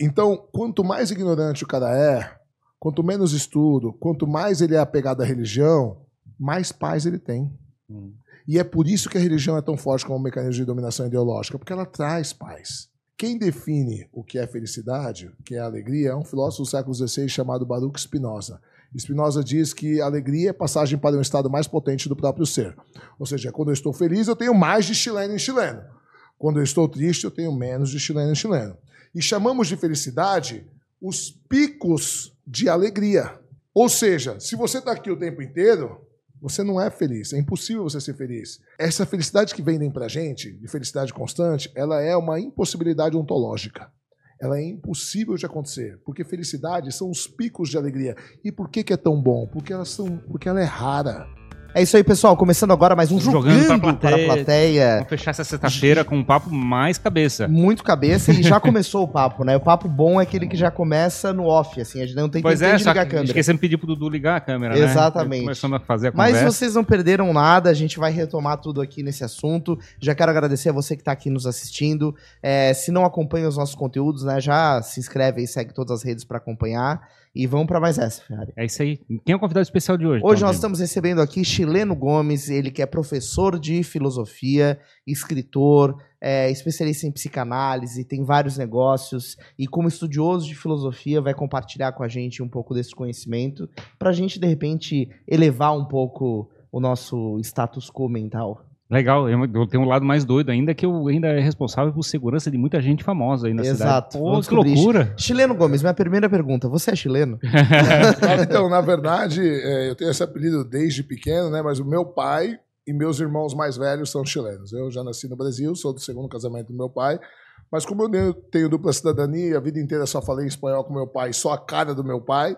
então, quanto mais ignorante o cara é, quanto menos estudo, quanto mais ele é apegado à religião, mais paz ele tem. Hum. E é por isso que a religião é tão forte como um mecanismo de dominação ideológica, porque ela traz paz. Quem define o que é felicidade, o que é alegria, é um filósofo do século XVI chamado Baruch Spinoza. Spinoza diz que a alegria é passagem para um estado mais potente do próprio ser. Ou seja, quando eu estou feliz, eu tenho mais de chileno em chileno. Quando eu estou triste, eu tenho menos de chileno em chileno. E chamamos de felicidade os picos de alegria. Ou seja, se você está aqui o tempo inteiro, você não é feliz. É impossível você ser feliz. Essa felicidade que vendem pra gente, de felicidade constante, ela é uma impossibilidade ontológica. Ela é impossível de acontecer, porque felicidade são os picos de alegria. E por que, que é tão bom? Porque, elas são, porque ela é rara. É isso aí, pessoal. Começando agora mais um Jogando, Jogando para a plateia. plateia. Vamos fechar essa sexta-feira com um papo mais cabeça. Muito cabeça e já começou o papo, né? O papo bom é aquele que já começa no off, assim. A gente não tem Pois tempo é, de ligar a câmera. esquecemos de pedir pro Dudu ligar a câmera, né? Exatamente. Começamos a fazer a Mas conversa. vocês não perderam nada, a gente vai retomar tudo aqui nesse assunto. Já quero agradecer a você que está aqui nos assistindo. É, se não acompanha os nossos conteúdos, né, já se inscreve aí, segue todas as redes para acompanhar. E vamos para mais essa, Ferrari. É isso aí. Quem é o convidado especial de hoje? Hoje nós Jimmy? estamos recebendo aqui Chileno Gomes, ele que é professor de filosofia, escritor, é, especialista em psicanálise, tem vários negócios e como estudioso de filosofia vai compartilhar com a gente um pouco desse conhecimento para a gente de repente elevar um pouco o nosso status quo mental. Legal, eu tenho um lado mais doido ainda, que eu ainda é responsável por segurança de muita gente famosa aí na Exato, cidade. Vamos que descobrir loucura. Chileno Gomes, minha primeira pergunta, você é chileno? Então, na verdade, é, eu tenho esse apelido desde pequeno, né? Mas o meu pai e meus irmãos mais velhos são chilenos. Eu já nasci no Brasil, sou do segundo casamento do meu pai. Mas como eu tenho- tenho dupla cidadania, a vida inteira só falei espanhol com meu pai, só a cara do meu pai,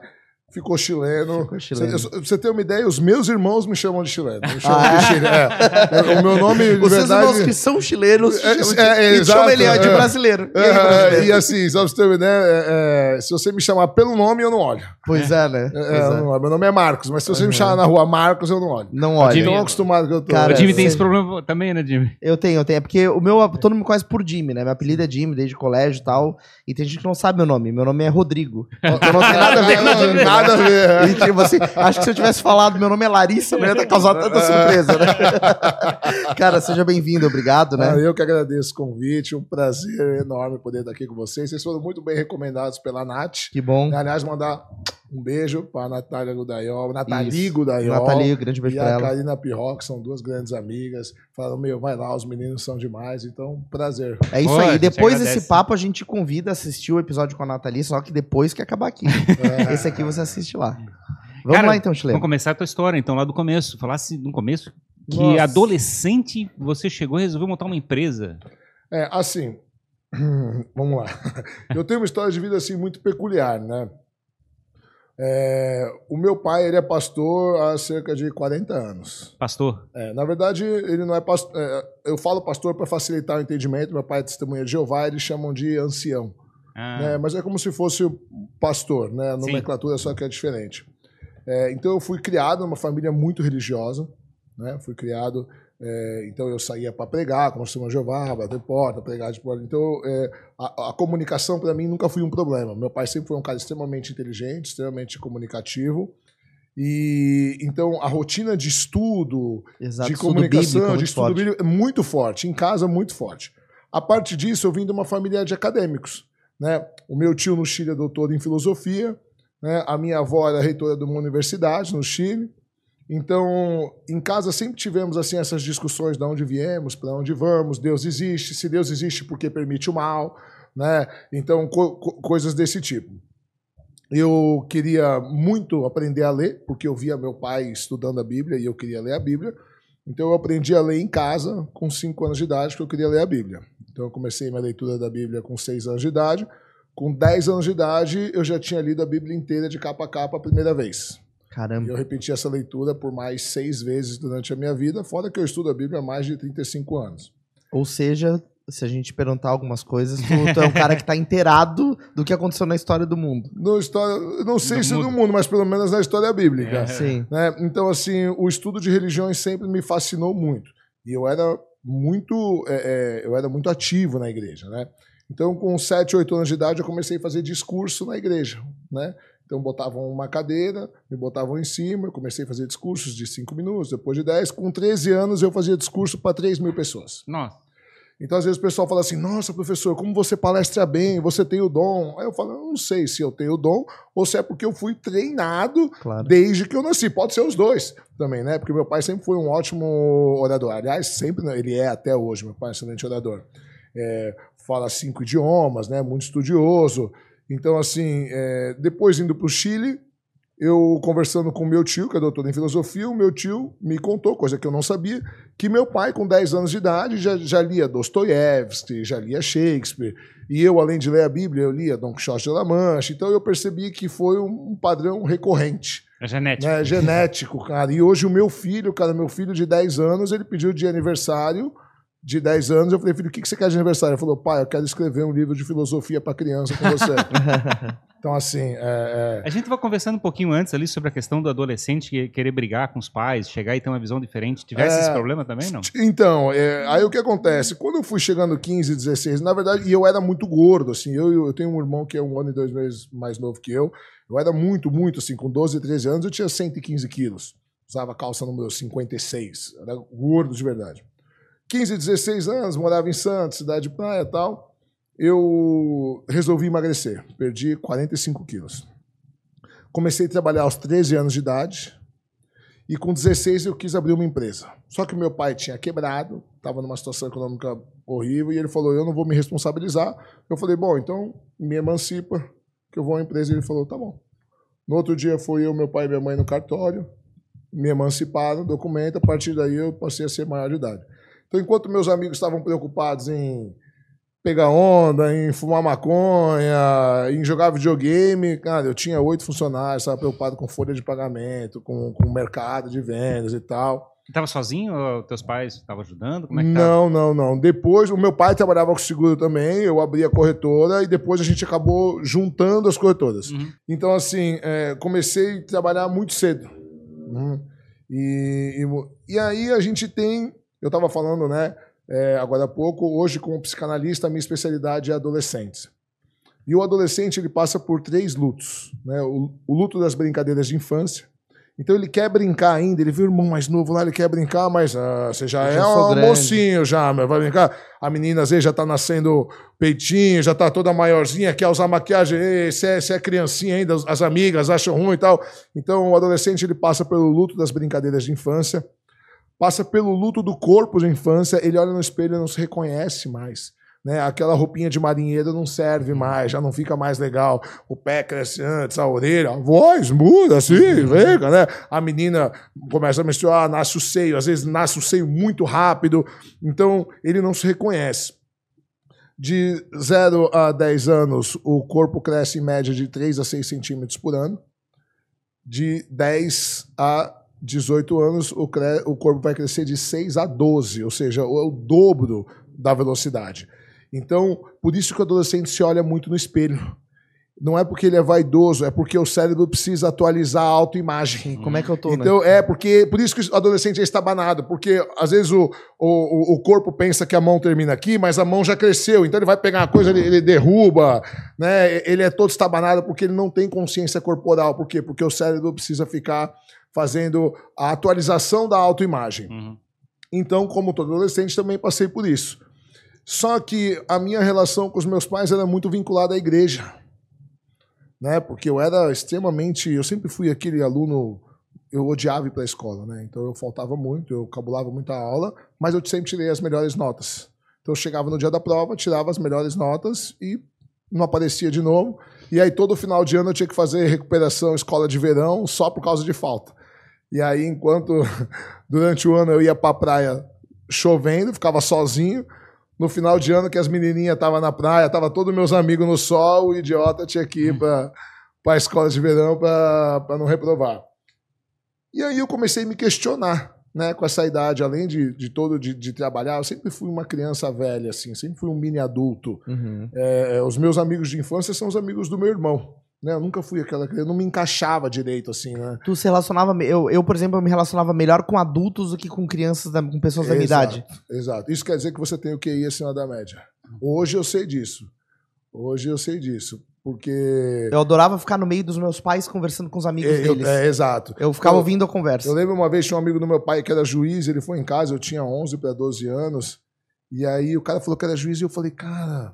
ficou chileno. Ficou eu- você ter uma ideia, os meus irmãos me chamam de chileno. Me chamam Ah, de chileno. É. O meu nome, de Os seus verdade... irmãos que são chilenos É, chamam de- é, é, e chamam ele de é. brasileiro. E É, brasileiro? e assim, só pra você ter uma ideia, é, é, se você me chamar pelo nome, eu não olho. Pois é, né? É, Pois eu é. não olho. Meu nome é Marcos, mas se você me chamar na rua Marcos, eu não olho. Não olha. Jimmy- Tão acostumado que eu tô. Cara, o Jimmy tem esse problema também, né, Jimmy? Eu tenho, eu tenho. É porque o meu, todo mundo me conhece por Jimmy, né? Meu apelido é Jimmy desde colégio e tal. E tem gente que não sabe meu nome. Meu nome é Rodrigo. Então não tem nada a ver Jimmy. Nada a ver. E, tipo assim, acho que se eu tivesse falado meu nome é Larissa, não ia ter causado tanta surpresa, né? Cara, seja bem-vindo, obrigado, Ah, né? eu que agradeço o convite, um prazer enorme poder estar aqui com vocês. Vocês foram muito bem recomendados pela Nath. Que bom. Aliás, mandar um beijo para a Natália Gudaiol, Nathalie. Gudaiol. Nathalie, grande beijo E pra a ela. Karina Pirro, que são duas grandes amigas. Falaram, meu, vai lá, os meninos são demais. Então, prazer. É isso Pô, a aí. Depois desse papo, a gente convida a assistir o episódio com a Nathalie, só que depois que acabar aqui. É. Esse aqui você assiste lá. Vamos Cara, lá então, Chileno. Vamos começar a tua história, então, lá do começo. Falasse no começo que Nossa. adolescente você chegou e resolveu montar uma empresa. É, assim, vamos lá. Eu tenho uma história de vida assim muito peculiar, né? É, o meu pai ele é pastor há cerca de 40 anos. Pastor. É, na verdade, ele não é pastor. eu falo pastor para facilitar o entendimento. Meu pai é testemunha de Jeová, eles chamam de ancião. Ah, né? Mas é como se fosse o pastor, né? A Sim. nomenclatura só que é diferente. É, então eu fui criado numa família muito religiosa, né? Fui criado, é, então eu saía para pregar, como testemunha de Jeová, bater porta, pregar de porta. Então é, a, a comunicação para mim nunca foi um problema. Meu pai sempre foi um cara extremamente inteligente, extremamente comunicativo. E então a rotina de estudo, Exato. de estudo comunicação, bíblico, de estudo forte. bíblico, é muito forte, em casa muito forte. A partir disso, eu vim de uma família de acadêmicos. Né? O meu tio no Chile é doutor em filosofia, né? a minha avó era reitora de uma universidade no Chile. Então, em casa sempre tivemos assim essas discussões de onde viemos, para onde vamos, Deus existe, se Deus existe, por que permite o mal, né? Então, co- co- coisas desse tipo. Eu queria muito aprender a ler, porque eu via meu pai estudando a Bíblia e eu queria ler a Bíblia. Então eu aprendi a ler em casa com 5 anos de idade, porque eu queria ler a Bíblia. Então eu comecei minha leitura da Bíblia com 6 anos de idade. Com 10 anos de idade, eu já tinha lido a Bíblia inteira de capa a capa a primeira vez. E Caramba. eu repeti essa leitura por mais seis vezes durante a minha vida, fora que eu estudo a Bíblia há mais de 35 anos. Ou seja, se a gente perguntar algumas coisas, tu, tu é um cara que tá inteirado do que aconteceu na história do mundo. No história, não sei Do se mundo. do mundo, mas pelo menos na história bíblica. É. Sim. né? Então, assim, o estudo de religiões sempre me fascinou muito. E eu era muito, é, é, eu era muito ativo na igreja, né? Então, com 7, 8 anos de idade, eu comecei a fazer discurso na igreja, né? Então, botavam uma cadeira, me botavam em cima, eu comecei a fazer discursos de 5 minutos, depois de 10. Com 13 anos, eu fazia discurso para 3 mil pessoas. Nossa. Então, às vezes, o pessoal fala assim: Nossa, professor, como você palestra bem, você tem o dom. Aí eu falo: Eu não sei se eu tenho o dom ou se é porque eu fui treinado Claro. desde que eu nasci. Pode ser os dois também, né? Porque meu pai sempre foi um ótimo orador. Aliás, sempre, né, ele é até hoje, meu pai é um excelente orador. É, fala cinco idiomas, né? Muito estudioso. Então, assim, é, depois indo para o Chile, eu conversando com meu tio, que é doutor em filosofia, o meu tio me contou, coisa que eu não sabia, que meu pai, com 10 anos de idade, já, já lia Dostoiévski, já lia Shakespeare. E eu, além de ler a Bíblia, eu lia Don Quixote de La Mancha. Então eu percebi que foi um padrão recorrente É genético. né, genético, cara. E hoje o meu filho, cara, meu filho de 10 anos, ele pediu de aniversário de 10 anos. Eu falei, filho, o que que você quer de aniversário? Ele falou, pai, eu quero escrever um livro de filosofia para criança com você. então, assim, é, é, A gente estava conversando um pouquinho antes ali sobre a questão do adolescente que- querer brigar com os pais, chegar e ter uma visão diferente. Tivesse É. esse problema também, não? Então, é, aí o que acontece? Quando eu fui chegando 15, 16, na verdade, e eu era muito gordo, assim, eu, eu tenho um irmão que é um ano e dois meses mais novo que eu, eu era muito, muito, assim, com 12, 13 anos eu tinha 115 quilos, usava calça número 56, era gordo de verdade. 15, 16 anos, morava em Santos, cidade de praia e tal, eu resolvi emagrecer, perdi 45 quilos. Comecei a trabalhar aos 13 anos de idade, e com 16 eu quis abrir uma empresa. Só que meu pai tinha quebrado, estava numa situação econômica horrível, e ele falou: Eu não vou me responsabilizar. Eu falei: Bom, então me emancipa, que eu vou à empresa. E ele falou: Tá bom. No outro dia foi eu, meu pai e minha mãe no cartório, me emanciparam, documento. A partir daí eu passei a ser maior de idade. Então, enquanto meus amigos estavam preocupados em pegar onda, em fumar maconha, em jogar videogame. Cara, eu tinha oito funcionários, estava preocupado com folha de pagamento, com, com mercado de vendas e tal. Você tava sozinho ou teus pais estavam ajudando? Como é que tava? Não, não, não. Depois, o meu pai trabalhava com seguro também, eu abri a corretora e depois a gente acabou juntando as corretoras. Uhum. Então, assim, é, comecei a trabalhar muito cedo. Uhum. E, e, e aí a gente tem, eu estava falando, né, é, agora há pouco, hoje como psicanalista, a minha especialidade é adolescentes. E o adolescente, ele passa por três lutos. Né? O, o luto das brincadeiras de infância. Então ele quer brincar ainda, ele viu o irmão mais novo lá, ele quer brincar, mas ah, você já Eu é já um grande. mocinho já, meu, vai brincar. A menina às vezes já tá nascendo peitinho, já tá toda maiorzinha, quer usar maquiagem, você é, é criancinha ainda, as amigas acham ruim e tal. Então o adolescente ele passa pelo luto das brincadeiras de infância, passa pelo luto do corpo de infância, ele olha no espelho e não se reconhece mais. Né? Aquela roupinha de marinheiro não serve mais, já não fica mais legal. O pé cresce antes, a orelha, a voz muda assim, fica, né? A menina começa a menstruar, nasce o seio, às vezes nasce o seio muito rápido, então ele não se reconhece. De 0 a 10 anos, o corpo cresce em média de 3 a 6 centímetros por ano. De 10 a 18 anos, o, cre- o corpo vai crescer de 6 a 12, ou seja, o, o dobro da velocidade. Então, por isso que o adolescente se olha muito no espelho. Não é porque ele é vaidoso, é porque o cérebro precisa atualizar a autoimagem. Como é que eu tô, né? Então, é, porque por isso que o adolescente é estabanado, porque às vezes o, o, o corpo pensa que a mão termina aqui, mas a mão já cresceu, então ele vai pegar uma coisa, ele, ele derruba, né? Ele é todo estabanado porque ele não tem consciência corporal. Por quê? Porque o cérebro precisa ficar fazendo a atualização da autoimagem. Uhum. Então, como todo adolescente, também passei por isso. Só que a minha relação com os meus pais era muito vinculada à igreja. Né? Porque eu era extremamente. Eu sempre fui aquele aluno. Eu odiava ir para a escola, né? Então eu faltava muito, eu cabulava muita aula, mas eu sempre tirei as melhores notas. Então eu chegava no dia da prova, tirava as melhores notas e não aparecia de novo. E aí todo final de ano eu tinha que fazer recuperação escola de verão só por causa de falta. E aí, enquanto durante o ano eu ia pra praia chovendo, ficava sozinho. No final de ano que as menininhas estavam na praia, tava todos meus amigos no sol, o idiota tinha que ir pra, pra escola de verão pra não reprovar. E aí eu comecei a me questionar, né, com essa idade, além de, de todo de, de trabalhar, eu sempre fui uma criança velha, assim, sempre fui um mini adulto. Uhum. É, os meus amigos de infância são os amigos do meu irmão. Né? Eu nunca fui aquela criança, eu não me encaixava direito, assim, né? Tu se relacionava. Eu, eu, por exemplo, eu me relacionava melhor com adultos do que com crianças, da- com pessoas da minha Exato, idade. Exato. Isso quer dizer que você tem o QI acima da média. Hoje eu sei disso. Hoje eu sei disso. Porque. Eu adorava ficar no meio dos meus pais conversando com os amigos É, eu- deles. é, exato. Eu ficava Eu- ouvindo a conversa. Eu lembro uma vez, tinha um amigo do meu pai que era juiz, ele foi em casa, eu tinha 11 para 12 anos, e aí o cara falou que era juiz, e eu falei, cara,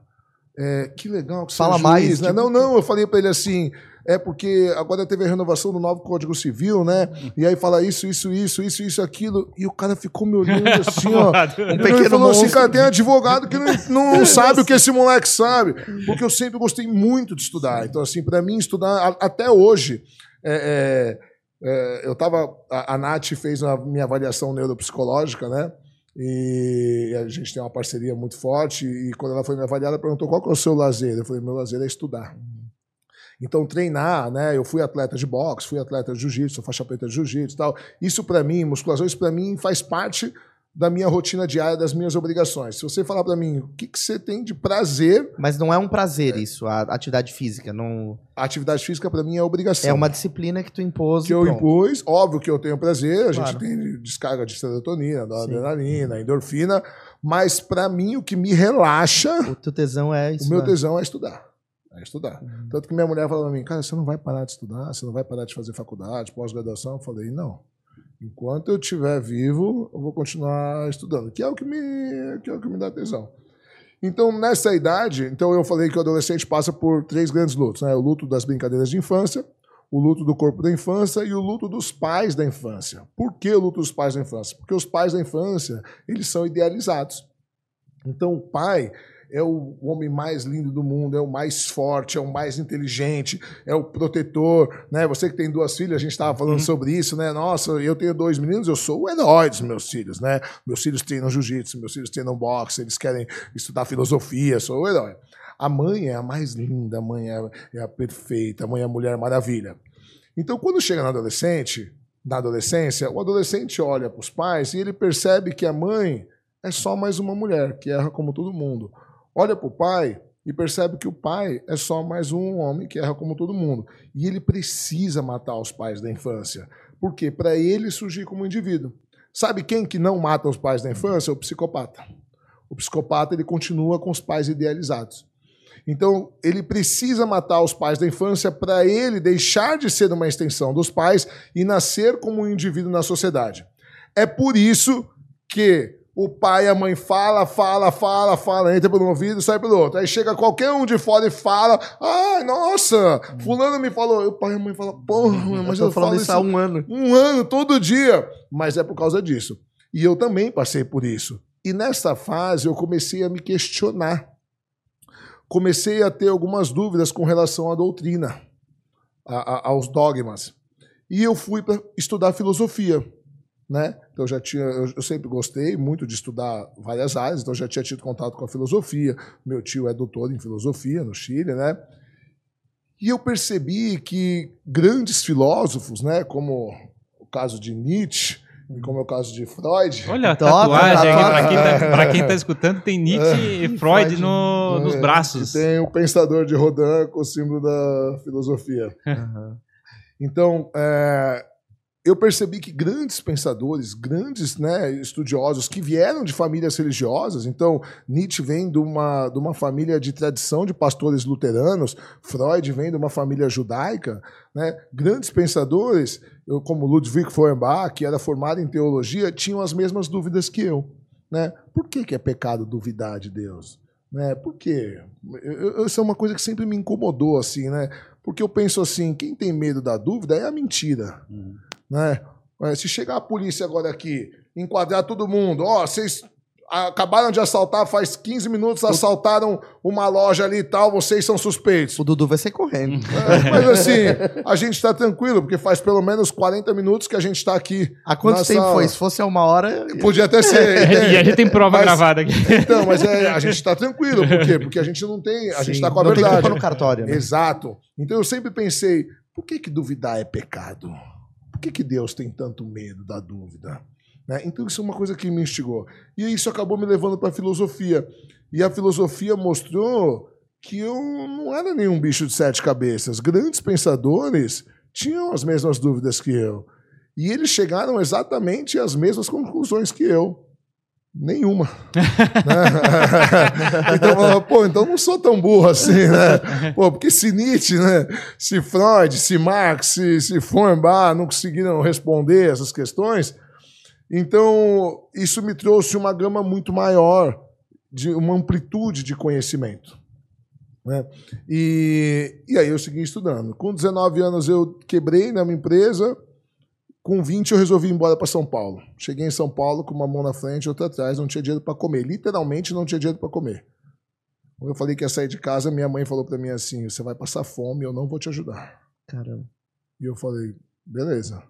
é, que legal que você Fala é juiz, mais, né? tipo- Não, não, eu falei para ele assim, é porque agora teve a renovação do novo Código Civil, né? E aí fala isso, isso, isso, isso, isso, aquilo, e o cara ficou me olhando assim, ó. Um Ele pequeno falou assim, monstro. cara, tem advogado que não, não sabe o que esse moleque sabe. Porque eu sempre gostei muito de estudar. Então, assim, para mim, estudar, até hoje, é, é, é, eu tava. A, a Nath fez a minha avaliação neuropsicológica, né? E a gente tem uma parceria muito forte. E quando ela foi me avaliar, ela perguntou qual que é o seu lazer. Eu falei, meu lazer é estudar. Então, treinar, né? Eu fui atleta de boxe, fui atleta de jiu-jitsu, faixa preta de jiu-jitsu e tal. Isso para mim, musculação, isso para mim faz parte da minha rotina diária, das minhas obrigações. Se você falar para mim o que, que você tem de prazer, Mas não é um prazer isso, a atividade física. Não... a atividade física para mim é obrigação. É uma disciplina que tu impôs. que eu pronto. impus, óbvio que eu tenho prazer, a Claro. gente tem descarga de serotonina, da Sim. adrenalina, endorfina, mas para mim o que me relaxa, O teu tesão é isso. o meu tesão é estudar. É estudar. Uhum. Tanto que minha mulher falou pra mim, cara, você não vai parar de estudar, você não vai parar de fazer faculdade, pós-graduação. Eu falei, não. Enquanto eu estiver vivo, eu vou continuar estudando, que é o que me, que é o que me dá tesão. Então, nessa idade, então eu falei que o adolescente passa por três grandes lutos, né? O luto das brincadeiras de infância, o luto do corpo da infância e o luto dos pais da infância. Por que o luto dos pais da infância? Porque os pais da infância, eles são idealizados. Então, o pai é o homem mais lindo do mundo, é o mais forte, é o mais inteligente, é o protetor, né? Você que tem duas filhas, a gente estava falando sobre isso, né? Nossa, eu tenho dois meninos, eu sou o herói dos meus filhos, né? Meus filhos treinam jiu-jitsu, meus filhos treinam boxe, eles querem estudar filosofia, sou o herói. A mãe é a mais linda, a mãe é, é a perfeita, a mãe é a mulher maravilha. Então, quando chega na adolescente, na adolescência, o adolescente olha para os pais e ele percebe que a mãe é só mais uma mulher que erra como todo mundo. Olha para o pai e percebe que o pai é só mais um homem que erra como todo mundo. E ele precisa matar os pais da infância. Por quê? Para ele surgir como indivíduo. Sabe quem que não mata os pais da infância? O psicopata. O psicopata ele continua com os pais idealizados. Então, ele precisa matar os pais da infância para ele deixar de ser uma extensão dos pais e nascer como um indivíduo na sociedade. É por isso que o pai e a mãe fala, fala, fala, fala, entra pelo ouvido e sai pelo outro. Aí chega qualquer um de fora e fala: Ai, nossa, fulano me falou. E o pai e a mãe falam: Porra, mas eu eu, falo isso há um ano. um ano, todo dia. Mas é por causa disso. E eu também passei por isso. E nessa fase eu comecei a me questionar. Comecei a ter algumas dúvidas com relação à doutrina, a- a- aos dogmas. E eu fui para estudar filosofia. Né? Então eu já tinha, eu, eu sempre gostei muito de estudar várias áreas, então eu já tinha tido contato com a filosofia. Meu tio é doutor em filosofia no Chile, né? E eu percebi que grandes filósofos, né, como o caso de Nietzsche como é o caso de Freud, Olha a Top, tatuagem aqui, top. pra quem, tá, pra quem tá escutando, tem Nietzsche e Freud Freud. no- nos é, braços. e tem o pensador de Rodin com o símbolo da filosofia. Então, é, eu percebi que grandes pensadores, grandes né, estudiosos que vieram de famílias religiosas, então Nietzsche vem de uma, de uma família de tradição de pastores luteranos, Freud vem de uma família judaica, né, grandes pensadores, eu, como Ludwig Feuerbach, que era formado em teologia, tinham as mesmas dúvidas que eu. Né? Por que, que é pecado duvidar de Deus? Né? Por quê? Eu- Isso é uma coisa que sempre me incomodou, assim, né? Porque eu penso assim, quem tem medo da dúvida é a mentira. Né? É, Se chegar a polícia agora aqui, enquadrar todo mundo, ó, vocês acabaram de assaltar, faz 15 minutos assaltaram uma loja ali e tal, vocês são suspeitos. O Dudu vai sair correndo. É, Mas assim, a gente está tranquilo, porque faz pelo menos 40 minutos que a gente está aqui. Há quanto tempo sala. foi? Se fosse uma hora. Podia até ser. e a gente tem prova Mas- gravada aqui. Então, mas é, a gente está tranquilo. Por quê? Porque a gente não tem. A gente Sim, está com a não tem verdade. culpa no cartório. Né? Exato. Então eu sempre pensei, por que, que duvidar é pecado? Por que, que Deus tem tanto medo da dúvida? Né? Então isso é uma coisa que me instigou. E isso acabou me levando para a filosofia. E a filosofia mostrou que eu não era nenhum bicho de sete cabeças. Grandes pensadores tinham as mesmas dúvidas que eu. E eles chegaram exatamente às mesmas conclusões que eu. Nenhuma. né? então, pô, então não sou tão burro assim, né? Pô, porque se Nietzsche, né? Se Freud, se Marx, se, se não conseguiram responder essas questões, então isso me trouxe uma gama muito maior, de uma amplitude de conhecimento. Né? E, e aí eu segui estudando. Com 19 anos eu quebrei na minha empresa, com 20 eu resolvi ir embora para São Paulo. Cheguei em São Paulo com uma mão na frente e outra atrás, não tinha dinheiro para comer. Literalmente não tinha dinheiro para comer. Quando eu falei que ia sair de casa, minha mãe falou para mim assim: "Você vai passar fome, eu não vou te ajudar". Caramba. E eu falei: "Beleza".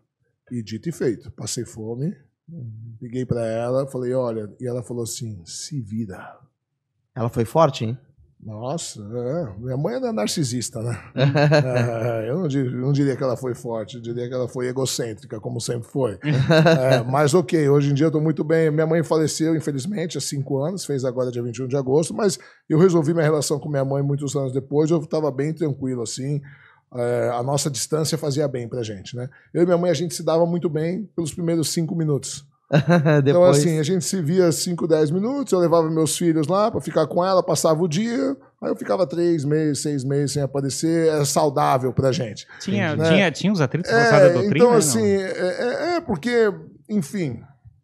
E dito e feito, passei fome. Liguei para ela, falei: "Olha", e ela falou assim: "Se vira". Ela foi forte, hein? Nossa, é. minha mãe era narcisista, né? É, eu não diria, não diria, que ela foi forte, eu diria que ela foi egocêntrica, como sempre foi. É, mas ok, hoje em dia eu estou muito bem. Minha mãe faleceu, infelizmente, há cinco anos, fez agora dia 21 de agosto, mas eu resolvi minha relação com minha mãe muitos anos depois, eu estava bem tranquilo, assim. É, a nossa distância fazia bem pra gente, né? Eu e minha mãe, a gente se dava muito bem pelos primeiros cinco minutos. então, assim, a gente se via 5, 10 minutos, eu levava meus filhos lá para ficar com ela, passava o dia, aí eu ficava três meses, seis meses sem aparecer, era saudável pra gente. Tinha, né? tinha, tinha os atritos É, da doutrina? então, assim, é, é- é porque, enfim.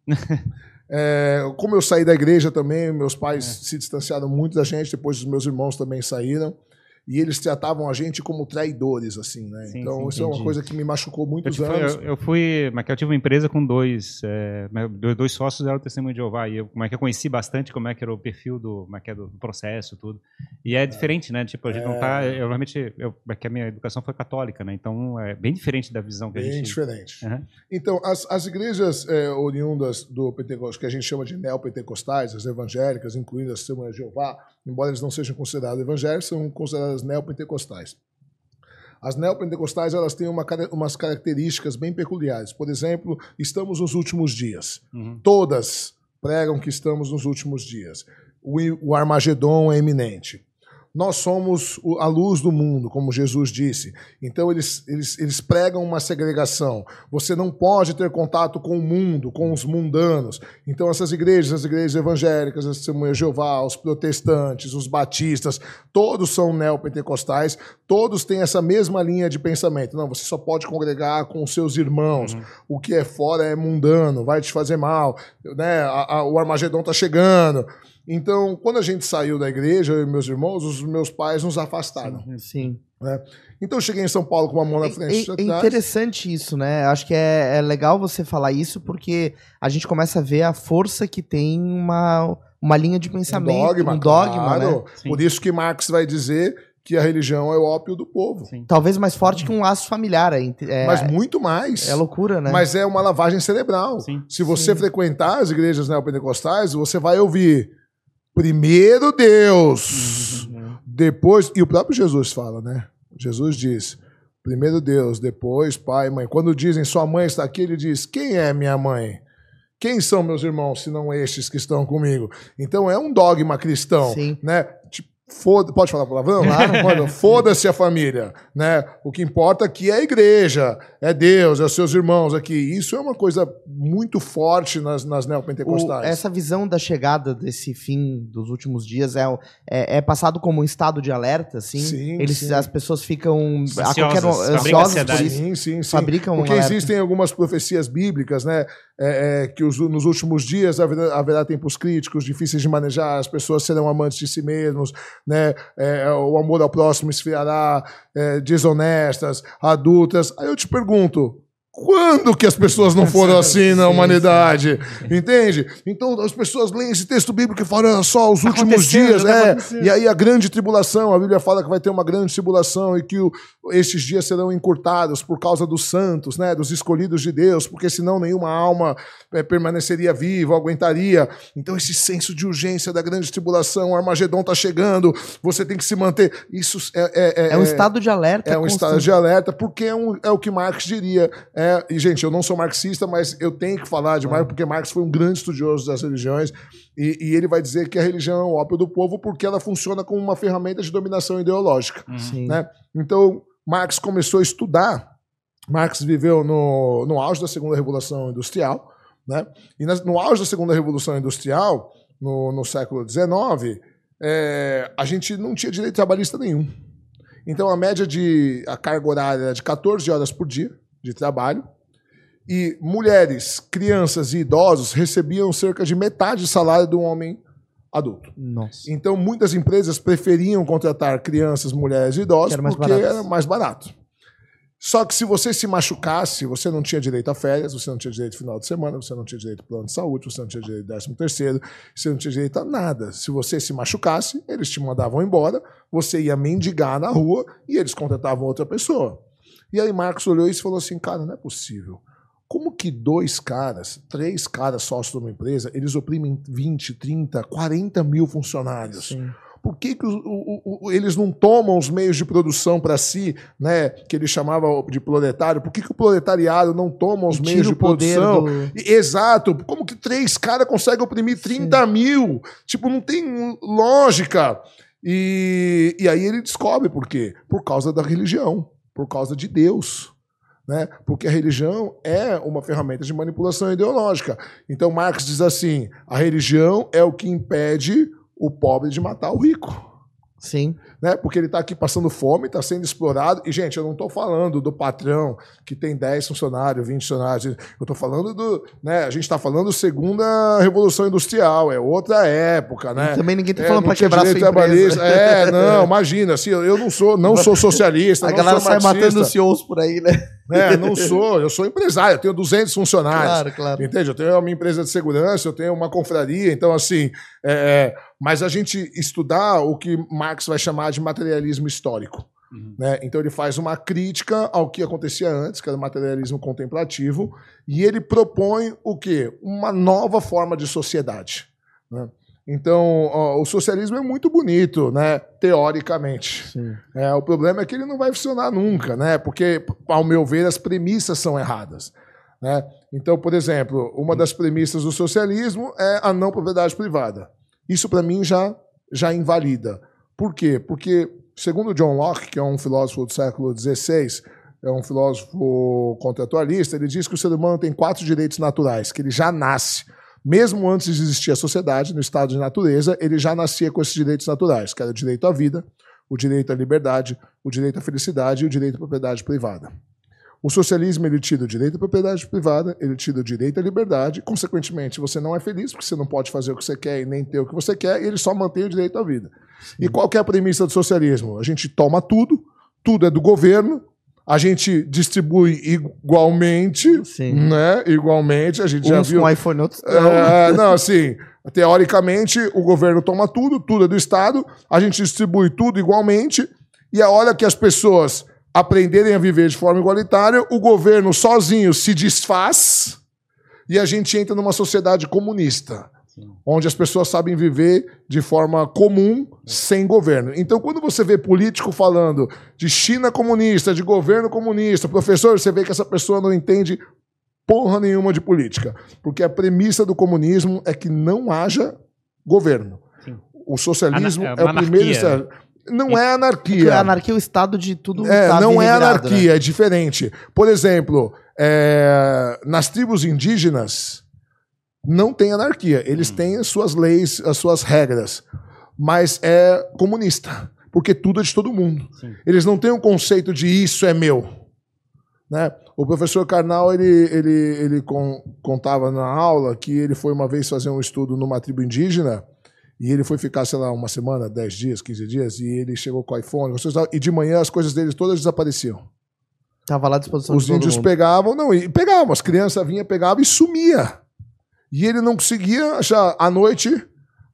é, como eu saí da igreja também, meus pais É. se distanciaram muito da gente, depois os meus irmãos também saíram. E eles tratavam a gente como traidores, assim, né? Sim, então, sim, isso é uma entendi. coisa que me machucou Eu, muitos tipo, anos. eu, eu fui, mas que eu tive uma empresa com dois, é, dois, sócios eram testemunho de Jeová e eu, como é que eu conheci bastante como é que era o perfil do, como é que é do processo tudo. E é diferente, né? Tipo a gente não tá, eu realmente, eu, é que a minha educação foi católica, né? Então é bem diferente da visão que a Bem gente. diferente. Aham. Então, as, as igrejas é, oriundas do Pentecostes, que a gente chama de neopentecostais, as evangélicas, incluindo as Testemunhas de Jeová, embora eles não sejam considerados evangélicos, são consideradas neopentecostais. As neopentecostais elas têm uma, umas características bem peculiares. Por exemplo, estamos nos últimos dias. Uhum. Todas pregam que estamos nos últimos dias. O, o Armagedon é iminente. Nós somos a luz do mundo, como Jesus disse. Então, eles, eles, eles pregam uma segregação. Você não pode ter contato com o mundo, com os mundanos. Então, essas igrejas, as igrejas evangélicas, as Testemunhas de Jeová, os protestantes, os batistas, todos são neopentecostais, todos têm essa mesma linha de pensamento. Não, você só pode congregar com os seus irmãos. O que é fora é mundano, vai te fazer mal. Né? O Armagedon está chegando. Então, quando a gente saiu da igreja, eu e meus irmãos, os meus pais nos afastaram. Sim. Então, eu cheguei em São Paulo com uma mão na É, frente. é- é atrás. interessante isso, né? Acho que é, é legal você falar isso porque a gente começa a ver a força que tem uma, uma linha de pensamento, um dogma, um dogma, claro. né? Sim. Por isso que Marx vai dizer que a religião é o ópio do povo. Sim. Talvez mais forte que um laço familiar. É, é, Mas muito mais. é loucura, né? Mas é uma lavagem cerebral. Sim. Se você Sim. frequentar as igrejas neopentecostais, você vai ouvir primeiro Deus, Uhum. depois. E o próprio Jesus fala, né? Jesus diz: primeiro Deus, depois pai mãe. Quando dizem sua mãe está aqui, ele diz: quem é minha mãe? Quem são meus irmãos, se não estes que estão comigo? Então é um dogma cristão, Sim. né? Foda, pode falar palavrão? Claro. Pode, Foda-se a família, né? O que importa aqui é a igreja, é Deus, é os seus irmãos aqui. Isso é uma coisa muito forte nas, nas O- neopentecostais. essa visão da chegada desse fim dos últimos dias é, é, é passado como um estado de alerta, assim. Sim, Eles, sim. As pessoas ficam a Ansiosas, qualquer ansiosas por isso. Sim, sim, sim. Fabricam um Porque alerta. existem algumas profecias bíblicas, né? É, é, que os- nos últimos dias haverá, haverá tempos críticos, difíceis de manejar, as pessoas serão amantes de si mesmos, né? É, o amor ao próximo esfriará, é, desonestas, adultas. Aí eu te pergunto. Quando que as pessoas não foram assim na humanidade? Entende? Então as pessoas leem esse texto bíblico e falam, olha só, os últimos dias, tá é. E aí a grande tribulação, a Bíblia fala que vai ter uma grande tribulação e que o, esses dias serão encurtados por causa dos santos, né, dos escolhidos de Deus, porque senão nenhuma alma eh, permaneceria viva, aguentaria. Então esse senso de urgência da grande tribulação, o Armagedon está chegando, você tem que se manter. Isso é, é, É um estado de alerta. é um estado constante. de alerta, porque é, um- é o que Marx diria. É, e, gente, eu não sou marxista, mas eu tenho que falar de Marx, porque Marx foi um grande estudioso das religiões, e, e ele vai dizer que a religião é o ópio do povo porque ela funciona como uma ferramenta de dominação ideológica. Sim. né? Então, Marx começou a estudar. Marx viveu no, no auge da segunda revolução industrial, Né? E nas- no auge da segunda revolução industrial, no, no século XIX, é, a gente não tinha direito trabalhista nenhum. Então a média de a carga horária era de 14 horas por dia de trabalho. E mulheres, crianças e idosos recebiam cerca de metade do salário de um homem adulto. Nossa. Então, muitas empresas preferiam contratar crianças, mulheres e idosos era porque barato. era mais barato. Só que se você se machucasse, você não tinha direito a férias, você não tinha direito a final de semana, você não tinha direito a plano de saúde, você não tinha direito a décimo terceiro, você não tinha direito a nada. Se você se machucasse, eles te mandavam embora, você ia mendigar na rua e eles contratavam outra pessoa. E aí Marcos olhou isso e falou assim, cara, não é possível. Como que dois caras, três caras sócios de uma empresa, eles oprimem 20, 30, 40 mil funcionários? Sim. Por que, que o- o- o- eles não tomam os meios de produção para si, né, que ele chamava de proletário? Por que, que o proletariado não toma os E meios de produção? do- Exato. Como que três caras conseguem oprimir 30 mil? Tipo, não tem lógica. E, e aí ele descobre por quê? Por causa da religião, por causa de Deus. Né? Porque a religião é uma ferramenta de manipulação ideológica. Então Marx diz assim: a religião é o que impede o pobre de matar o rico Sim. né? Porque ele está aqui passando fome, está sendo explorado. E, gente, eu não estou falando do patrão que tem 10 funcionários, 20 funcionários. Eu estou falando do. Né? A gente está falando segunda Revolução Industrial, é outra época, né? E também ninguém tá É, falando tinha quebrar sua empresa. trabalhista. É, não, imagina, assim, eu não sou, não sou socialista, A não galera sou sai marxista, matando CEOs por aí, né? É, não sou, eu sou empresário, eu tenho 200 funcionários. Claro, claro. Entende? Eu tenho a minha empresa de segurança, eu tenho uma confraria, então assim. é, é, mas a gente estudar o que Marx vai chamar de materialismo histórico. Uhum. Né? Então ele faz uma crítica ao que acontecia antes, que era o materialismo contemplativo, e ele propõe o quê? Uma nova forma de sociedade. né? Então, ó, o socialismo é muito bonito, né? teoricamente. É, o problema é que ele não vai funcionar nunca, né? Porque, ao meu ver, as premissas são erradas. Né? Então, por exemplo, uma das premissas do socialismo é a não propriedade privada. Isso, para mim, já, já invalida. Por quê? Porque, segundo John Locke, que é um filósofo do século XVI, é um filósofo contratualista, ele diz que o ser humano tem quatro direitos naturais, que ele já nasce. Mesmo antes de existir a sociedade, no estado de natureza, ele já nascia com esses direitos naturais, que era o direito à vida, o direito à liberdade, o direito à felicidade e o direito à propriedade privada. O socialismo ele tira o direito à propriedade privada, ele tira o direito à liberdade, consequentemente você não é feliz porque você não pode fazer o que você quer e nem ter o que você quer, e ele só mantém o direito à vida. E qual é a premissa do socialismo? A gente toma tudo, tudo é do governo, a gente distribui igualmente, Sim. né? Igualmente, a gente já Uns viu. com iPhone, outros não. É, não, assim, teoricamente, o governo toma tudo, tudo é do Estado, a gente distribui tudo igualmente, e a hora que as pessoas aprenderem a viver de forma igualitária, o governo sozinho se desfaz e a gente entra numa sociedade comunista. Onde as pessoas sabem viver de forma comum, sem governo. Então, quando você vê político falando de China comunista, de governo comunista, professor, você vê que essa pessoa não entende porra nenhuma de política. Porque a premissa do comunismo é que não haja governo. Sim. O socialismo Ana- é, é o primeiro. Não é Porque anarquia. a anarquia é o estado de tudo É, tá não é anarquia, né? é diferente. Por exemplo, é, nas tribos indígenas não tem anarquia. Eles Hum. têm as suas leis, as suas regras, mas é comunista, porque tudo é de todo mundo. Sim. Eles não têm um conceito de isso é meu. Né? O professor Karnal ele, ele, ele con- contava na aula que ele foi uma vez fazer um estudo numa tribo indígena e ele foi ficar, sei lá, uma semana, 10 dias, 15 dias, e ele chegou com o iPhone, e de manhã as coisas deles todas desapareciam. Tava lá à disposição Os índios mundo. pegavam, não, e pegavam, as crianças vinham, pegavam e sumia. E ele não conseguia achar, à noite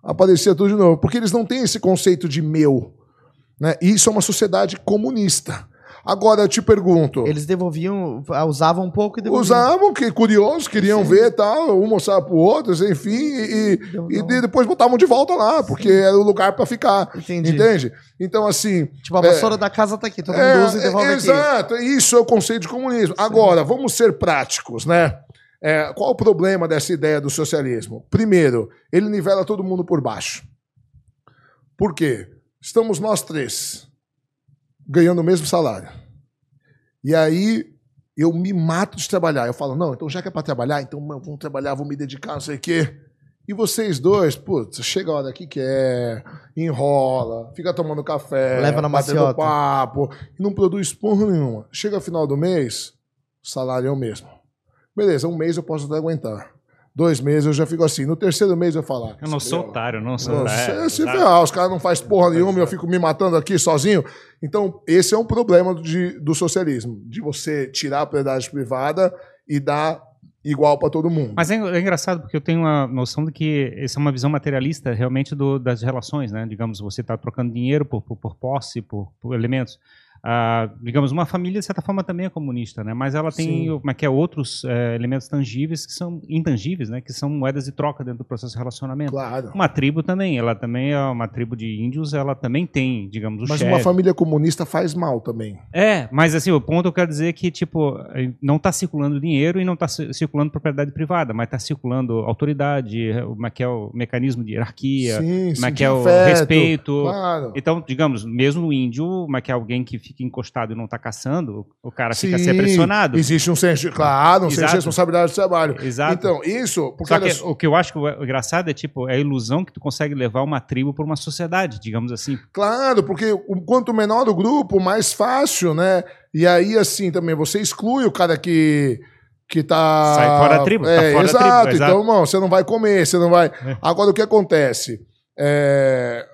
aparecia tudo de novo, porque eles não têm esse conceito de meu. Né? E isso é uma sociedade comunista. Agora eu te pergunto, Eles devolviam, usavam um pouco e devolviam. usavam, que curiosos, queriam Sim. ver tal, um mostrava pro outro, enfim, e, e de- depois botavam de volta lá, porque era o lugar para ficar. Entendi. Entende? Então, assim, Tipo, a vassoura da casa tá aqui, todo mundo é, usa e devolve é, aqui. Exato, isso é o conceito de comunismo. Agora, vamos ser práticos, né? É, qual o problema dessa ideia do socialismo? Primeiro, ele nivela todo mundo por baixo. Por quê? Estamos nós três ganhando o mesmo salário. E aí, eu me mato de trabalhar. Eu falo, não, então já que é para trabalhar, então vamos trabalhar, vou me dedicar, não sei o quê. E vocês dois, putz, chega a hora que quer, enrola, fica tomando café, Leva na maciota. papo, e não produz porra nenhuma. Chega no final do mês, o salário é o mesmo. Beleza, um mês eu posso até aguentar. Dois meses eu já fico assim. No terceiro mês eu falo. ah, Eu não sou entendeu? otário, eu não sou. Você é, se exato. ferrar, os caras não fazem porra nenhuma, eu fico me matando aqui sozinho. Então, esse é um problema de- do socialismo, de você tirar a propriedade privada e dar igual para todo mundo. Mas é, é engraçado porque eu tenho uma noção de que essa é uma visão materialista realmente do- das relações, né? Digamos, você está trocando dinheiro por, por, por posse, por, por elementos. Ah, digamos, uma família, de certa forma, também é comunista, né? Mas ela tem como é que é, outros eh, elementos tangíveis que são intangíveis, né? Que são moedas de troca dentro do processo de relacionamento. Claro. Uma tribo também, ela também é uma tribo de índios, ela também tem, digamos, o Mas chefe. uma família comunista faz mal também. É, mas assim, o ponto eu quero dizer é que, tipo, eh, não está circulando dinheiro e não está circulando propriedade privada, mas está circulando autoridade, como é que é o mecanismo de hierarquia, Sim, como é que é o afeto, respeito. Claro. Então, digamos, mesmo no índio, como é que é alguém que fica encostado e não está caçando, o cara fica Sim, a ser pressionado. Existe um senso, claro, um senso de responsabilidade do trabalho. Exato. Então, isso, porque Só que só- o que eu acho que o engraçado é, tipo, é a ilusão que tu consegue levar uma tribo por uma sociedade, digamos assim. Claro, porque quanto menor o grupo, mais fácil, né? E aí, assim, também você exclui o cara que. Que tá. Sai fora da tribo, tá É, fora da exato. tribo, exato. Então, irmão, você não vai comer, você não vai. É. Agora, o que acontece? É,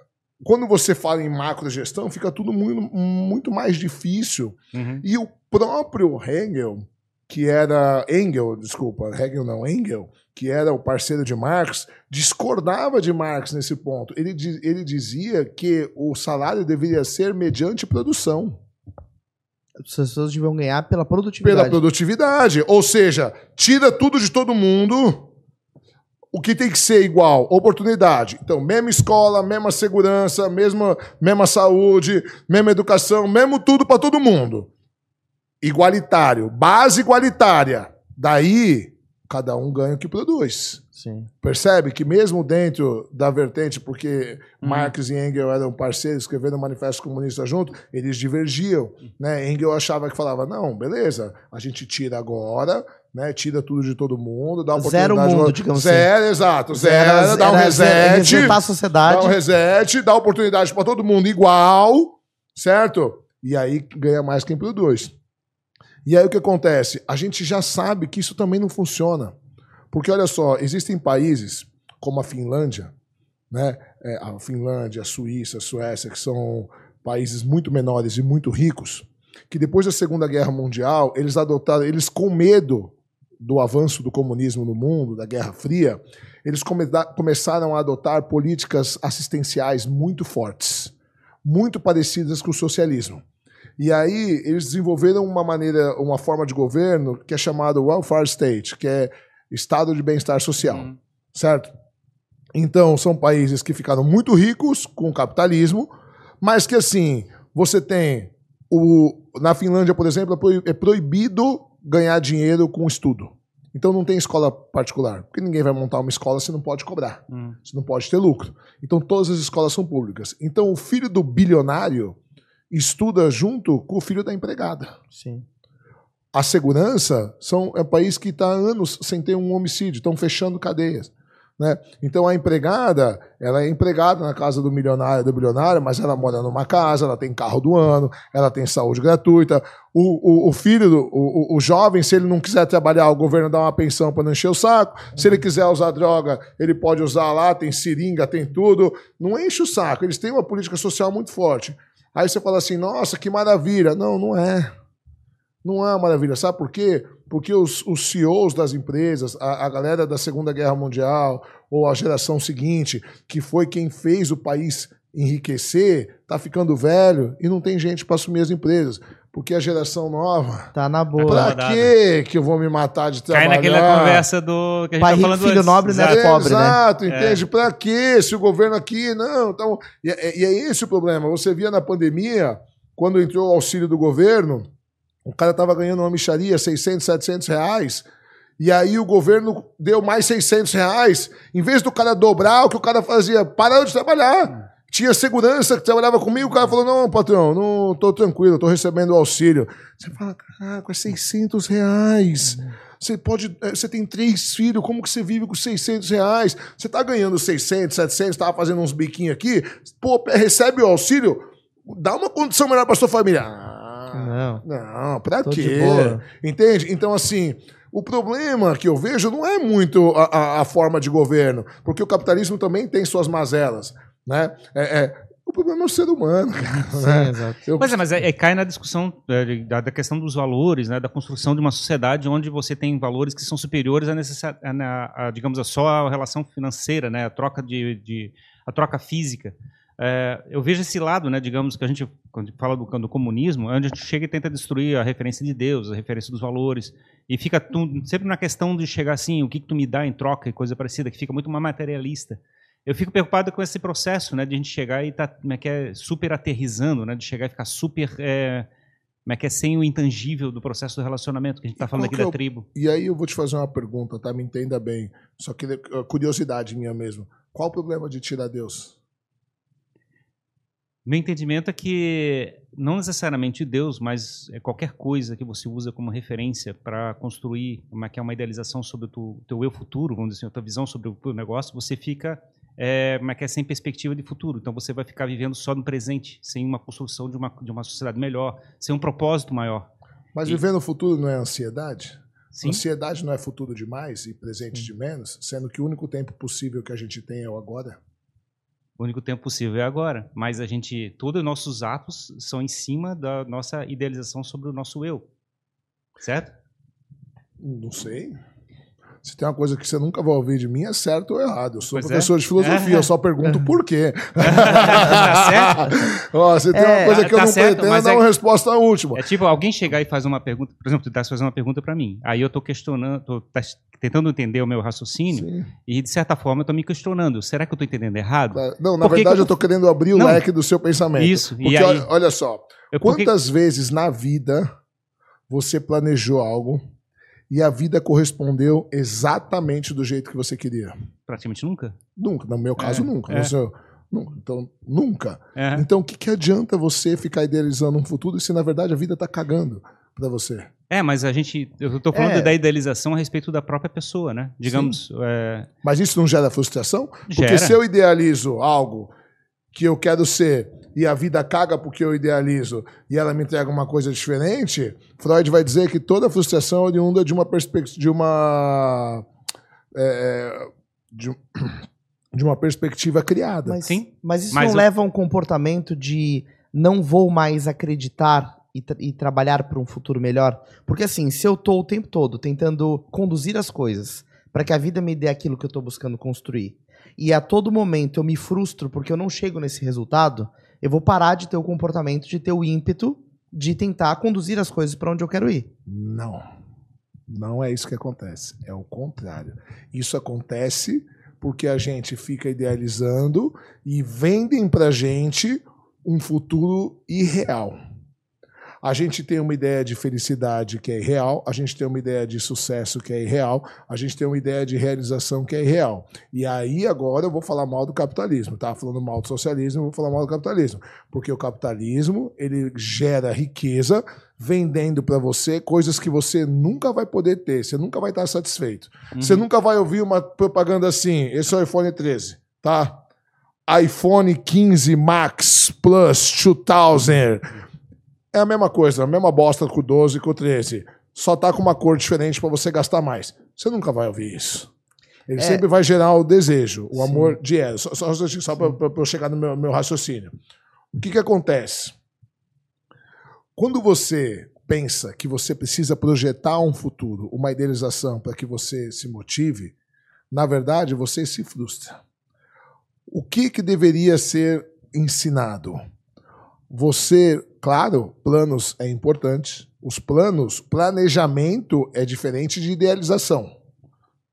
Quando você fala em macrogestão, fica tudo muito, muito mais difícil. Uhum. E o próprio Hegel, que era. Engel, desculpa, Hegel não, Engel, que era o parceiro de Marx, discordava de Marx nesse ponto. Ele, ele dizia que o salário deveria ser mediante produção, As pessoas deviam ganhar pela produtividade. pela produtividade. Ou seja, tira tudo de todo mundo. O que tem que ser igual? Oportunidade. Então, mesma escola, mesma segurança, mesma, mesma saúde, mesma educação, mesmo tudo para todo mundo. Igualitário. Base igualitária. Daí, cada um ganha o que produz. Sim. Percebe que mesmo dentro da vertente, porque Uhum. Marx e Engels eram parceiros, escrevendo o Manifesto Comunista junto, eles divergiam. Né? Engels achava que falava, não, beleza, a gente tira agora, né? tira tudo de todo mundo, dá Zero oportunidade... mundo, digamos Zero, exato, zero, dá um reset, resetar a dá sociedade. um reset, dá oportunidade para todo mundo igual, certo? E aí ganha mais quem produz. E aí o que acontece? A gente já sabe que isso também não funciona. Porque olha só, existem países como a Finlândia, né? É, a Finlândia, a Suíça, a Suécia, que são países muito menores e muito ricos, que depois da Segunda Guerra Mundial, eles adotaram, eles com medo do avanço do comunismo no mundo, da Guerra Fria, eles come- começaram a adotar políticas assistenciais muito fortes, muito parecidas com o socialismo. E aí eles desenvolveram uma maneira, uma forma de governo que é chamado welfare state, que é estado de bem-estar social, Uhum. certo? Então são países que ficaram muito ricos com o capitalismo, mas que assim você tem o na Finlândia, por exemplo, é proibido ganhar dinheiro com estudo. Então não tem escola particular, porque ninguém vai montar uma escola se não pode cobrar. Uhum. Você não pode ter lucro. Então todas as escolas são públicas. Então o filho do bilionário estuda junto com o filho da empregada. Sim. A segurança são, é um país que está há anos sem ter um homicídio, estão fechando cadeias. Né? Então a empregada, ela é empregada na casa do milionário, do bilionário, mas ela mora numa casa, ela tem carro do ano, ela tem saúde gratuita. O, o, o filho, do, o, o- jovem, se ele não quiser trabalhar, o governo dá uma pensão para não encher o saco. Se ele quiser usar droga, ele pode usar lá, tem seringa, tem tudo. Não enche o saco. Eles têm uma política social muito forte. Aí você fala assim, nossa, que maravilha. Não, não é. Não é maravilha. Sabe por quê? Porque os, os CEOs das empresas, a, a galera da Segunda Guerra Mundial, ou a geração seguinte, que foi quem fez o país enriquecer, tá ficando velho e não tem gente para assumir as empresas. Porque a geração nova. Tá na boa. Pra Acomodada. que que eu vou me matar de Cai trabalhar? naquela conversa do que a gente Pai tá rico, falando filho antes. nobre, né? Exato. pobre, né? Exato, entende? Pra quê? Se o governo aqui. Não, então. E é, e é esse o problema. Você via na pandemia, quando entrou o auxílio do governo, o cara tava ganhando uma micharia, 600, 700 reais. E aí o governo deu mais 600 reais. Em vez do cara dobrar, o que o cara fazia? Parou de trabalhar. Tinha segurança que trabalhava comigo, o cara falou: Não, patrão, não tô tranquilo, tô recebendo auxílio. Você fala: Caraca, é 600 reais. Você pode. eh, Você tem três filhos, como que você vive com 600 reais? Você tá ganhando 600, 700, tava fazendo uns biquinhos aqui, pô, recebe o auxílio, dá uma condição melhor pra sua família. Não. não, pra Tô de quê? boa. Entende? Então, assim, o problema que eu vejo não é muito a, a- a forma de governo, porque o capitalismo também tem suas mazelas, né? É, é- o problema é o ser humano, cara. Sim, né? exato. Eu- Pois é, mas é, é- cai na discussão é, da, da questão dos valores, né, da construção de uma sociedade onde você tem valores que são superiores a, necessa- a, a, digamos, a só a relação financeira, né, a troca de, de- a troca física. É, eu vejo esse lado, né, digamos, que a gente, quando fala do, do comunismo, onde a gente chega e tenta destruir a referência de Deus, a referência dos valores, e fica tu- sempre na questão de chegar assim, o que, que tu me dá em troca e coisa parecida, que fica muito mais materialista. Eu fico preocupado com esse processo, né, de a gente chegar e tá, como é que é, super aterrizando, né, de chegar e ficar super, é, como é que é, sem o intangível do processo do relacionamento, que a gente está falando aqui é da tribo. E aí eu vou te fazer uma pergunta, tá? Me entenda bem. Só que eh, curiosidade minha mesmo. Qual o problema de tirar Deus? Meu entendimento é que não necessariamente Deus, mas é qualquer coisa que você usa como referência para construir uma, que é uma idealização sobre o teu, eu futuro, vamos dizer assim, a tua visão sobre o negócio, você fica é, como é que é, sem perspectiva de futuro. Então você vai ficar vivendo só no presente, sem uma construção de uma, de uma sociedade melhor, sem um propósito maior. Mas E- viver no futuro não é ansiedade? Sim? Ansiedade não é futuro demais e presente de menos, sendo que o único tempo possível que a gente tem é o agora? O único tempo possível é agora. Mas a gente, todos os nossos atos são em cima da nossa idealização sobre o nosso eu. Certo? Não sei. Se tem uma coisa que você nunca vai ouvir de mim, é certo ou errado. Eu sou Pois é. professor de filosofia, É. eu só pergunto por quê. Tá certo? Ó, se tem É, uma coisa que eu tá não certo, pretendo, é dar é- uma resposta última. É tipo alguém chegar e fazer uma pergunta, por exemplo, tu tá fazendo uma pergunta para mim. Aí eu tô questionando, tô tá tentando entender o meu raciocínio Sim, e de certa forma eu tô me questionando. Será que eu tô entendendo errado? Não, na verdade eu eu tô querendo abrir o Não. leque do seu pensamento. Isso. Porque e aí, olha, olha só, eu, porque- quantas vezes na vida você planejou algo e a vida correspondeu exatamente do jeito que você queria? praticamente nunca. Nunca, no meu caso, É, nunca. é. No seu- nu- então, nunca. É. Então, o que, que adianta você ficar idealizando um futuro se na verdade a vida tá cagando pra você? É, mas a gente, eu tô falando É. da idealização a respeito da própria pessoa, né? Digamos, é, Mas isso não gera frustração? Porque Gera. se eu idealizo algo que eu quero ser e a vida caga porque eu idealizo e ela me entrega uma coisa diferente, Freud vai dizer que toda frustração é oriunda de uma perspectiva de uma é, de, um- de uma perspectiva criada. Mas, Sim. mas isso Mas não eu- leva a um comportamento de não vou mais acreditar e, tra- e trabalhar para um futuro melhor? Porque assim, se eu tô o tempo todo tentando conduzir as coisas para que a vida me dê aquilo que eu tô buscando construir, e a todo momento eu me frustro porque eu não chego nesse resultado, eu vou parar de ter o comportamento, de ter o ímpeto de tentar conduzir as coisas para onde eu quero ir. Não. Não é isso que acontece. É o contrário. Isso acontece porque a gente fica idealizando e vendem pra gente um futuro irreal. A gente tem uma ideia de felicidade que é irreal, a gente tem uma ideia de sucesso que é irreal, a gente tem uma ideia de realização que é irreal. E aí agora eu vou falar mal do capitalismo. Tava falando mal do socialismo, eu vou falar mal do capitalismo, porque o capitalismo, ele gera riqueza vendendo para você coisas que você nunca vai poder ter, você nunca vai estar satisfeito. Uhum. Você nunca vai ouvir uma propaganda assim, esse é o iPhone 13, tá? iPhone 15 Max Plus 2000. É a mesma coisa, a mesma bosta com o 12 e com o 13. Só tá com uma cor diferente para você gastar mais. Você nunca vai ouvir isso. Ele É. sempre vai gerar o desejo, o Sim. amor de ela. Só, só, só para eu chegar no meu, meu raciocínio. O que, que acontece? Quando você pensa que você precisa projetar um futuro, uma idealização para que você se motive, na verdade você se frustra. O que, que deveria ser ensinado? Você, claro, planos é importante. Os planos, planejamento é diferente de idealização.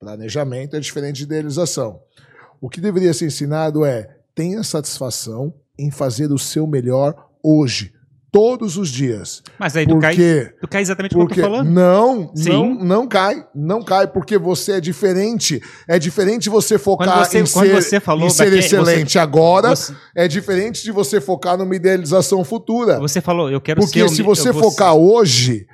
Planejamento é diferente de idealização. O que deveria ser ensinado é tenha satisfação em fazer o seu melhor hoje, todos os dias. Mas aí tu cai, Porque tu cai exatamente como eu porque tô falando. não, Sim. não, não cai, não cai porque você é diferente. É diferente você focar Quando você- em quando ser, você falou em ser daquele- excelente agora. Você, É diferente de você focar numa idealização futura. você falou, eu quero Porque ser... o se você focar hoje,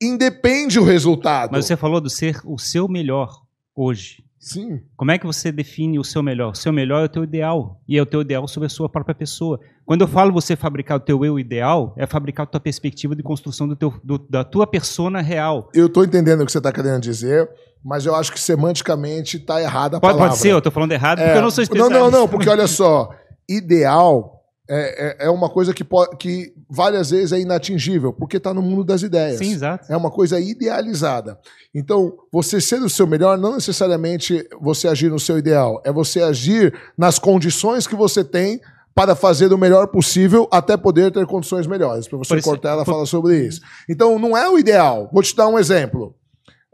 independe o resultado. Mas você falou do ser o seu melhor hoje. Sim. Como é que você define o seu melhor? O seu melhor é o teu ideal. E é o teu ideal sobre a sua própria pessoa. Quando eu falo você fabricar o teu eu ideal, é fabricar a tua perspectiva de construção do teu, do- da tua persona real. Eu tô entendendo o que você tá querendo dizer, mas eu acho que semanticamente tá errada a Pode, palavra. pode ser, eu tô falando errado, É, porque eu não sou não, especialista. não, não, porque olha só, ideal é, é, é uma coisa que, pode, que várias vezes é inatingível, porque tá no mundo das ideias. Sim, exato. É uma coisa idealizada. Então, você ser o seu melhor não necessariamente você agir no seu ideal, é você agir nas condições que você tem para fazer o melhor possível até poder ter condições melhores. O professor isso- Cortella por- fala sobre isso. Então, não é o ideal. Vou te dar um exemplo.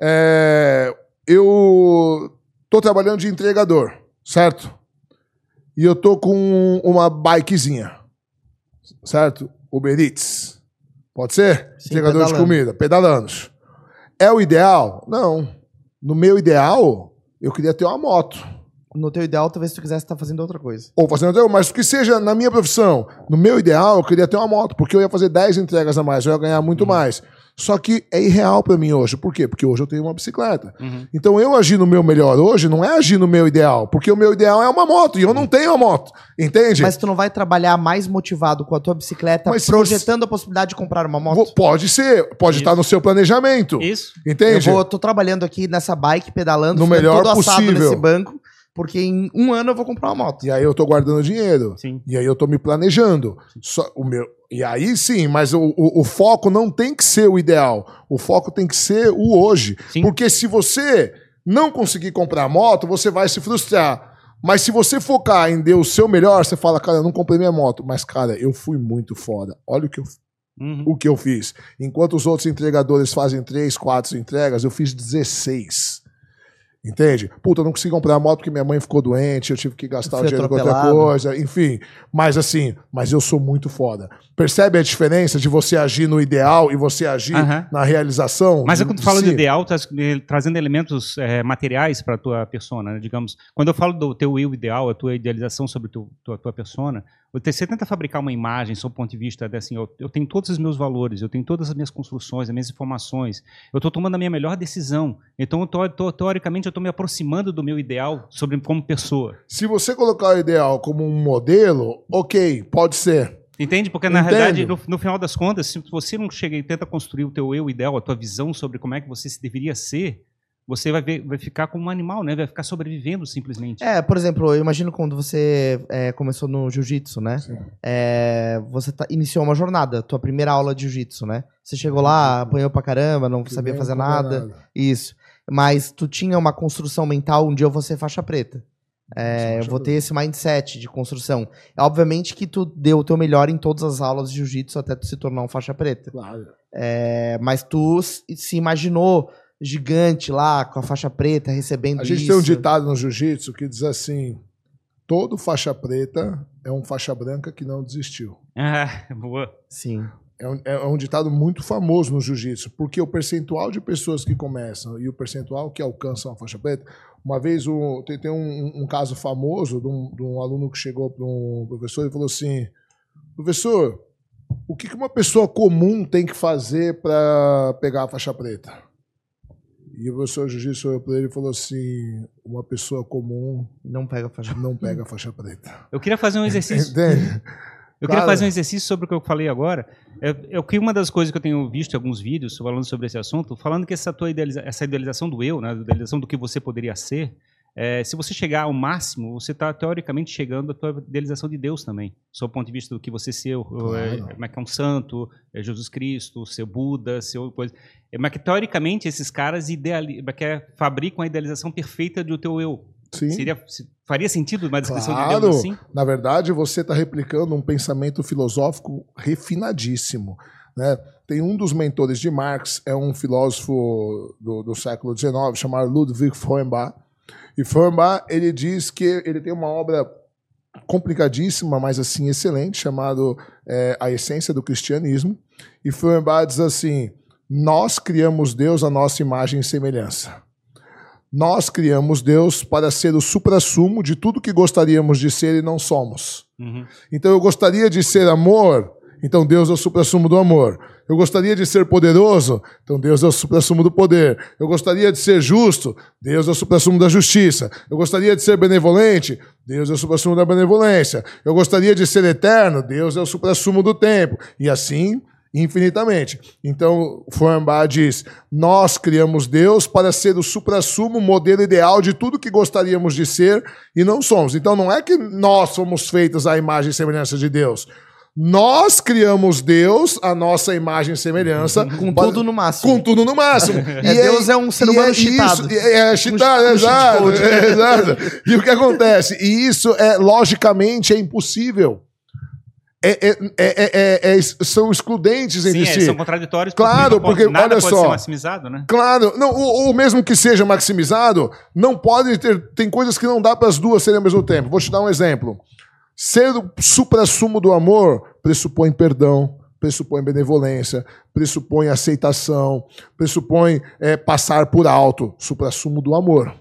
É, eu tô trabalhando de entregador, certo? E eu tô com uma bikezinha, certo? Uber Eats. Pode ser? Sim, entregador de comida, pedalando. É o ideal? Não. No meu ideal, eu queria ter uma moto. No teu ideal, talvez tu quisesse estar fazendo outra coisa. Ou fazendo, mas que seja na minha profissão, no meu ideal, eu queria ter uma moto, porque eu ia fazer 10 entregas a mais, eu ia ganhar muito mais. Só que é irreal pra mim hoje. Por quê? Porque hoje eu tenho uma bicicleta. Uhum. Então eu agir no meu melhor hoje não é agir no meu ideal, porque o meu ideal é uma moto e eu não tenho uma moto. Entende? Mas tu não vai trabalhar mais motivado com a tua bicicleta, Mas projetando a possibilidade de comprar uma moto? Pode ser, pode Isso. estar no seu planejamento. Isso. Entende? Eu vou, tô trabalhando aqui nessa bike, pedalando, No melhor todo assado possível. nesse banco, porque em um ano eu vou comprar uma moto. E aí eu tô guardando dinheiro. Sim. E aí eu tô me planejando. Só, o meu, e aí sim, mas o, o, o foco não tem que ser o ideal. O foco tem que ser o hoje. Sim. Porque se você não conseguir comprar a moto, você vai se frustrar. Mas se você focar em dar o seu melhor, você fala, cara, eu não comprei minha moto. Mas, cara, eu fui muito foda. Olha o que eu, Uhum. o que eu fiz. Enquanto os outros entregadores fazem três, quatro entregas, eu fiz 16. Entende? Puta, eu não consegui comprar a moto porque minha mãe ficou doente, eu tive que gastar o dinheiro com outra atropelado. coisa, enfim. Mas assim, mas eu sou muito foda. Percebe a diferença de você agir no ideal e você agir na realização? Mas de- é quando tu de fala si? do ideal, tá trazendo elementos eh, materiais para tua persona, né? digamos. Quando eu falo do teu eu ideal, a tua idealização sobre a tua, tua, tua persona, você tenta fabricar uma imagem, sob o ponto de vista de assim, eu, eu tenho todos os meus valores, eu tenho todas as minhas construções, as minhas informações, eu estou tomando a minha melhor decisão. Então, eu tô, tô- teoricamente, eu estou me aproximando do meu ideal sobre como pessoa. Se você colocar o ideal como um modelo, ok, pode ser. Entende? Porque, na Entendo. realidade, no, no final das contas, se você não chega e tenta construir o teu eu ideal, a tua visão sobre como é que você se deveria ser, você vai, ver- vai ficar como um animal, né? Vai ficar sobrevivendo simplesmente. É, por exemplo, eu imagino quando você é, começou no jiu-jitsu, né? Sim. É, você tá- iniciou uma jornada, tua primeira aula de jiu-jitsu, né? Você chegou lá, apanhou pra caramba, não sabia Nem fazer comprar nada. Isso. Mas tu tinha uma construção mental, um dia eu vou ser faixa preta. É, eu vou ter esse mindset de construção. É, obviamente que tu deu o teu melhor em todas as aulas de jiu-jitsu até tu se tornar um faixa preta. Claro. É, mas tu se imaginou gigante lá, com a faixa preta, recebendo A gente isso. tem um ditado no jiu-jitsu que diz assim: todo faixa preta é um faixa branca que não desistiu. Ah, boa. Sim. É um, é um ditado muito famoso no jiu-jitsu, porque o percentual de pessoas que começam e o percentual que alcançam a faixa preta. Uma vez o- tem, tem um, um caso famoso de um, de um aluno que chegou para um professor e falou assim: Professor, o que, que uma pessoa comum tem que fazer para pegar a faixa preta? E o professor jiu-jitsu olhou para ele e falou assim: Uma pessoa comum Não pega a faixa não pega faixa preta. Eu queria fazer um exercício. Entende? Eu queria fazer um exercício sobre o que eu falei agora. Eu, eu que uma das coisas que eu tenho visto em alguns vídeos falando sobre esse assunto, falando que essa tua idealiza essa idealização do eu, né, a idealização do que você poderia ser, é, se você chegar ao máximo, você está teoricamente chegando à tua idealização de Deus também, sob o ponto de vista do que você ser, é, como é que é um santo, é Jesus Cristo, ser Buda, ser coisa. É, mas que teoricamente esses caras ideali que é, fabricam a idealização perfeita do teu eu. Sim. Seria, se- faria sentido uma descrição de Claro. Deus assim? Na verdade, você está replicando um pensamento filosófico refinadíssimo. Né? Tem um dos mentores de Marx, é um filósofo do, do século XIX, chamado Ludwig Feuerbach. E Feuerbach, ele diz que ele tem uma obra complicadíssima, mas assim, excelente, chamado é, A Essência do Cristianismo. E Feuerbach diz assim: Nós criamos Deus à nossa imagem e semelhança. Nós criamos Deus para ser o suprassumo de tudo que gostaríamos de ser e não somos. Uhum. Então eu gostaria de ser amor, então Deus é o suprassumo do amor. Eu gostaria de ser poderoso, então Deus é o suprassumo do poder. Eu gostaria de ser justo, Deus é o suprassumo da justiça. Eu gostaria de ser benevolente, Deus é o suprassumo da benevolência. Eu gostaria de ser eterno, Deus é o suprassumo do tempo. E assim infinitamente. Então, Feuerbach diz: nós criamos Deus para ser o suprassumo, modelo ideal de tudo que gostaríamos de ser e não somos. Então, não é que nós somos feitos à imagem e semelhança de Deus. Nós criamos Deus, a nossa imagem e semelhança. Com para- tudo no máximo. Com tudo no máximo. É, Deus é um ser e humano é isso, É, é cheatado, Um- um exato, é, exato. E o que acontece? E isso, é logicamente, é impossível. É, é- é- é- é- é- são excludentes Sim, entre é, si. são contraditórios. Claro, porque, nada olha pode só. ser maximizado, né? Claro, não, ou, ou mesmo que seja maximizado, não pode ter. Tem coisas que não dá para as duas serem ao mesmo tempo. Vou te dar um exemplo. Ser o suprassumo do amor pressupõe perdão, pressupõe benevolência, pressupõe aceitação, pressupõe é, passar por alto. Suprassumo do amor.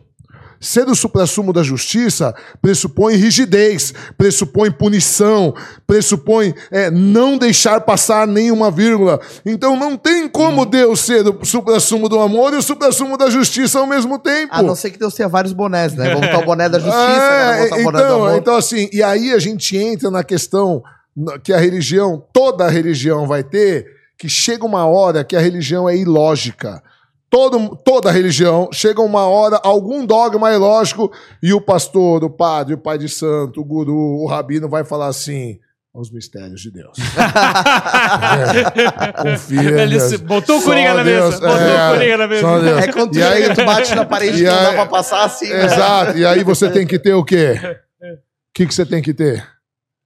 Ser o suprassumo da justiça pressupõe rigidez, pressupõe punição, pressupõe é, não deixar passar nenhuma vírgula. Então não tem como Deus ser o suprassumo do amor e o suprassumo da justiça ao mesmo tempo. A não ser que Deus tenha vários bonés, né? Vamos botar o boné da justiça, É, botar o boné do então, amor. então, assim, e aí a gente entra na questão que a religião, toda a religião vai ter, que chega uma hora que a religião é ilógica. Todo, toda religião chega uma hora, algum dogma é lógico, e o pastor, o padre, o pai de santo, o guru, o rabino vai falar assim: os mistérios de Deus. É, confia. Ele se- botou o Coringa na Deus, mesa. Botou é, o Coringa na mesa. É quando tu E aí- tu bate na parede E que não dá pra passar assim, né? Exato. E aí você tem que ter o quê? O que, que você tem que ter?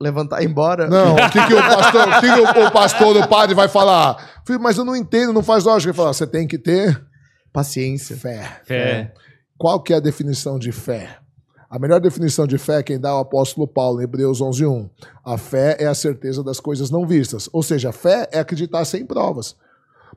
Levantar e ir embora. Não, o que, que o pastor, o que, que o, o pastor, o padre vai falar? Filho, mas eu não entendo, não faz lógica. Ele fala, você tem que ter Paciência. fé. Fé. Qual que é a definição de fé? A melhor definição de fé é quem dá é o apóstolo Paulo, em Hebreus 11.1. A fé é a certeza das coisas não vistas. Ou seja, a fé é acreditar sem provas.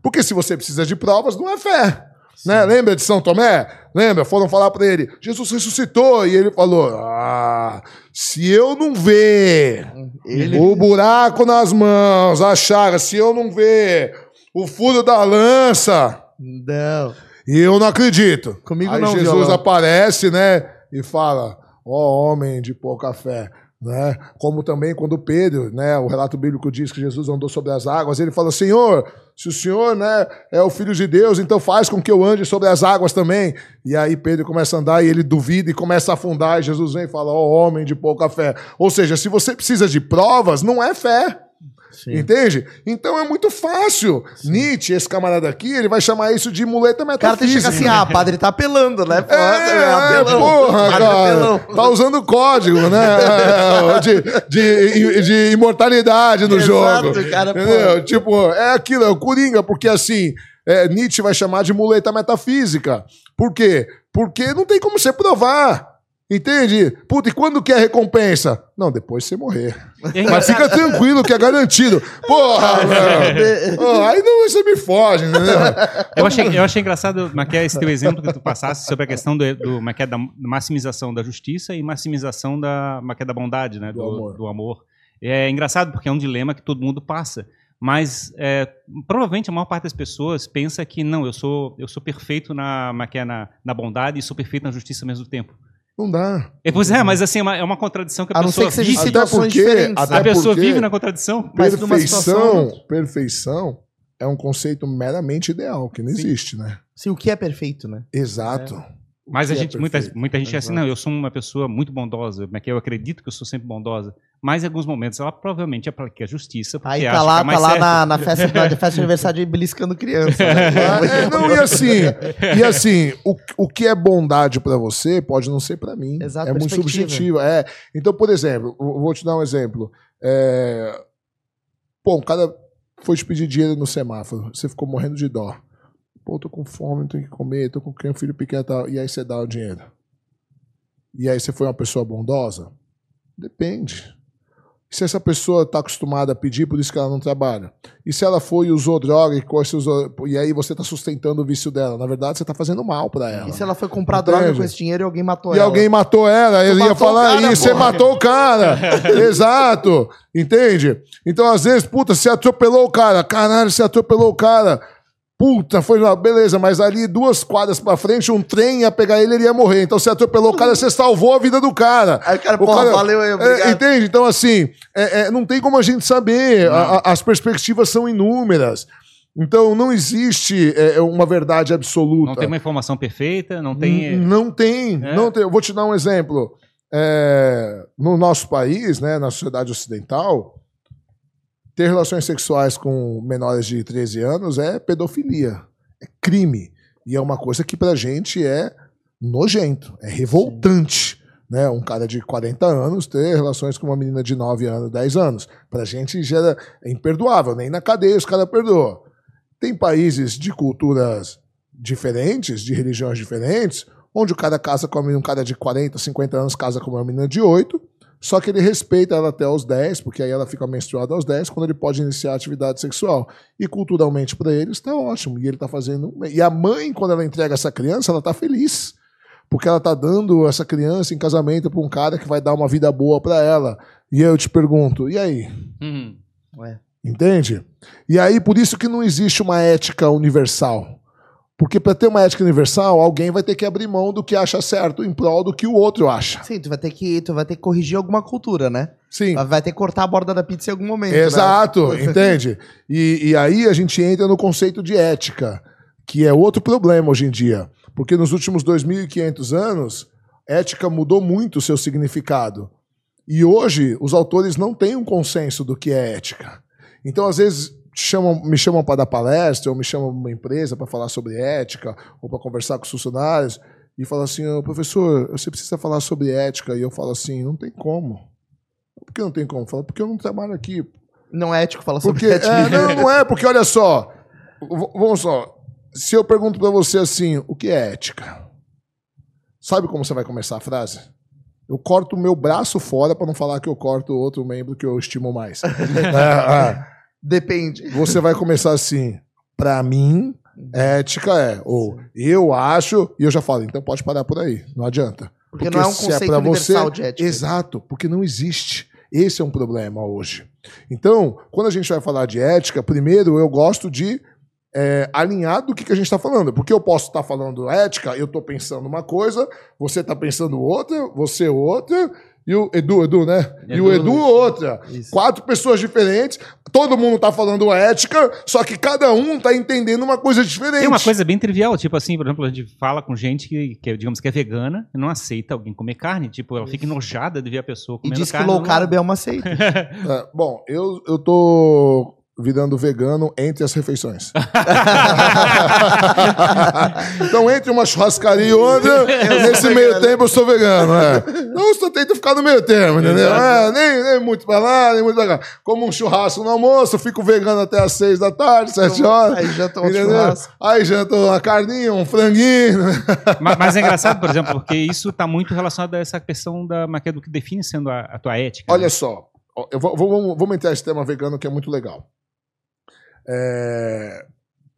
Porque se você precisa de provas, não é fé. Né? Lembra de São Tomé? Lembra? Foram falar para ele, Jesus ressuscitou. E ele falou, ah, se eu não ver Ele- o buraco nas mãos, a chaga, se eu não ver o furo da lança, Não. Eu não acredito. Comigo Aí não, Jesus violão. aparece, né, e fala: "Ó homem de pouca fé", né? Como também quando Pedro, né, o relato bíblico diz que Jesus andou sobre as águas, ele fala: "Senhor, se o Senhor, né, é o filho de Deus, então faz com que eu ande sobre as águas também". E aí Pedro começa a andar e ele duvida e começa a afundar, e Jesus vem e fala: "Ó homem de pouca fé". Ou seja, se você precisa de provas, não é fé. Sim. Entende? Então é muito fácil. Nietzsche, esse camarada aqui, ele vai chamar isso de muleta O cara metafísica. chegar assim, ah, padre tá apelando, né? Pô, É, apelão. porra, Padre cara. Tá usando código, né? É, De, de, de imortalidade no Exato, jogo. cara, pô. Tipo, é aquilo, é o Coringa, porque assim, é, Nietzsche vai chamar de muleta metafísica. Por quê? Porque não tem como você provar. Entende? Puta, e quando que é a recompensa? Não, depois você morrer. É Mas fica tranquilo que é garantido. Porra, mano. Ô, aí não, você me foge, entendeu? Eu achei, eu achei engraçado, Maquia, esse teu exemplo que tu passasse sobre a questão do, do Maquia, da maximização da justiça e maximização da, Maquia, da bondade, né? Do Do, amor. do amor. É engraçado porque é um dilema que todo mundo passa. Mas é, provavelmente a maior parte das pessoas pensa que não, eu sou, eu sou perfeito na, na, na bondade e sou perfeito na justiça ao mesmo tempo. Não dá. É, pois é, mas assim, é uma, é uma contradição que a A não ser pessoa que vive. Até porque- diferentes. até A pessoa porque- vive na contradição. Perfeição, situação- perfeição é um conceito meramente ideal, que não Sim. existe, né? Sim, o que é perfeito, né? Exato. Mas a é gente, muita, perfeito. muita gente é assim, Exato. não, eu sou uma pessoa muito bondosa, eu acredito que eu sou sempre bondosa. Mas em alguns momentos ela provavelmente aplica a justiça, Aí acha tá lá, que é tá lá certo. na, na festa, na festa de aniversário de beliscando criança. né? É, não, e assim, e assim o, o que é bondade pra você pode não ser pra mim. Exato, é muito subjetivo. É. Então, por exemplo, vou te dar um exemplo. É... Pô, um cara foi te pedir dinheiro no semáforo, você ficou morrendo de dó. Pô, tô com fome, tenho que comer, tô com um filho pequeno e tal. E aí você dá o dinheiro. E aí você foi uma pessoa bondosa? Depende. Se essa pessoa está acostumada a pedir, por isso que ela não trabalha. E se ela foi e usou droga e, coisa, usou, e aí você está sustentando o vício dela. Na verdade, você está fazendo mal para ela. E se ela foi comprar Entende? droga com esse dinheiro e alguém matou E ela? alguém matou ela, ele ia matou falar, cara, e você porra." matou o cara. Exato. Entende? Então, às vezes, puta, você atropelou o cara. Caralho, você atropelou o cara. Puta, foi lá, beleza, mas ali duas quadras pra frente, um trem ia pegar ele, ele ia morrer. Então você atropelou o cara, você salvou a vida do cara. Aí o cara, O porra, cara- valeu aí, É, entende? Então, assim, é- é, não tem como a gente saber. A- a- as perspectivas são inúmeras. Então, não existe é, uma verdade absoluta. Não tem uma informação perfeita, não tem. N- Não tem, É. não tem. Eu vou te dar um exemplo. É, no nosso país, né, na sociedade ocidental, ter relações sexuais com menores de 13 anos é pedofilia, é crime. E é uma coisa que pra gente é nojento, é revoltante. Né? Um cara de 40 anos ter relações com uma menina de 9 anos, 10 anos. Pra gente gera, é imperdoável, nem na cadeia os caras perdoam. Tem países de culturas diferentes, de religiões diferentes, onde o cara casa com a menina, um cara de 40, 50 anos casa com uma menina de 8, só que ele respeita ela até os 10, porque aí ela fica menstruada aos 10, quando ele pode iniciar a atividade sexual. E culturalmente para eles está ótimo, e ele está fazendo. E a mãe, quando ela entrega essa criança, ela está feliz. Porque ela está dando essa criança em casamento para um cara que vai dar uma vida boa para ela. E eu te pergunto, e aí? Uhum. Entende? E aí, por isso que não existe uma ética universal. Porque para ter uma ética universal, alguém vai ter que abrir mão do que acha certo em prol do que o outro acha. Sim, tu vai ter que, tu vai ter que corrigir alguma cultura, né? Sim. Vai ter que cortar a borda da pizza em algum momento. né? Exato, entende? E, e aí a gente entra no conceito de ética, que é outro problema hoje em dia. Porque nos últimos 2.500 anos, ética mudou muito o seu significado. E hoje, os autores não têm um consenso do que é ética. Então, às vezes, chamam, me chamam para dar palestra, ou me chamam para uma empresa para falar sobre ética, ou para conversar com os funcionários, e falam assim: "Ô, professor, você precisa falar sobre ética. E eu falo assim: não tem como. Por que não tem como? Fala, porque eu não trabalho aqui. Não é ético falar sobre Porque, ética. é, não, não é, porque olha só. Vamos só. Se eu pergunto pra você assim, o que é ética? Sabe como você vai começar a frase? Eu corto o meu braço fora pra não falar que eu corto outro membro que eu estimo mais. É, é. Depende. Você vai começar assim, pra mim, ética é, ou eu acho, e eu já falo, então pode parar por aí, não adianta. Porque, não é um se conceito pra universal de ética. Exato, porque não existe. Esse é um problema hoje. Então, quando a gente vai falar de ética, primeiro eu gosto de é, alinhar do que, que a gente está falando. Porque eu posso estar falando ética, eu estou pensando uma coisa, você está pensando outra, você outra, e o Edu, Edu, né? e o Edu. Edu outra. Isso. Quatro pessoas diferentes, todo mundo está falando ética, só que cada um está entendendo uma coisa diferente. Tem uma coisa bem trivial, tipo assim, por exemplo, a gente fala com gente que, que digamos que é vegana e não aceita alguém comer carne. Tipo, ela fica enojada de ver a pessoa E comendo diz que carne. low do carb lado. é uma seita. É, bom, eu, eu tô virando vegano entre as refeições. então, entre uma churrascaria e outra, nesse meio tempo eu sou vegano. É. Não, eu só tento ficar no meio termo, entendeu? É, nem, nem muito pra lá, nem muito pra cá. Como um churrasco no almoço, fico vegano até às seis da tarde, sete horas. Aí já tomou Entendeu? churrasco. Aí janto uma carninha, um franguinho. mas, mas é engraçado, por exemplo, porque isso está muito relacionado a essa questão da, é do que define sendo a, a tua ética. Olha né? só, eu vou, vou- vamos, vamos entrar nesse tema vegano que é muito legal. É,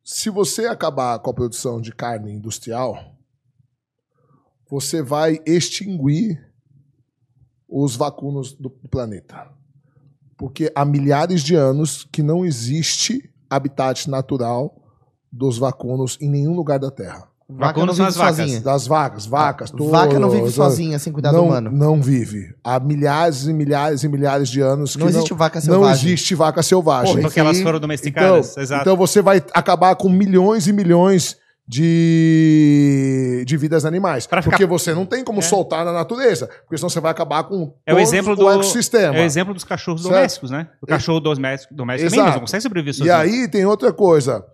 se você acabar com a produção de carne industrial, você vai extinguir os vacunos do planeta. Porque há milhares de anos que não existe habitat natural dos vacunos em nenhum lugar da Terra. Vaca não Vacunos são vive as vacas. sozinha. Das vacas, vacas, Vaca não vive sozinha sem cuidar não, do humano. Não vive. Há milhares e milhares e milhares de anos que Não existe vaca não selvagem. existe vaca selvagem. Porra, Porque elas foram então, domesticadas. Exato. então você vai acabar com milhões e milhões de, de vidas animais. Pra ficar- Porque você não tem como É. soltar na natureza. Porque senão você vai acabar com É o exemplo do ecossistema. É o exemplo dos cachorros Certo. domésticos, né? O cachorro doméstico, doméstico também Exato. não consegue sobreviver E aí tem outra coisa.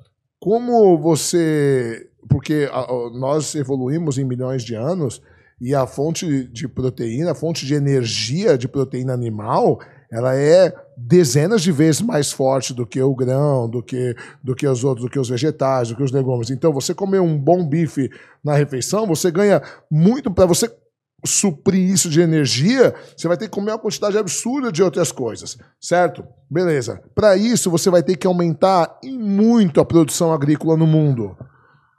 Como você. Porque a- a- nós evoluímos em milhões de anos e a fonte de proteína, a fonte de energia de proteína animal, ela é dezenas de vezes mais forte do que o grão, do que, do que os outros, do que os vegetais, do que os legumes. Então, você comer um bom bife na refeição, você ganha muito para você suprir isso de energia, você vai ter que comer uma quantidade absurda de outras coisas, certo? Beleza. Para isso, você vai ter que aumentar em muito a produção agrícola no mundo.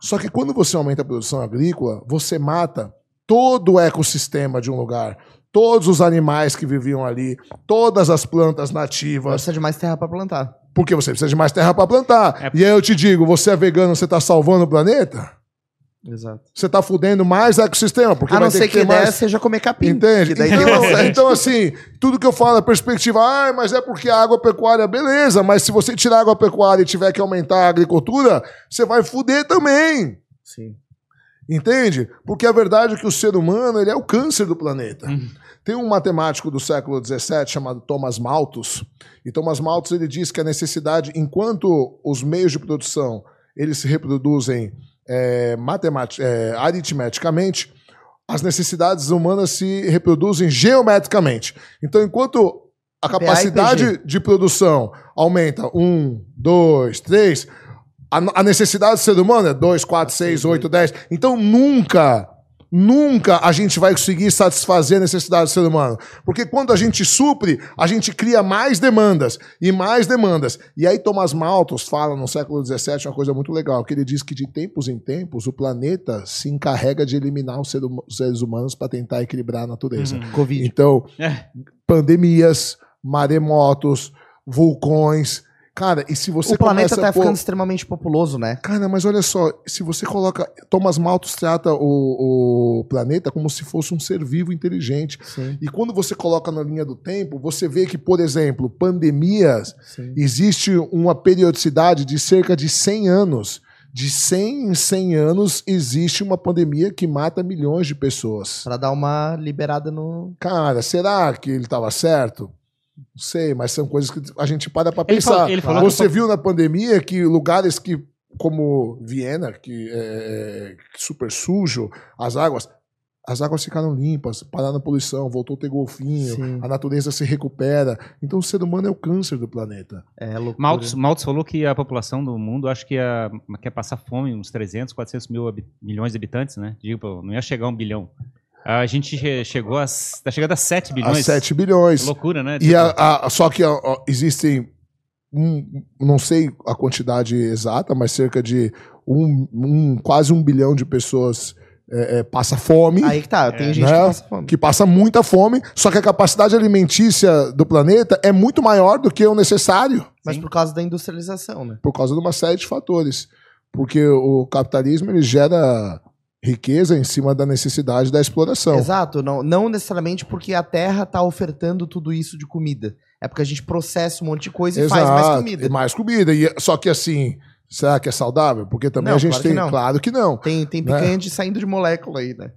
Só que quando você aumenta a produção agrícola, você mata todo o ecossistema de um lugar. Todos os animais que viviam ali, todas as plantas nativas. Precisa de mais terra para plantar. Porque você precisa de mais terra para plantar. É. E aí eu te digo, você é vegano, você tá salvando o planeta? Exato. Você tá fudendo mais ecossistema, porque A vai não ser que que a ter ideia mais... seja comer capim. Entende? que daí tem Então, então, assim, tudo que eu falo, a perspectiva, ah, mas é porque a agropecuária, beleza, mas se você tirar a agropecuária e tiver que aumentar a agricultura, você vai fuder também. Sim. Entende? Porque a verdade é que o ser humano ele é o câncer do planeta. Tem um matemático do século XVII chamado Thomas Malthus, e Thomas Malthus ele diz que a necessidade, enquanto os meios de produção eles se reproduzem é, é, aritmeticamente, as necessidades humanas se reproduzem geometricamente. Então, enquanto a PA capacidade de produção aumenta um, dois, três, a, a necessidade do ser humano é 2, 4, 6, 8, 10. Então nunca, nunca a gente vai conseguir satisfazer a necessidade do ser humano. Porque quando a gente supre, a gente cria mais demandas e mais demandas. E aí Thomas Malthus fala no século XVII uma coisa muito legal, que ele diz que de tempos em tempos o planeta se encarrega de eliminar os ser os seres humanos para tentar equilibrar a natureza. Covid. Então, É. pandemias, maremotos, vulcões. Cara, e se você o planeta tá a pôr- ficando extremamente populoso, né? Cara, mas olha só, se você coloca. Thomas Malthus trata o, o planeta como se fosse um ser vivo inteligente. Sim. E quando você coloca na linha do tempo, você vê que, por exemplo, pandemias, Sim. existe uma periodicidade de cerca de 100 anos. De 100 em 100 anos existe uma pandemia que mata milhões de pessoas. Pra dar uma liberada no. Cara, será que ele estava certo? Não sei, mas são coisas que a gente para para pensar. falou- ele falou que Você viu na pandemia que lugares que, como Viena, que é super sujo, as águas, as águas ficaram limpas, pararam a poluição, voltou a ter golfinho, Sim. a natureza se recupera. Então o ser humano é o câncer do planeta. É loucura. Malthus, Malthus falou que a população do mundo acho que ia, quer passar fome, uns 300, 400 mil milhões de habitantes, né? Tipo, não ia chegar a um bilhão. A gente che- chegou a. Está chegando a 7 bilhões. A 7 bilhões. Loucura, né? E a- a- só que a- a- existem, um, não sei a quantidade exata, mas cerca de um, um- quase um bilhão de pessoas é, é, passa fome, Aí que tá, tem É. gente Né? que passa fome. que passa muita fome, só que a capacidade alimentícia do planeta é muito maior do que o necessário, Mas Sim. por causa da industrialização, né? por causa de uma série de fatores. Porque o capitalismo ele gera riqueza em cima da necessidade da exploração. Exato, não, não necessariamente porque a terra tá ofertando tudo isso de comida. É porque a gente processa um monte de coisa e faz mais comida. e mais comida. E, só que assim, será que é saudável? Porque também Não, a gente claro que tem. não. Claro que não. Tem, tem Né? picanha de saindo de molécula aí, né?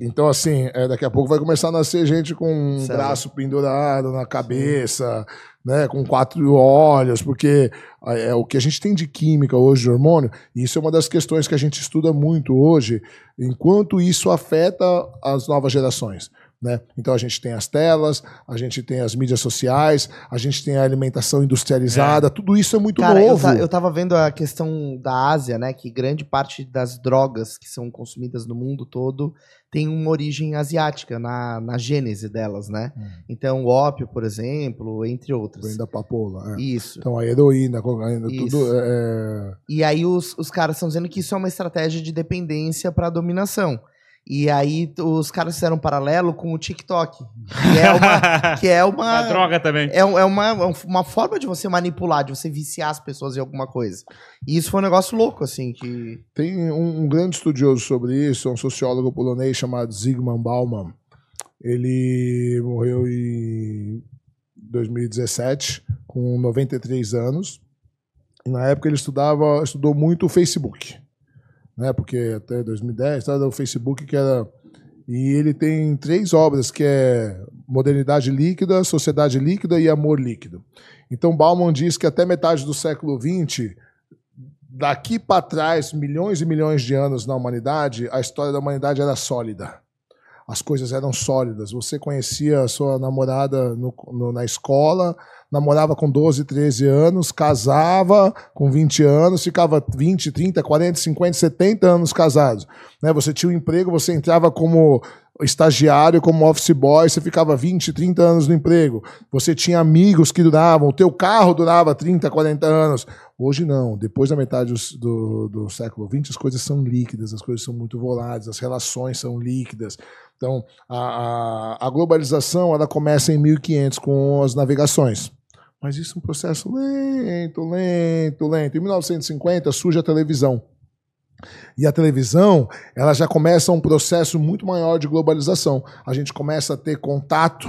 Então, assim, é, daqui a pouco vai começar a nascer gente com um Célula. braço pendurado na cabeça, né? Com quatro olhos, porque é, é o que a gente tem de química hoje de hormônio, e isso é uma das questões que a gente estuda muito hoje, enquanto isso afeta as novas gerações. Né? Então a gente tem as telas, a gente tem as mídias sociais, a gente tem a alimentação industrializada, tudo isso é muito Cara, eu, novo. ta- eu tava vendo a questão da Ásia, né? Que grande parte das drogas que são consumidas no mundo todo tem uma origem asiática na, na gênese delas, né? Hum. Então, o ópio, por exemplo, entre outras. Vem da papoula. é. Isso. Então a heroína, a cocaína, Isso. tudo é, E aí os, os caras estão dizendo que isso é uma estratégia de dependência para dominação. E aí os caras fizeram um paralelo com o TikTok, que é uma, que é uma, A droga também. é, é uma, uma forma de você manipular, de você viciar as pessoas em alguma coisa. E isso foi um negócio louco, assim, que. Tem um, um grande estudioso sobre isso, um sociólogo polonês chamado Zygmunt Bauman. Ele morreu em 2017, com 93 anos. E na época ele estudava, estudou muito o Facebook, né? Porque até 2010 era o Facebook que era e ele tem três obras que é Modernidade Líquida, Sociedade Líquida e Amor Líquido. Então Bauman diz que até metade do século XX daqui para trás, milhões e milhões de anos na humanidade, a história da humanidade era sólida. As coisas eram sólidas. Você conhecia a sua namorada no- no- na escola, namorava com 12, 13 anos, casava com 20 anos, ficava 20, 30, 40, 50, 70 anos casados. Né? Você tinha um emprego, você entrava como estagiário como office boy, você ficava 20, 30 anos no emprego. Você tinha amigos que duravam, o teu carro durava 30, 40 anos. Hoje não. Depois da metade do, do, século XX, as coisas são líquidas, as coisas são muito voláteis, as relações são líquidas. Então, a, a, a globalização ela começa em 1500 com as navegações. Mas isso é um processo lento, lento, lento. Em 1950 surge a televisão. E a televisão, ela já começa um processo muito maior de globalização. A gente começa a ter contato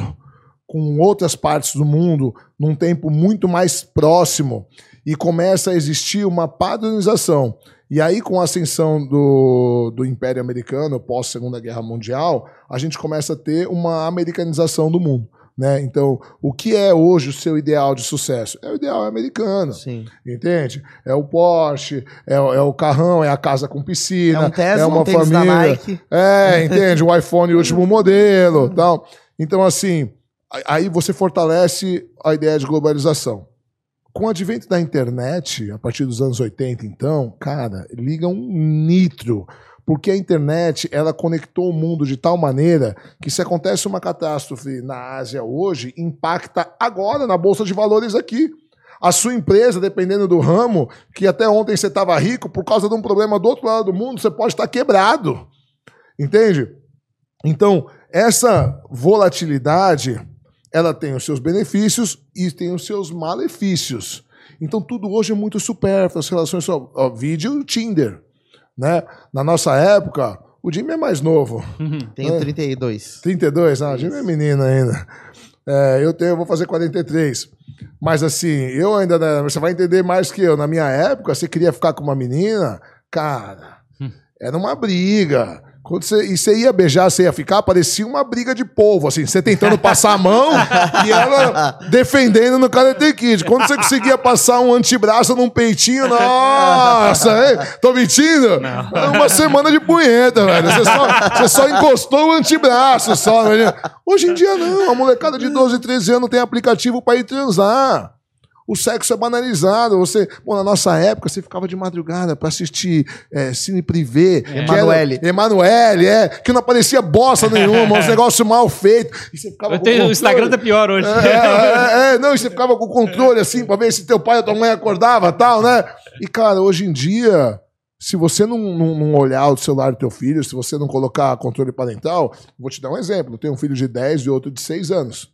com outras partes do mundo num tempo muito mais próximo e começa a existir uma padronização. E aí, com a ascensão do, do Império Americano, pós Segunda Guerra Mundial, a gente começa a ter uma americanização do mundo. Né? Então, o que é hoje o seu ideal de sucesso? É o ideal americano. Sim. Entende? É o Porsche, é, é, o carrão, é a casa com piscina, É um Tesla, é uma um tênis da família. Nike. É, entende? O iPhone último modelo, tal. Então, assim, aí você fortalece a ideia de globalização. Com o advento da internet, a partir dos anos 80, então, cara, liga um nitro. Porque a internet, ela conectou o mundo de tal maneira que se acontece uma catástrofe na Ásia hoje, impacta agora na Bolsa de Valores aqui. A sua empresa, dependendo do ramo, que até ontem você estava rico, por causa de um problema do outro lado do mundo, você pode estar quebrado. Entende? Então, essa volatilidade, ela tem os seus benefícios e tem os seus malefícios. Então, tudo hoje é muito supérfluo, as relações ó, vídeo Tinder, né? Na nossa época, o Jimmy é mais novo, Tenho É. 32. 32, ah, o Jimmy é menino ainda. É, eu tenho, eu vou fazer 43. Mas assim, eu ainda, né, você vai entender mais que eu. Na minha época, você queria ficar com uma menina, cara, era uma briga. Quando você, e você ia beijar, você ia ficar, parecia uma briga de povo, assim, você tentando passar a mão e ela defendendo no Karate Kid. Quando você conseguia passar um antebraço num peitinho, nossa, hein? tô mentindo? Era uma semana de punheta, velho. Você só, você só encostou o antebraço só, velho. Hoje em dia não, a molecada de 12, 13 anos tem aplicativo pra ir transar. O sexo é banalizado. Você, pô, na nossa época, você ficava de madrugada pra assistir é, cine privê. era- Emanuele. Emanuele, é. Que não aparecia bosta nenhuma, uns negócios mal feitos. E você ficava Eu tenho, o. Instagram tá pior hoje. É, é, é, não, e você ficava com o controle assim pra ver se teu pai ou tua mãe acordava tal, né? E, cara, hoje em dia, se você não, não, não olhar o celular do teu filho, se você não colocar controle parental, vou te dar um exemplo. Eu tenho um filho de 10 e outro de 6 anos.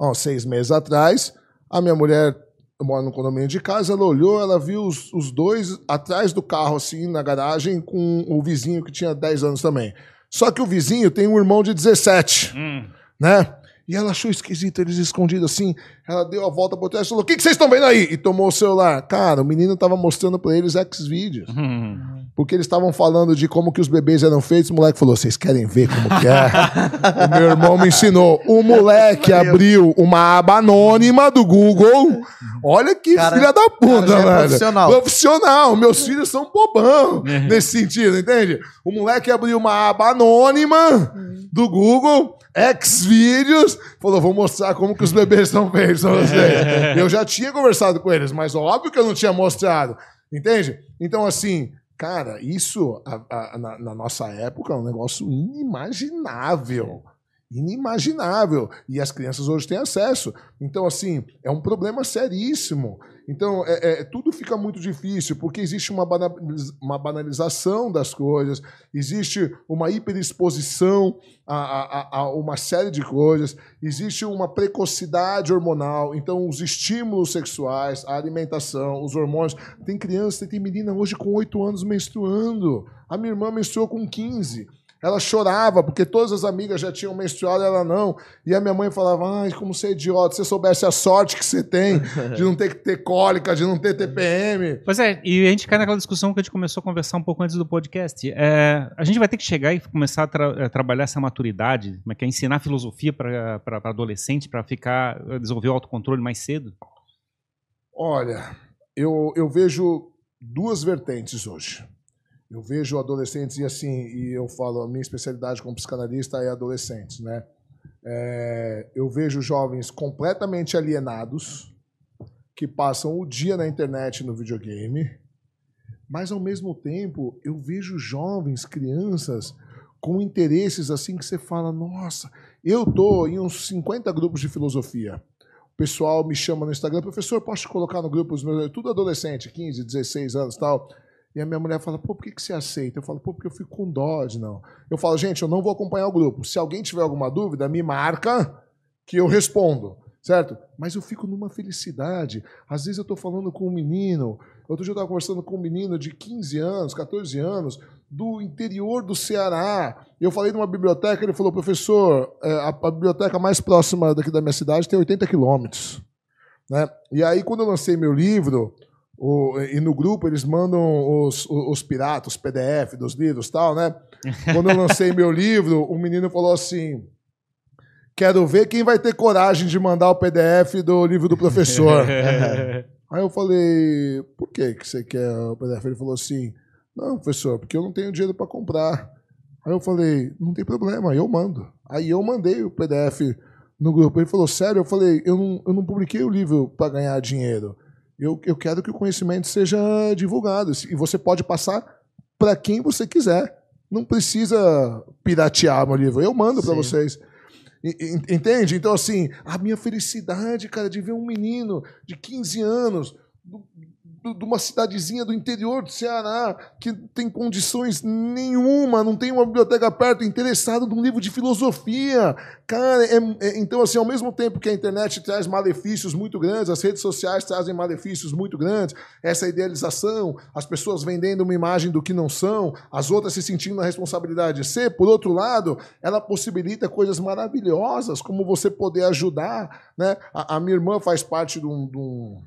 Ó, seis meses atrás, a minha mulher, eu moro no condomínio de casa, ela olhou, ela viu os, os dois atrás do carro, assim, na garagem, com o vizinho que tinha 10 anos também. Só que o vizinho tem um irmão de 17 Hum. né? E ela achou esquisito eles escondidos assim. Ela deu a volta pro trás e falou: O que, que vocês estão vendo aí? E tomou o celular. Cara, o menino tava mostrando pra eles X-Vídeos. Hum. Porque eles estavam falando de como que os bebês eram feitos. O moleque falou: Vocês querem ver como que é? o meu irmão me ensinou. O moleque abriu uma aba anônima do Google. Olha que Cara, filha da puta, cara, é velho. profissional. Profissional. Meus filhos são bobão nesse sentido, entende? O moleque abriu uma aba anônima do Google, Xvideos, falou: vou mostrar como que os bebês são feitos pra vocês. eu já tinha conversado com eles, mas óbvio que eu não tinha mostrado. Entende? Então, assim, cara, isso a- a- na, na nossa época é um negócio inimaginável. Inimaginável. E as crianças hoje têm acesso. Então, assim, é um problema seríssimo. Então, é, é- tudo fica muito difícil, porque existe uma, uma banalização das coisas, existe uma hiperexposição a, a- a- a uma série de coisas, existe uma precocidade hormonal, então os estímulos sexuais, a alimentação, os hormônios. Tem criança, tem menina hoje com 8 anos menstruando. A minha irmã menstruou com 15. Ela chorava, porque todas as amigas já tinham menstruado, ela não. E a minha mãe falava: Ai, como você é idiota, se você soubesse a sorte que você tem de não ter que ter cólica, de não ter TPM. Pois é, e a gente cai naquela discussão que a gente começou a conversar um pouco antes do podcast. É, a gente vai ter que chegar e começar a tra- a trabalhar essa maturidade, como é que é, ensinar filosofia para adolescente, para ficar desenvolver o autocontrole mais cedo. Olha, eu, eu vejo duas vertentes hoje. Eu vejo adolescentes, e assim, e eu falo, a minha especialidade como psicanalista é adolescentes, né? É, eu vejo jovens completamente alienados, que passam o dia na internet no videogame, mas ao mesmo tempo eu vejo jovens, crianças, com interesses assim que você fala, nossa, eu tô em uns 50 grupos de filosofia. O pessoal me chama no Instagram, professor, posso te colocar no grupo? Tudo adolescente, 15, 16 anos tal. E a minha mulher fala, pô, por que, que você aceita? Eu falo, pô, porque eu fico com dó de não. Eu falo, gente, eu não vou acompanhar o grupo. Se alguém tiver alguma dúvida, me marca que eu respondo, certo? Mas eu fico numa felicidade. Às vezes eu estou falando com um menino, outro dia eu estava conversando com um menino de 15 anos, 14 anos, do interior do Ceará. Eu falei numa biblioteca, ele falou, professor, é, a, a biblioteca mais próxima daqui da minha cidade tem 80 quilômetros. Né? E aí, quando eu lancei meu livro, o, e no grupo eles mandam os, os, piratas, os PDF dos livros tal, né? Quando eu lancei meu livro, o menino falou assim: Quero ver quem vai ter coragem de mandar o PDF do livro do professor. Aí eu falei, por que, que você quer o PDF? Ele falou assim, não, professor, porque eu não tenho dinheiro para comprar. Aí eu falei, não tem problema, eu mando. Aí eu mandei o PDF no grupo. Ele falou, sério? Eu falei, eu não, eu não publiquei o livro para ganhar dinheiro. Eu, eu quero que o conhecimento seja divulgado. E você pode passar para quem você quiser. Não precisa piratear meu livro. Eu mando para vocês. Entende? Então, assim, a minha felicidade, cara, de ver um menino de 15 anos de uma cidadezinha do interior do Ceará, que tem condições nenhuma, não tem uma biblioteca perto, interessado num livro de filosofia. Cara, é, é, então, assim, ao mesmo tempo que a internet traz malefícios muito grandes, as redes sociais trazem malefícios muito grandes, essa idealização, as pessoas vendendo uma imagem do que não são, as outras se sentindo na responsabilidade de ser, por outro lado, ela possibilita coisas maravilhosas, como você poder ajudar. Né? A, a minha irmã faz parte de um, de um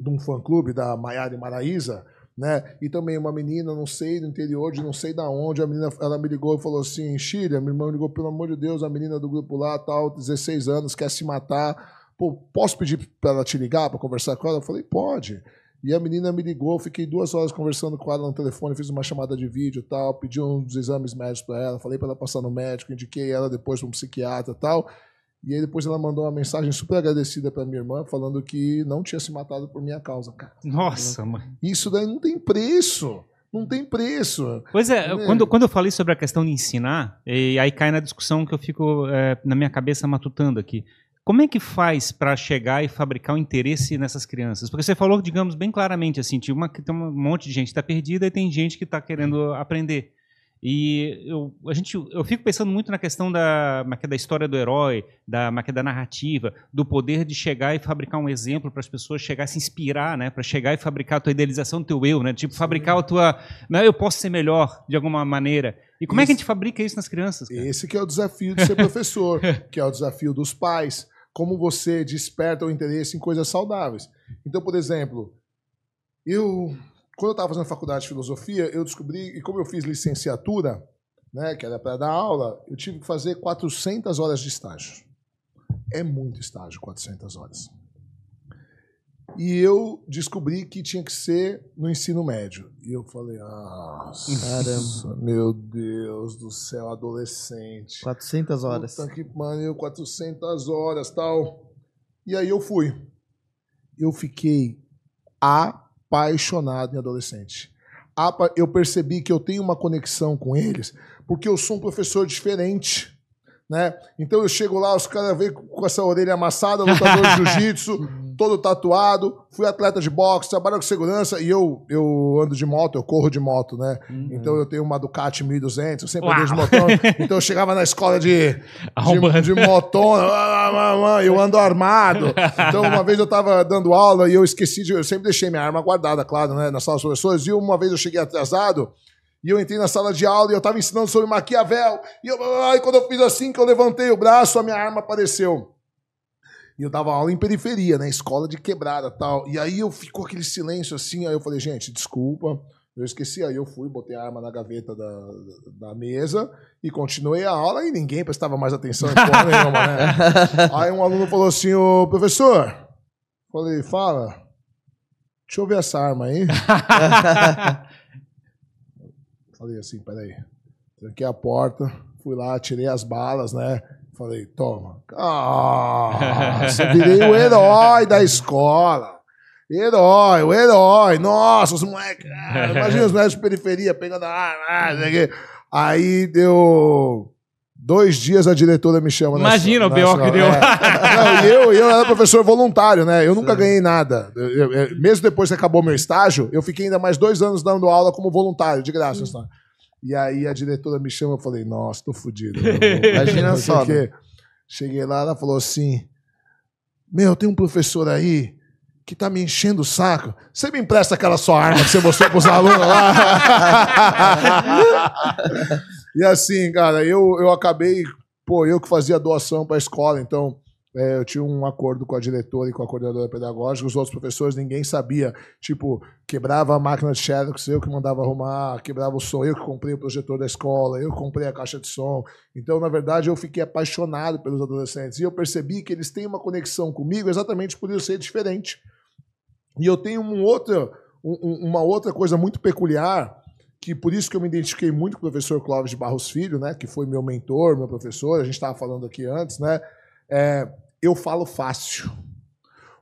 de um fã-clube da Maiara e Maraísa, né? E também uma menina, não sei, do interior de não sei da onde, a menina, ela me ligou e falou assim, Chile, minha irmã me ligou, pelo amor de Deus, a menina do grupo lá, tal, 16 anos, quer se matar. Pô, posso pedir para ela te ligar para conversar com ela? Eu falei, pode. E a menina me ligou, fiquei duas horas conversando com ela no telefone, fiz uma chamada de vídeo tal, pedi uns exames médicos para ela, falei para ela passar no médico, indiquei ela depois para um psiquiatra tal. E aí depois ela mandou uma mensagem super agradecida para minha irmã, falando que não tinha se matado por minha causa, cara. Nossa, mãe. Isso daí não tem preço. Não tem preço. Pois é, é, Quando, quando eu falei sobre a questão de ensinar, e aí cai na discussão que eu fico é, na minha cabeça matutando aqui. Como é que faz para chegar e fabricar o um interesse nessas crianças? Porque você falou, digamos, bem claramente assim, tinha uma, tem um monte de gente que está perdida e tem gente que está querendo aprender. E eu, a gente, eu fico pensando muito na questão da, da história do herói, da, da narrativa, do poder de chegar e fabricar um exemplo para as pessoas chegar a se inspirar, né? para chegar e fabricar a tua idealização do teu eu, né? tipo, fabricar a tua. Né? Eu posso ser melhor de alguma maneira. E como esse, é que a gente fabrica isso nas crianças? Cara? Esse que é o desafio de ser professor, que é o desafio dos pais. Como você desperta o interesse em coisas saudáveis. Então, por exemplo, eu quando eu estava fazendo faculdade de filosofia, eu descobri, e como eu fiz licenciatura, né, que era para dar aula, eu tive que fazer 400 horas de estágio. É muito estágio, 400 horas. E eu descobri que tinha que ser no ensino médio. E eu falei, ah, caramba, meu Deus do céu, adolescente. 400 horas. Puta que pariu, 400 horas, tal. E aí eu fui. Eu fiquei a apaixonado em adolescente. Eu percebi que eu tenho uma conexão com eles porque eu sou um professor diferente. Né? Então eu chego lá, os caras vêm com essa orelha amassada, lutador de jiu-jitsu, todo tatuado, fui atleta de boxe, trabalho com segurança e eu, eu ando de moto, eu corro de moto, né? Uhum. Então eu tenho uma Ducati 1200, eu sempre andei de motão. então eu chegava na escola de, de, de motona, eu ando armado. Então uma vez eu tava dando aula e eu esqueci de. Eu sempre deixei minha arma guardada, claro, né? Na sala dos professores. E uma vez eu cheguei atrasado. E eu entrei na sala de aula e eu estava ensinando sobre Maquiavel. E, eu, e quando eu fiz assim, que eu levantei o braço, a minha arma apareceu. E eu dava aula em periferia, né? Escola de quebrada tal. E aí eu ficou aquele silêncio assim. Aí eu falei, gente, desculpa. Eu esqueci, aí eu fui, botei a arma na gaveta da, da mesa e continuei a aula e ninguém prestava mais atenção em porra nenhuma, né? Aí um aluno falou assim, ô professor, falei, fala, deixa eu ver essa arma aí. falei assim, peraí, tranquei a porta, fui lá, tirei as balas, né? Falei, toma. Ah, você virei o herói da escola. Herói, o herói. Nossa, os moleques. Imagina os moleques de periferia pegando a arma. Ah, Aí deu dois dias a diretora me chama. na- Imagina o na- B.O. que deu. É. Não, e eu, eu era professor voluntário, né? Eu nunca ganhei nada. Eu- eu- eu- mesmo depois que acabou meu estágio, eu fiquei ainda mais dois anos dando aula como voluntário, de graça. sabe? E aí a diretora me chama, eu falei, nossa, tô fudido. Imagina Não sei só, o quê. Cheguei lá, ela falou assim: Meu, tem um professor aí que tá me enchendo o saco. Você me empresta aquela sua arma que você mostrou pros alunos lá? e assim, cara, eu, eu acabei, pô, eu que fazia doação pra escola, então. é, eu tinha um acordo com a diretora e com a coordenadora pedagógica, os outros professores ninguém sabia. Tipo, quebrava a máquina de Xerox, eu que mandava arrumar, quebrava o som, eu que comprei o projetor da escola, eu que comprei a caixa de som. Então, na verdade, eu fiquei apaixonado pelos adolescentes. E eu percebi que eles têm uma conexão comigo exatamente por eu ser diferente. E eu tenho um outro, um- uma outra coisa muito peculiar, que por isso que eu me identifiquei muito com o professor Clóvis de Barros Filho, né, que foi meu mentor, meu professor, a gente estava falando aqui antes, né? É, eu falo fácil.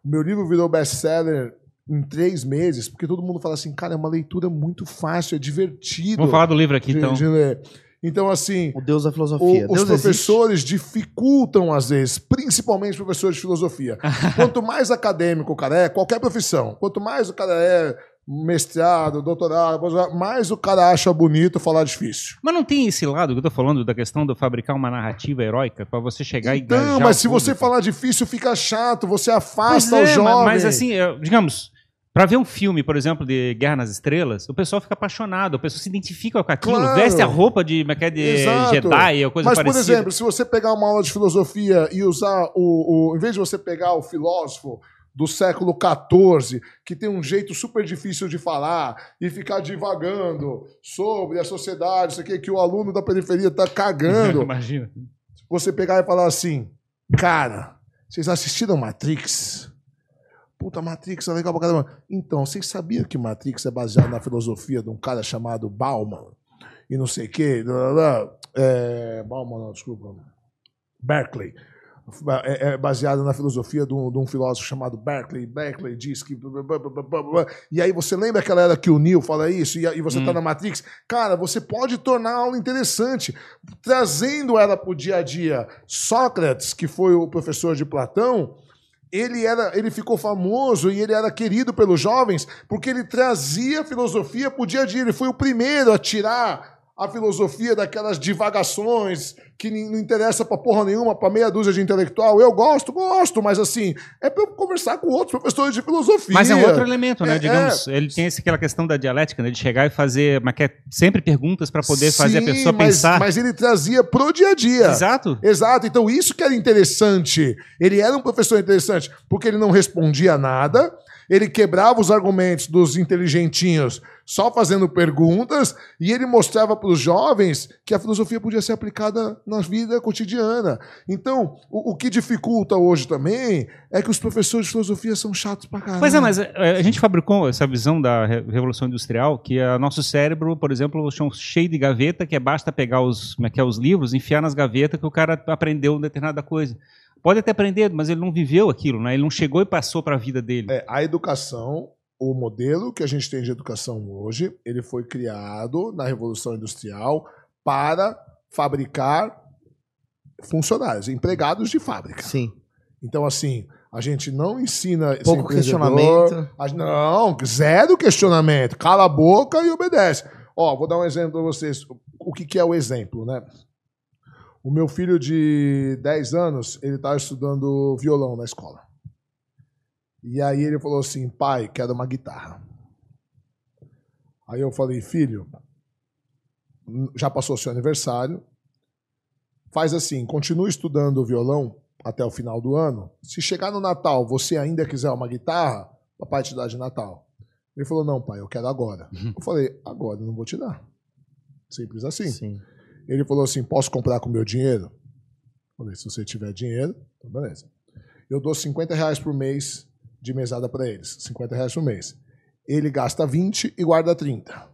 O meu livro virou best-seller em três meses, porque todo mundo fala assim, cara, é uma leitura muito fácil, é divertido. Vamos falar do livro aqui, de- então. de ler. Então, assim, O Deus da o- filosofia. os Deus existe. professores dificultam, às vezes, principalmente professores de filosofia. Quanto mais acadêmico o cara é, qualquer profissão, quanto mais o cara é mestrado, doutorado, mais o cara acha bonito falar difícil. Mas não tem esse lado que eu tô falando da questão de fabricar uma narrativa heróica pra você chegar e Então, engajar mas o se você falar difícil, fica chato, você Pois afasta é, o mas- jovem. Mas assim, é, digamos, pra ver um filme, por exemplo, de Guerra nas Estrelas, o pessoal fica apaixonado, o pessoal se identifica com aquilo, Claro. veste a roupa de, é é, de Exato. Jedi ou coisa Mas, parecida. por exemplo, se você pegar uma aula de filosofia e usar o, o. Em vez de você pegar o filósofo do século XIV, que tem um jeito super difícil de falar, e ficar divagando sobre a sociedade, isso aqui, que o aluno da periferia tá cagando, Imagina. você pegar e falar assim: cara, vocês assistiram Matrix? Puta, Matrix é legal pra caramba. Então, vocês sabiam que Matrix é baseado na filosofia de um cara chamado Bauman? E não sei o quê. blá, blá, blá. É, Bauman, não, desculpa. Berkeley. É, é baseado na filosofia de um, de um filósofo chamado Berkeley. Berkeley diz que. E aí você lembra aquela era que o Neil fala isso e, e você tá na Matrix? Cara, você pode tornar a aula interessante, trazendo ela pro dia a dia. Sócrates, que foi o professor de Platão, ele, era, ele ficou famoso e ele era querido pelos jovens porque ele trazia filosofia pro dia a dia. Ele foi o primeiro a tirar a filosofia daquelas divagações que não interessa pra porra nenhuma, pra meia dúzia de intelectual. Eu gosto, gosto, mas assim, é pra eu conversar com outros professores de filosofia. Mas é um outro elemento, né? É, Digamos, ele tem esse- aquela questão da dialética, né? De chegar e fazer, mas quer sempre perguntas pra poder fazer a Sim, pessoa mas, pensar. Mas ele trazia pro dia a dia. Exato. Exato, então isso que era interessante. Ele era um professor interessante, porque ele não respondia nada, ele quebrava os argumentos dos inteligentinhos só fazendo perguntas, e ele mostrava para os jovens que a filosofia podia ser aplicada na vida cotidiana. Então, o, o que dificulta hoje também é que os professores de filosofia são chatos pra caralho. Pois é, mas é, a gente fabricou essa visão da re- Revolução Industrial, que é nosso cérebro, por exemplo, chão cheio de gaveta, que é basta pegar os, como é que é, os livros, enfiar nas gavetas que o cara aprendeu determinada coisa. Pode até aprender, mas ele não viveu aquilo, né? Ele não chegou e passou para a vida dele. É, a educação, o modelo que a gente tem de educação hoje, ele foi criado na Revolução Industrial para fabricar funcionários, empregados de fábrica. Sim. Então, assim, a gente não ensina. Pouco questionamento. a- não, zero questionamento. Cala a boca e obedece. Ó, vou dar um exemplo para vocês. O que, que é o exemplo, né? O meu filho de 10 anos, ele estava estudando violão na escola. E aí ele falou assim, pai, quero uma guitarra. Aí eu falei, filho, já passou seu aniversário, faz assim, continue estudando violão até o final do ano. Se chegar no Natal você ainda quiser uma guitarra, papai te dá de Natal. Ele falou, não, pai, eu quero agora. Eu falei, agora eu não vou te dar. Simples assim. Sim. Ele falou assim: posso comprar com meu dinheiro? Falei, se você tiver dinheiro, então beleza. Eu dou 50 reais por mês de mesada para eles. 50 reais por mês. Ele gasta 20 e guarda 30.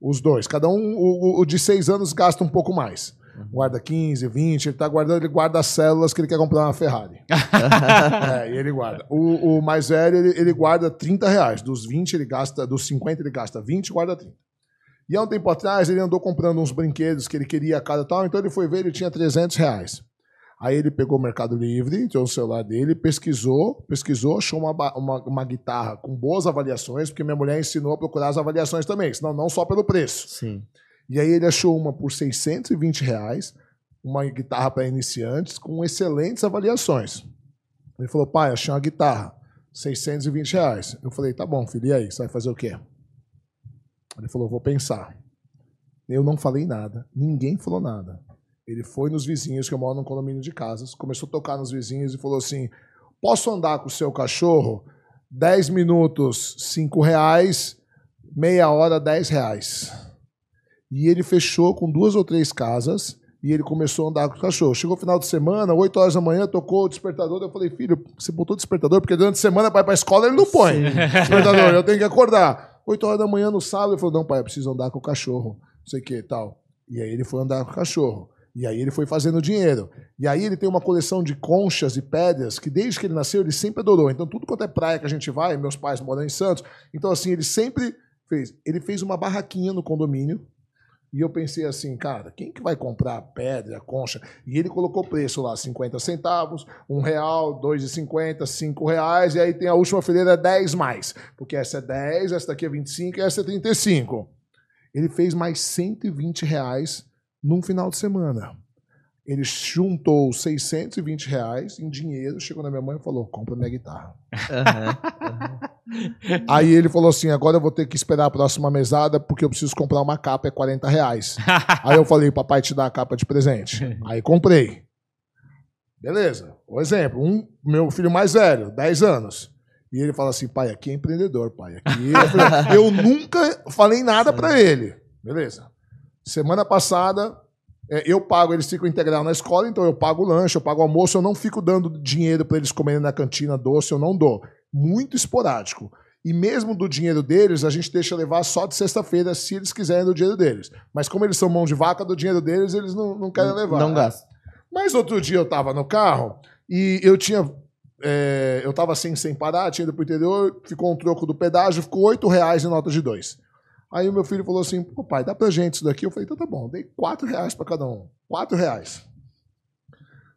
Os dois. Cada um, o, o- de 6 anos gasta um pouco mais. Guarda 15, 20, ele tá guardando, ele guarda as células que ele quer comprar uma Ferrari. é, e ele guarda. O, o mais velho, ele, ele guarda 30 reais. Dos 20, ele gasta, dos 50, ele gasta 20 e guarda 30. E há um tempo atrás ele andou comprando uns brinquedos que ele queria a cada tal, então ele foi ver, ele tinha 300 reais. Aí ele pegou o Mercado Livre, entrou no celular dele, pesquisou, pesquisou, achou uma, uma, uma, guitarra com boas avaliações, porque minha mulher ensinou a procurar as avaliações também, senão não só pelo preço. Sim. E aí ele achou uma por 620 reais, uma guitarra para iniciantes, com excelentes avaliações. Ele falou, pai, achei uma guitarra, 620 reais. Eu falei, tá bom, filho, e aí, você vai fazer o quê? Ele falou, vou pensar. Eu não falei nada, ninguém falou nada. Ele foi nos vizinhos, que eu moro num condomínio de casas, começou a tocar nos vizinhos e falou assim: posso andar com o seu cachorro? 10 minutos, 5 reais, meia hora, 10 reais. E ele fechou com duas ou três casas e ele começou a andar com o cachorro. Chegou o final de semana, 8 horas da manhã, tocou o despertador. Eu falei, filho, você botou o despertador? Porque durante a semana vai para a escola ele não põe despertador, eu tenho que acordar. 8 horas da manhã no sábado, ele falou, não, pai, eu preciso andar com o cachorro, não sei o que tal. E aí ele foi andar com o cachorro. E aí ele foi fazendo dinheiro. E aí ele tem uma coleção de conchas e pedras que desde que ele nasceu ele sempre adorou. Então tudo quanto é praia que a gente vai, meus pais moram em Santos, então assim, ele sempre fez. Ele fez uma barraquinha no condomínio. E eu pensei assim, cara, quem que vai comprar pedra, concha? E ele colocou preço lá, 50 centavos, um real, dois e cinquenta, cinco reais, e aí tem a última fileira 10 mais. Porque essa é 10, essa daqui é 25 e essa é 35. Ele fez mais 120 reais num final de semana. Ele juntou 620 reais em dinheiro, chegou na minha mãe e falou: compra minha guitarra. Uhum, uhum. Aí ele falou assim: agora eu vou ter que esperar a próxima mesada porque eu preciso comprar uma capa, é 40 reais. Aí eu falei: papai te dá a capa de presente. Aí comprei. Beleza. O exemplo: um, meu filho mais velho, 10 anos. E ele fala assim: pai, aqui é empreendedor, pai. Aqui eu, falei, eu nunca falei nada para ele. Beleza. Semana passada, é, eu pago, eles ficam integral na escola, então eu pago o lanche, eu pago o almoço, eu não fico dando dinheiro para eles comerem na cantina doce, eu não dou. Muito esporádico. E mesmo do dinheiro deles, a gente deixa levar só de sexta-feira, se eles quiserem do dinheiro deles. Mas como eles são mão de vaca, do dinheiro deles, eles não, não querem levar. Não gastam. Mas outro dia eu estava no carro e eu tinha. É, eu estava sem, sem parar, tinha ido pro interior, ficou um troco do pedágio, ficou oito reais em nota de dois. Aí o meu filho falou assim: Pô, pai, dá pra gente isso daqui? Eu falei: então tá bom, dei quatro reais para cada um. Quatro reais.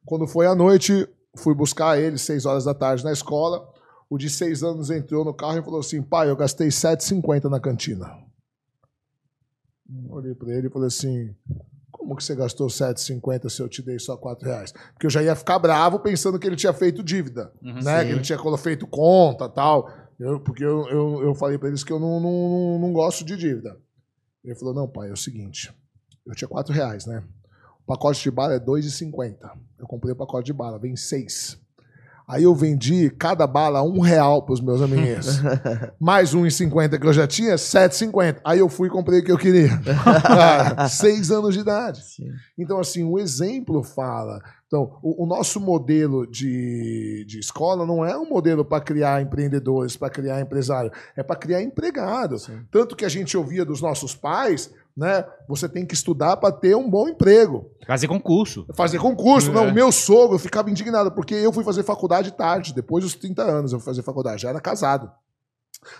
Quando foi à noite, fui buscar ele, seis horas da tarde, na escola. O de seis anos entrou no carro e falou assim: pai, eu gastei 7,50 na cantina. Olhei para ele e falei assim: como que você gastou 7,50 se eu te dei só 4 reais? Porque eu já ia ficar bravo pensando que ele tinha feito dívida, uhum, né? Sim. Que ele tinha feito conta tal. Eu, porque eu, eu, eu falei para eles que eu não, não, não gosto de dívida. Ele falou: não, pai, é o seguinte. Eu tinha 4 reais, né? O pacote de bala é 2,50. Eu comprei o pacote de bala, vem 6. Aí eu vendi cada bala um real para os meus amiguinhos. Mais um em 50 que eu já tinha, 7,50. Aí eu fui e comprei o que eu queria. Cara, seis anos de idade. Sim. Então, assim, o exemplo fala. Então, o, o nosso modelo de, de escola não é um modelo para criar empreendedores, para criar empresário, é para criar empregado. Sim. Tanto que a gente ouvia dos nossos pais né? Você tem que estudar para ter um bom emprego. Fazer concurso. Fazer concurso. É. Não, o meu sogro eu ficava indignado, porque eu fui fazer faculdade tarde, depois dos 30 anos eu fui fazer faculdade, já era casado.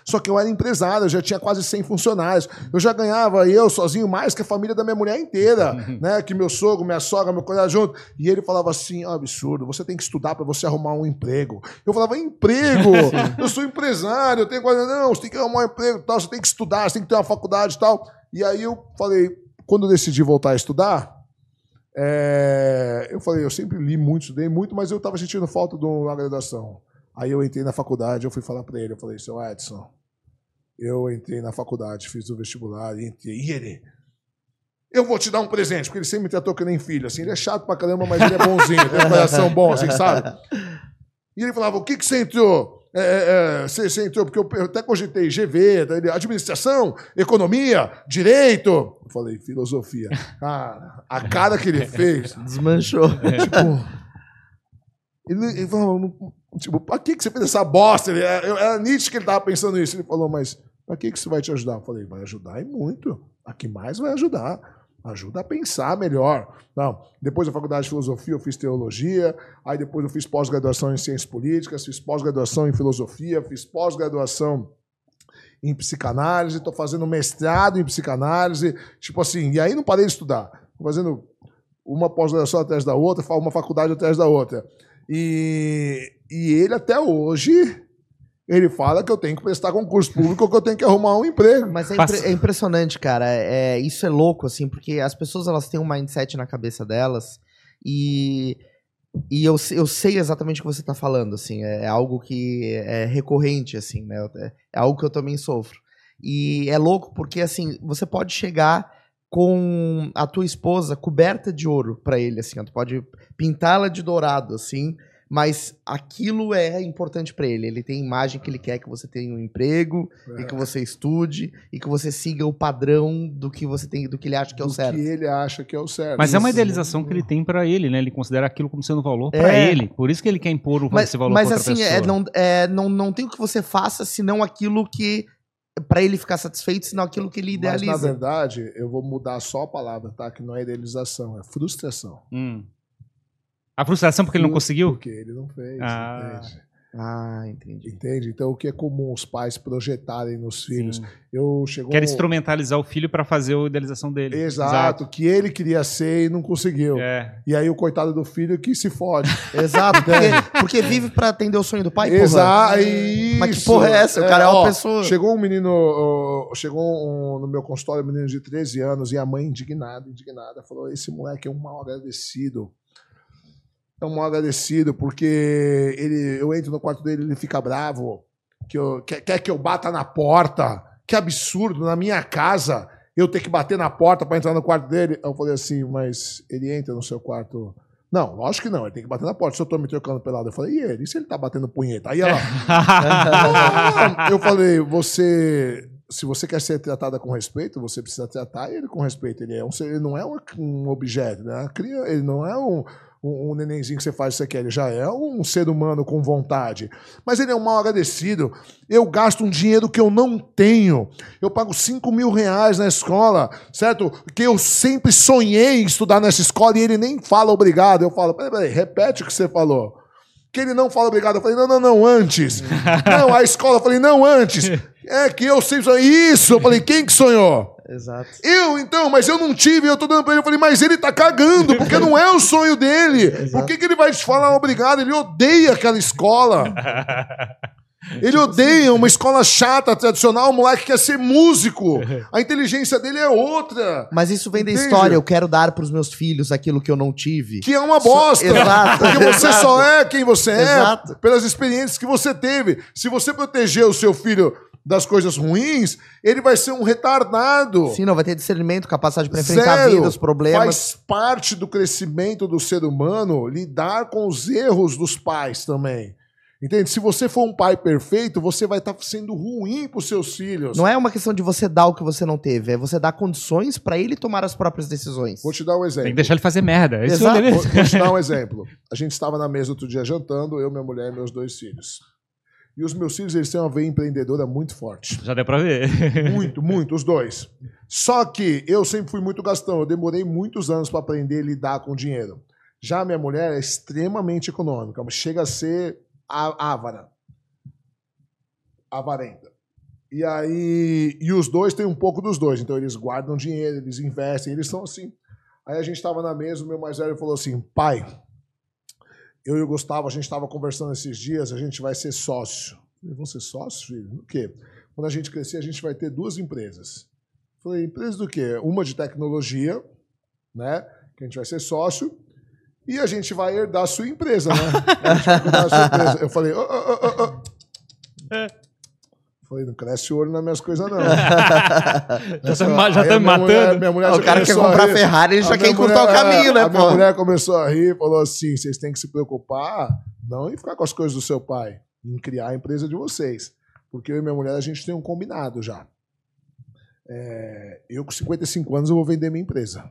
Só que eu era empresário, eu já tinha quase 100 funcionários. Eu já ganhava, eu sozinho, mais que a família da minha mulher inteira, né? Que meu sogro, minha sogra, meu cunhado junto. E ele falava assim: oh, absurdo, você tem que estudar para você arrumar um emprego. Eu falava: emprego? eu sou empresário, eu tenho coisa. Não, você tem que arrumar um emprego tal, você tem que estudar, você tem que ter uma faculdade e tal. E aí eu falei, quando eu decidi voltar a estudar, é, eu falei, eu sempre li muito, estudei muito, mas eu estava sentindo falta de uma graduação. Aí eu entrei na faculdade, eu fui falar para ele, eu falei, seu Edson, eu entrei na faculdade, fiz o vestibular, entrei. E ele, eu vou te dar um presente, porque ele sempre me tratou que nem filho, assim, ele é chato pra caramba, mas ele é bonzinho, tem um coração bom, assim, sabe? E ele falava, o que que você entrou? É, é, é, você, você, entrou, porque eu, até cogitei GV, administração, economia, direito. Eu falei, filosofia. Cara, a cara que ele fez. Desmanchou. Tipo. Ele, ele falou, tipo, pra que, que você fez essa bosta? Ele, era, era Nietzsche que ele tava pensando isso. Ele falou, mas pra que, que isso vai te ajudar? Eu falei, vai ajudar e muito. A que mais vai ajudar? Ajuda a pensar melhor. Não. Depois da faculdade de filosofia, eu fiz teologia. Aí depois eu fiz pós-graduação em ciências políticas, fiz pós-graduação em filosofia, fiz pós-graduação em psicanálise, estou fazendo mestrado em psicanálise, tipo assim, e aí não parei de estudar. Tô fazendo uma pós-graduação atrás da outra, uma faculdade atrás da outra. E, e ele até hoje ele fala que eu tenho que prestar concurso público ou que eu tenho que arrumar um emprego. Mas é, impre é impressionante, cara. É, isso é louco, assim, porque as pessoas elas têm um mindset na cabeça delas e, e eu, eu sei exatamente o que você está falando, assim. É, é algo que é recorrente, assim, né? É, é algo que eu também sofro. E é louco porque, assim, você pode chegar com a tua esposa coberta de ouro para ele, assim. Tu pode pintá-la de dourado, assim mas aquilo é importante para ele. Ele tem a imagem que ele quer que você tenha um emprego é. e que você estude e que você siga o padrão do que você tem, do que ele acha que é o certo. Que ele acha que é o certo. Mas isso. é uma idealização que ele tem para ele, né? Ele considera aquilo como sendo valor para é. ele. Por isso que ele quer impor o, mas, esse valor Mas assim, é, não, é, não, não tem o que você faça senão aquilo que para ele ficar satisfeito, senão aquilo que ele idealiza. Mas na verdade, eu vou mudar só a palavra, tá? Que não é idealização, é frustração. Hum. A frustração porque ele não conseguiu? Porque ele não fez, ah. entende? Ah, entendi. Entende? Então, o que é comum os pais projetarem nos filhos? Sim. Eu chegou Quer instrumentalizar o filho para fazer a idealização dele. Exato, Exato, que ele queria ser e não conseguiu. É. E aí o coitado do filho que se fode. Exato, porque, porque, vive para atender o sonho do pai, Exato, Mas que porra é essa? O cara é, é uma ó, pessoa... Chegou um menino, chegou um, no meu consultório, um menino de 13 anos, e a mãe indignada, indignada, falou, esse moleque é um mal agradecido é um mal agradecido, porque ele, eu entro no quarto dele ele fica bravo, que eu, quer, quer que eu bata na porta. Que absurdo, na minha casa, eu ter que bater na porta para entrar no quarto dele. Eu falei assim, mas ele entra no seu quarto. Não, lógico que não, ele tem que bater na porta. Se eu tô me trocando pelado, eu falei, e ele? E se ele tá batendo punheta? Aí ela. eu falei, você. Se você quer ser tratada com respeito, você precisa tratar ele com respeito. Ele, é um, ele não é um, um objeto, né? Ele não é um um, um nenenzinho que você faz isso aqui. Ele já é um ser humano com vontade. Mas ele é um mal agradecido. Eu gasto um dinheiro que eu não tenho. Eu pago 5 mil reais na escola, certo? Que eu sempre sonhei em estudar nessa escola e ele nem fala obrigado. Eu falo, peraí, peraí, repete o que você falou. Que ele não fala obrigado. Eu falei, não, não, não, antes. não, a escola, eu falei, não, antes. É que eu sempre sonhei. Isso! Eu falei, quem que sonhou? Exato. Eu, então, mas eu não tive, eu tô dando pra ele. Eu falei, mas ele tá cagando, porque não é o sonho dele. Exato. Por que, que ele vai te falar obrigado? Ele odeia aquela escola. Ele odeia uma escola chata, tradicional, o moleque quer ser músico. A inteligência dele é outra. Mas isso vem Entende? da história. Eu quero dar para os meus filhos aquilo que eu não tive. Que é uma bosta. So... Exato. Porque você Exato. só é quem você é Exato. pelas experiências que você teve. Se você proteger o seu filho das coisas ruins, ele vai ser um retardado. Sim, não vai ter discernimento, capacidade para enfrentar Zero. a vida, os problemas. Faz parte do crescimento do ser humano lidar com os erros dos pais também. Entende? Se você for um pai perfeito, você vai estar tá sendo ruim para os seus filhos. Não é uma questão de você dar o que você não teve, é você dar condições para ele tomar as próprias decisões. Vou te dar um exemplo. Tem que deixar ele fazer merda. Isso Exato. Vou, vou te dar um exemplo. A gente estava na mesa outro dia jantando, eu, minha mulher e meus dois filhos. E os meus filhos, eles têm uma veia empreendedora muito forte. Já deu pra ver. Muito, muito, os dois. Só que eu sempre fui muito gastão. Eu demorei muitos anos para aprender a lidar com dinheiro. Já a minha mulher é extremamente econômica, chega a ser ávara. Avarenta. E aí, e os dois têm um pouco dos dois. Então eles guardam dinheiro, eles investem, eles são assim. Aí a gente estava na mesa, o meu mais velho falou assim: pai, eu e o Gustavo, a gente estava conversando esses dias, a gente vai ser sócio. Falei, ser sócio, filho? O quê? Quando a gente crescer, a gente vai ter duas empresas. Falei, empresa do quê? Uma de tecnologia, né? Que a gente vai ser sócio, e a gente vai herdar a sua empresa, né? A gente vai da sua empresa. Eu falei, oh, oh, oh, oh. Falei, não cresce o olho nas minhas coisas, não. já tá, já tá me matando? Mulher, minha mulher o cara quer comprar Ferrari, ele já quer encurtar o caminho, né, a pô? Minha mulher começou a rir e falou assim: vocês têm que se preocupar, não em ficar com as coisas do seu pai, em criar a empresa de vocês. Porque eu e minha mulher, a gente tem um combinado já. É, eu, com 55 anos, eu vou vender minha empresa.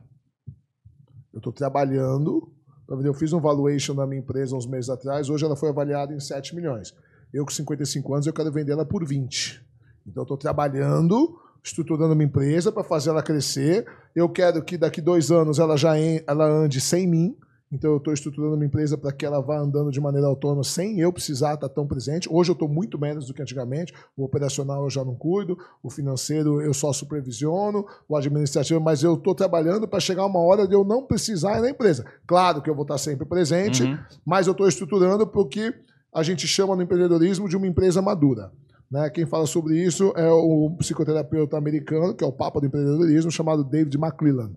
Eu estou trabalhando. Eu fiz um valuation da minha empresa uns meses atrás. Hoje ela foi avaliada em 7 milhões. Eu, com 55 anos, eu quero vender ela por 20. Então, eu estou trabalhando, estruturando uma empresa para fazer ela crescer. Eu quero que daqui dois anos ela já ela ande sem mim, Então eu estou estruturando uma empresa para que ela vá andando de maneira autônoma sem eu precisar estar tão presente. Hoje eu estou muito menos do que antigamente. O operacional eu já não cuido, o financeiro eu só supervisiono, o administrativo, mas eu estou trabalhando para chegar uma hora de eu não precisar ir na empresa. Claro que eu vou estar sempre presente, Uhum. mas eu estou estruturando porque a gente chama no empreendedorismo de uma empresa madura. Né? Quem fala sobre isso é o psicoterapeuta americano, que é o papa do empreendedorismo, chamado David McClellan.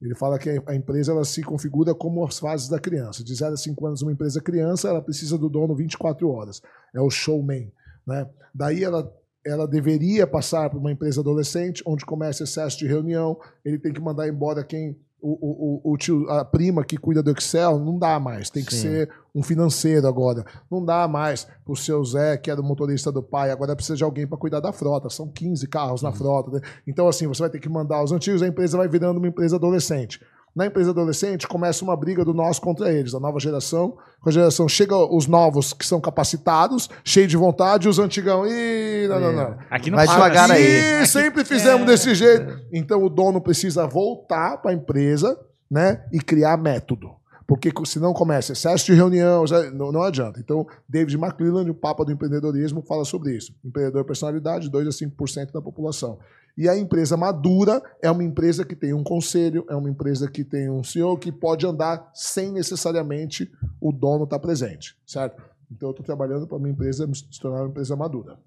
Ele fala que a empresa ela se configura como as fases da criança. De 0 a 5 anos, uma empresa criança, ela precisa do dono 24 horas. É o showman. Né? Daí ela, ela deveria passar para uma empresa adolescente, onde começa excesso de reunião, ele tem que mandar embora quem o, o, o tio, a prima que cuida do Excel, não dá mais. Tem que Sim. ser um financeiro agora. Não dá mais pro seu Zé, que era o motorista do pai, agora precisa de alguém para cuidar da frota. São 15 carros na frota. né? Então, assim, você vai ter que mandar os antigos, a empresa vai virando uma empresa adolescente. Na empresa adolescente, começa uma briga do nós contra eles, a nova geração. Com a geração, chega os novos que são capacitados, cheios de vontade, e os antigão, ih, não, não, não. Aqui não Vai devagar assim. aí. Sempre fizemos desse jeito. Então o dono precisa voltar para a empresa né, e criar método. Porque senão começa excesso de reunião, não, não adianta. Então, David McClellan, o Papa do empreendedorismo, fala sobre isso. Empreendedor personalidade, 2 a 5% da população. E a empresa madura é uma empresa que tem um conselho, é uma empresa que tem um CEO que pode andar sem necessariamente o dono estar presente, certo? Então, eu estou trabalhando para minha empresa se tornar uma empresa madura.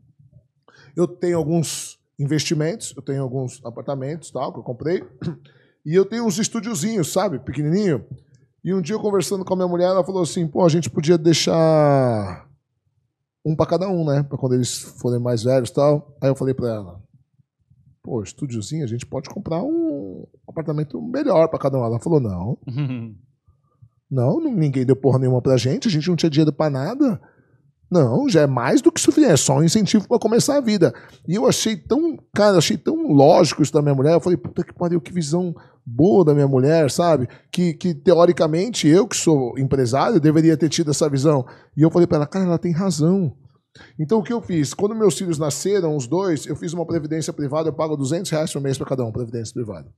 Eu tenho alguns investimentos, eu tenho alguns apartamentos tal, que eu comprei, e eu tenho uns estúdiozinhos, sabe, pequenininho. E um dia eu conversando com a minha mulher, ela falou assim: pô, a gente podia deixar um para cada um, né? Para quando eles forem mais velhos tal. Aí eu falei para ela: pô, estúdiozinho, a gente pode comprar um apartamento melhor para cada um. Ela falou: não, não, ninguém deu porra nenhuma pra gente, a gente não tinha dinheiro pra nada. Não, já é mais do que suficiente, é só um incentivo pra começar a vida. E eu achei tão, cara, achei tão lógico isso da minha mulher. Eu falei, puta que pariu, que visão boa da minha mulher, sabe? Que, que teoricamente eu, que sou empresário, deveria ter tido essa visão. E eu falei pra ela, cara, ela tem razão. Então o que eu fiz? Quando meus filhos nasceram, os dois, eu fiz uma previdência privada, eu pago 200 reais por mês pra cada um, previdência privada.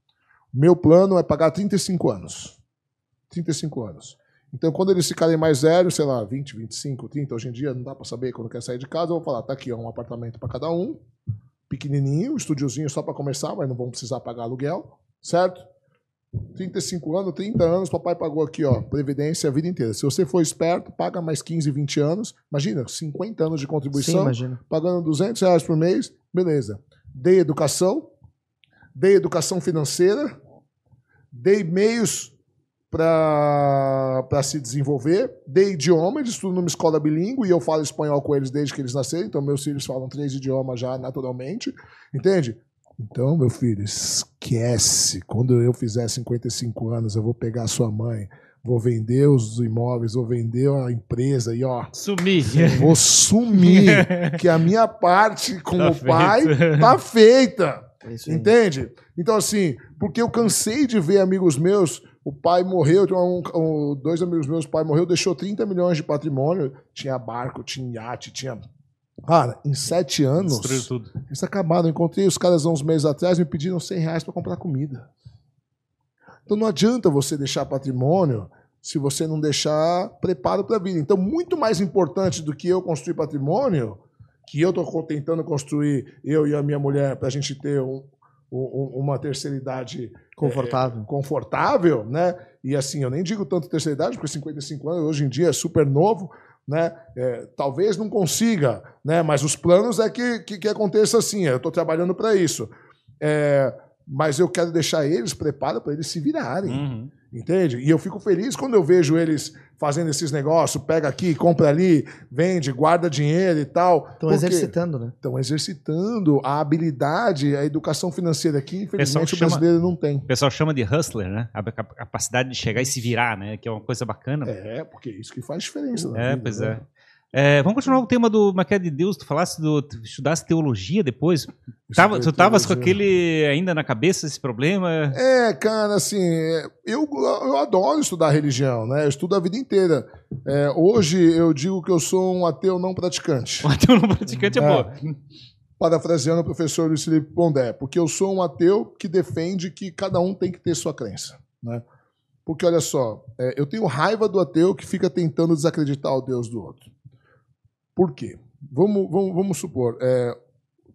Meu plano é pagar 35 anos. 35 anos. Então, quando eles ficarem mais velhos, sei lá, 20, 25, 30, hoje em dia não dá pra saber quando quer sair de casa, eu vou falar, tá aqui, ó, um apartamento pra cada um, pequenininho, estúdiozinho só pra começar, mas não vão precisar pagar aluguel, certo? 35 anos, 30 anos, papai pagou aqui, ó, previdência a vida inteira. Se você for esperto, paga mais 15, 20 anos. Imagina, 50 anos de Sim, contribuição imagina. pagando 200 reais por mês, beleza. Dei educação, dei educação financeira, dei meios para se desenvolver, dei idioma, eles estudam numa escola bilíngue e eu falo espanhol com eles desde que eles nasceram, então meus filhos falam três idiomas já naturalmente, entende? Então, meu filho, esquece. Quando eu fizer 55 anos, eu vou pegar a sua mãe, vou vender os imóveis, vou vender a empresa e ó, Sumir. Vou sumir, que a minha parte como Tá pai feito. tá feita. É isso aí. Entende? Então, assim, porque eu cansei de ver amigos meus, o pai morreu, tinha um- um- dois amigos meus, o pai morreu, deixou 30 milhões de patrimônio, tinha barco, tinha iate, tinha. Cara, em sete anos, Destruiu tudo. eles acabaram. Eu encontrei os caras há uns meses atrás, me pediram 100 reais para comprar comida. Então não adianta você deixar patrimônio se você não deixar preparo para a vida. Então, muito mais importante do que eu construir patrimônio, que eu estou tentando construir, eu e a minha mulher, para a gente ter um- um- uma terceira idade Confortável. confortável, né? E assim, eu nem digo tanto terceira idade, porque 55 anos hoje em dia é super novo, né? É, talvez não consiga, né? Mas os planos é que, que, que aconteça assim. Eu estou trabalhando para isso. É, mas eu quero deixar eles preparados para eles se virarem. Uhum. Entende? E eu fico feliz quando eu vejo eles fazendo esses negócios, pega aqui, compra ali, vende, guarda dinheiro e tal. Estão exercitando, né? Estão exercitando a habilidade, a educação financeira que, infelizmente, o chama- brasileiro não tem. O pessoal chama de hustler, né? A cap- capacidade de chegar e se virar, né? Que é uma coisa bacana. É, porque é isso que faz diferença. na É, vida, pois né? é. É, Vamos continuar o tema do Maquia de Deus. Tu falasse do. Tu estudasse teologia depois. Tava, tu estavas com aquele ainda na cabeça, esse problema? É, cara, assim, é, eu, eu adoro estudar religião, né? Eu estudo a vida inteira. É, hoje eu digo que eu sou um ateu não praticante. O ateu não praticante é, É. boa. Parafraseando o professor Luiz Felipe Pondé, porque eu sou um ateu que defende que cada um tem que ter sua crença, né? Porque olha só, é, eu tenho raiva do ateu que fica tentando desacreditar o Deus do outro. Por quê? Vamos, vamos, vamos supor, é,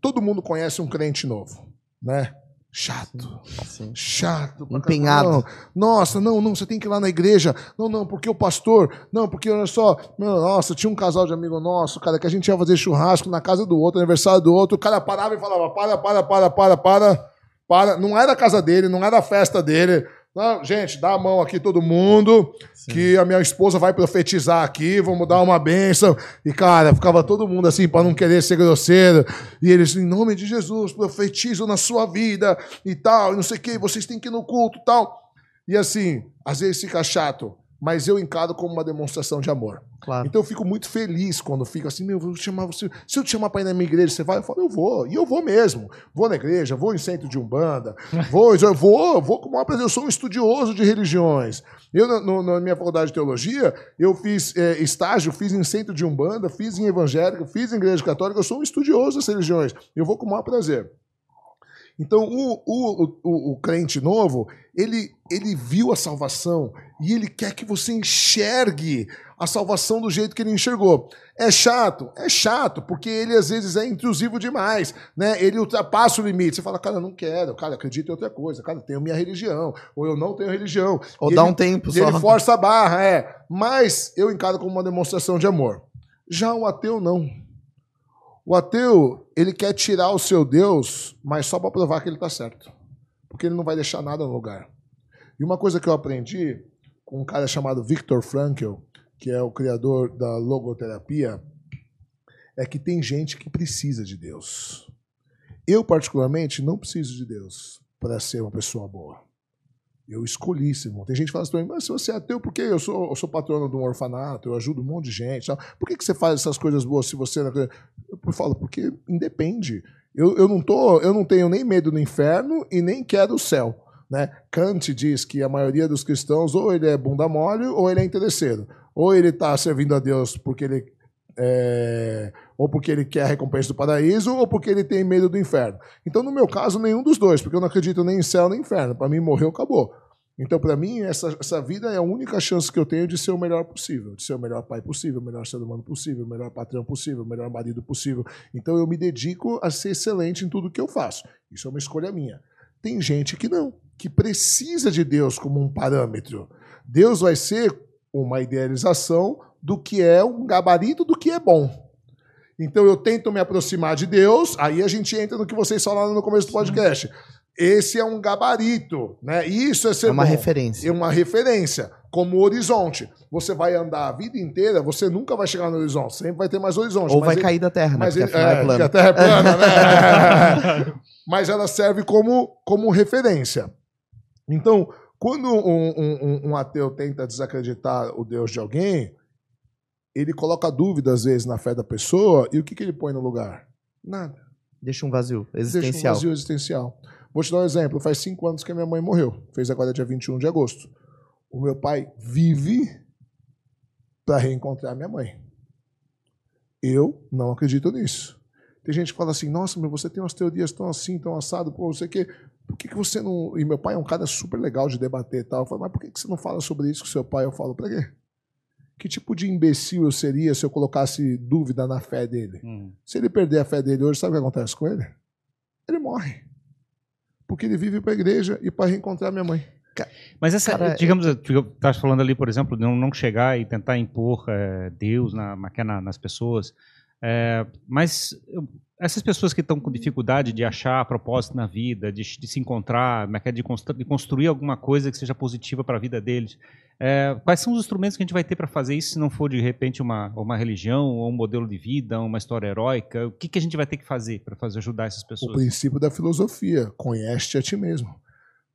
todo mundo conhece um crente novo, né? Chato. Sim. Chato. Empenhado. Não, Nossa, não, não, você tem que ir lá na igreja. Não, não, porque o pastor. Não, porque olha só. Não, nossa, tinha um casal de amigo nosso, cara, que a gente ia fazer churrasco na casa do outro, aniversário do outro. O cara parava e falava: para, para, para, para, para, para. Não era a casa dele, não era a festa dele. Não, gente, dá a mão aqui todo mundo, que a minha esposa vai profetizar aqui, vamos dar uma bênção. E, cara, ficava todo mundo assim, para não querer ser grosseiro. E eles, em nome de Jesus, profetizo na sua vida e tal, e não sei o quê, vocês têm que ir no culto e tal. E assim, às vezes fica chato, mas eu encaro como uma demonstração de amor. Claro. Então eu fico muito feliz quando fico assim, meu, vou chamar você. Se eu te chamar para ir na minha igreja, você vai? Eu falo, eu vou. E eu vou mesmo. Vou na igreja, vou em centro de Umbanda, vou, eu vou, vou com o maior prazer. Eu sou um estudioso de religiões. Eu, no- no- na minha faculdade de teologia, eu fiz é, estágio, fiz em centro de Umbanda, fiz em evangélica, fiz em igreja católica, eu sou um estudioso das religiões. Eu vou com o maior prazer. Então, o, o, o, o crente novo, ele, ele viu a salvação e ele quer que você enxergue a salvação do jeito que ele enxergou. É chato? É chato, porque ele às vezes é intrusivo demais, né? Ele ultrapassa o limite. Você fala, cara, não quero, cara, acredito em outra coisa, cara, tenho minha religião, ou eu não tenho religião. Ou E dá ele- um tempo só. ele força a barra, é. Mas eu encaro como uma demonstração de amor. Já o ateu, não. O ateu, ele quer tirar o seu Deus, mas só para provar que ele está certo. Porque ele não vai deixar nada no lugar. E uma coisa que eu aprendi com um cara chamado Viktor Frankl, que é o criador da logoterapia, é que tem gente que precisa de Deus. Eu, particularmente, não preciso de Deus para ser uma pessoa boa. Eu escolhi, Simão. Tem gente que fala assim, mas se você é ateu, por quê? Eu sou, eu sou patrono de um orfanato, eu ajudo um monte de gente. tal. Por que, que você faz essas coisas boas se você... Eu falo, porque independe. Eu, eu, não tô, eu não tenho nem medo do inferno e nem quero o céu. Né? Kant diz que a maioria dos cristãos ou ele é bunda mole ou ele é interesseiro. Ou ele está servindo a Deus porque ele é, ou porque ele quer a recompensa do paraíso, ou porque ele tem medo do inferno. Então, no meu caso, nenhum dos dois, porque eu não acredito nem em céu nem em inferno. Para mim, morreu, acabou. Então, para mim, essa, essa vida é a única chance que eu tenho de ser o melhor possível, de ser o melhor pai possível, o melhor ser humano possível, o melhor patrão possível, o melhor marido possível. Então, eu me dedico a ser excelente em tudo que eu faço. Isso é uma escolha minha. Tem gente que não, que precisa de Deus como um parâmetro. Deus vai ser uma idealização do que é um gabarito do que é bom. Então eu tento me aproximar de Deus, aí a gente entra no que vocês falaram no começo do podcast. Esse é um gabarito, né? Isso é ser É uma bom. referência. É uma referência, como horizonte. Você vai andar a vida inteira, você nunca vai chegar no horizonte, sempre vai ter mais horizonte. Ou vai ele- cair da terra, né? mas Porque ele, é, é, plano. que a Terra é plana, né? mas ela serve como, como referência. Então, quando um, um- um- ateu tenta desacreditar o Deus de alguém, ele coloca dúvida, às vezes, na fé da pessoa, e o que, que ele põe no lugar? Nada. Deixa um vazio Deixa um existencial. vazio existencial. Vou te dar um exemplo. Faz cinco anos que a minha mãe morreu. Fez agora dia 21 de agosto. O meu pai vive para reencontrar minha mãe. Eu não acredito nisso. Tem gente que fala assim, nossa, mas você tem umas teorias tão assim, tão assado, pô, não sei o quê. Por que, que você não. E meu pai é um cara super legal de debater e tal. Eu falo, mas por que, que você não fala sobre isso com seu pai? Eu falo, pra quê? Que tipo de imbecil eu seria se eu colocasse dúvida na fé dele? Hum. Se ele perder a fé dele hoje, sabe o que acontece com ele? Ele morre. Porque ele vive para a igreja e para reencontrar minha mãe. Mas essa, Cara, digamos, estás falando ali, por exemplo, de não, não chegar e tentar impor eh, Deus na, na- na- nas pessoas. Eh, mas essas pessoas que estão com dificuldade de achar propósito na vida, de, de se encontrar, é é, de, constru- de construir alguma coisa que seja positiva para a vida deles, eh, quais são os instrumentos que a gente vai ter para fazer isso se não for de repente uma, uma religião, ou um modelo de vida, uma história heróica? O que, que a gente vai ter que fazer para fazer ajudar essas O pessoas? princípio da filosofia, conhece a ti mesmo.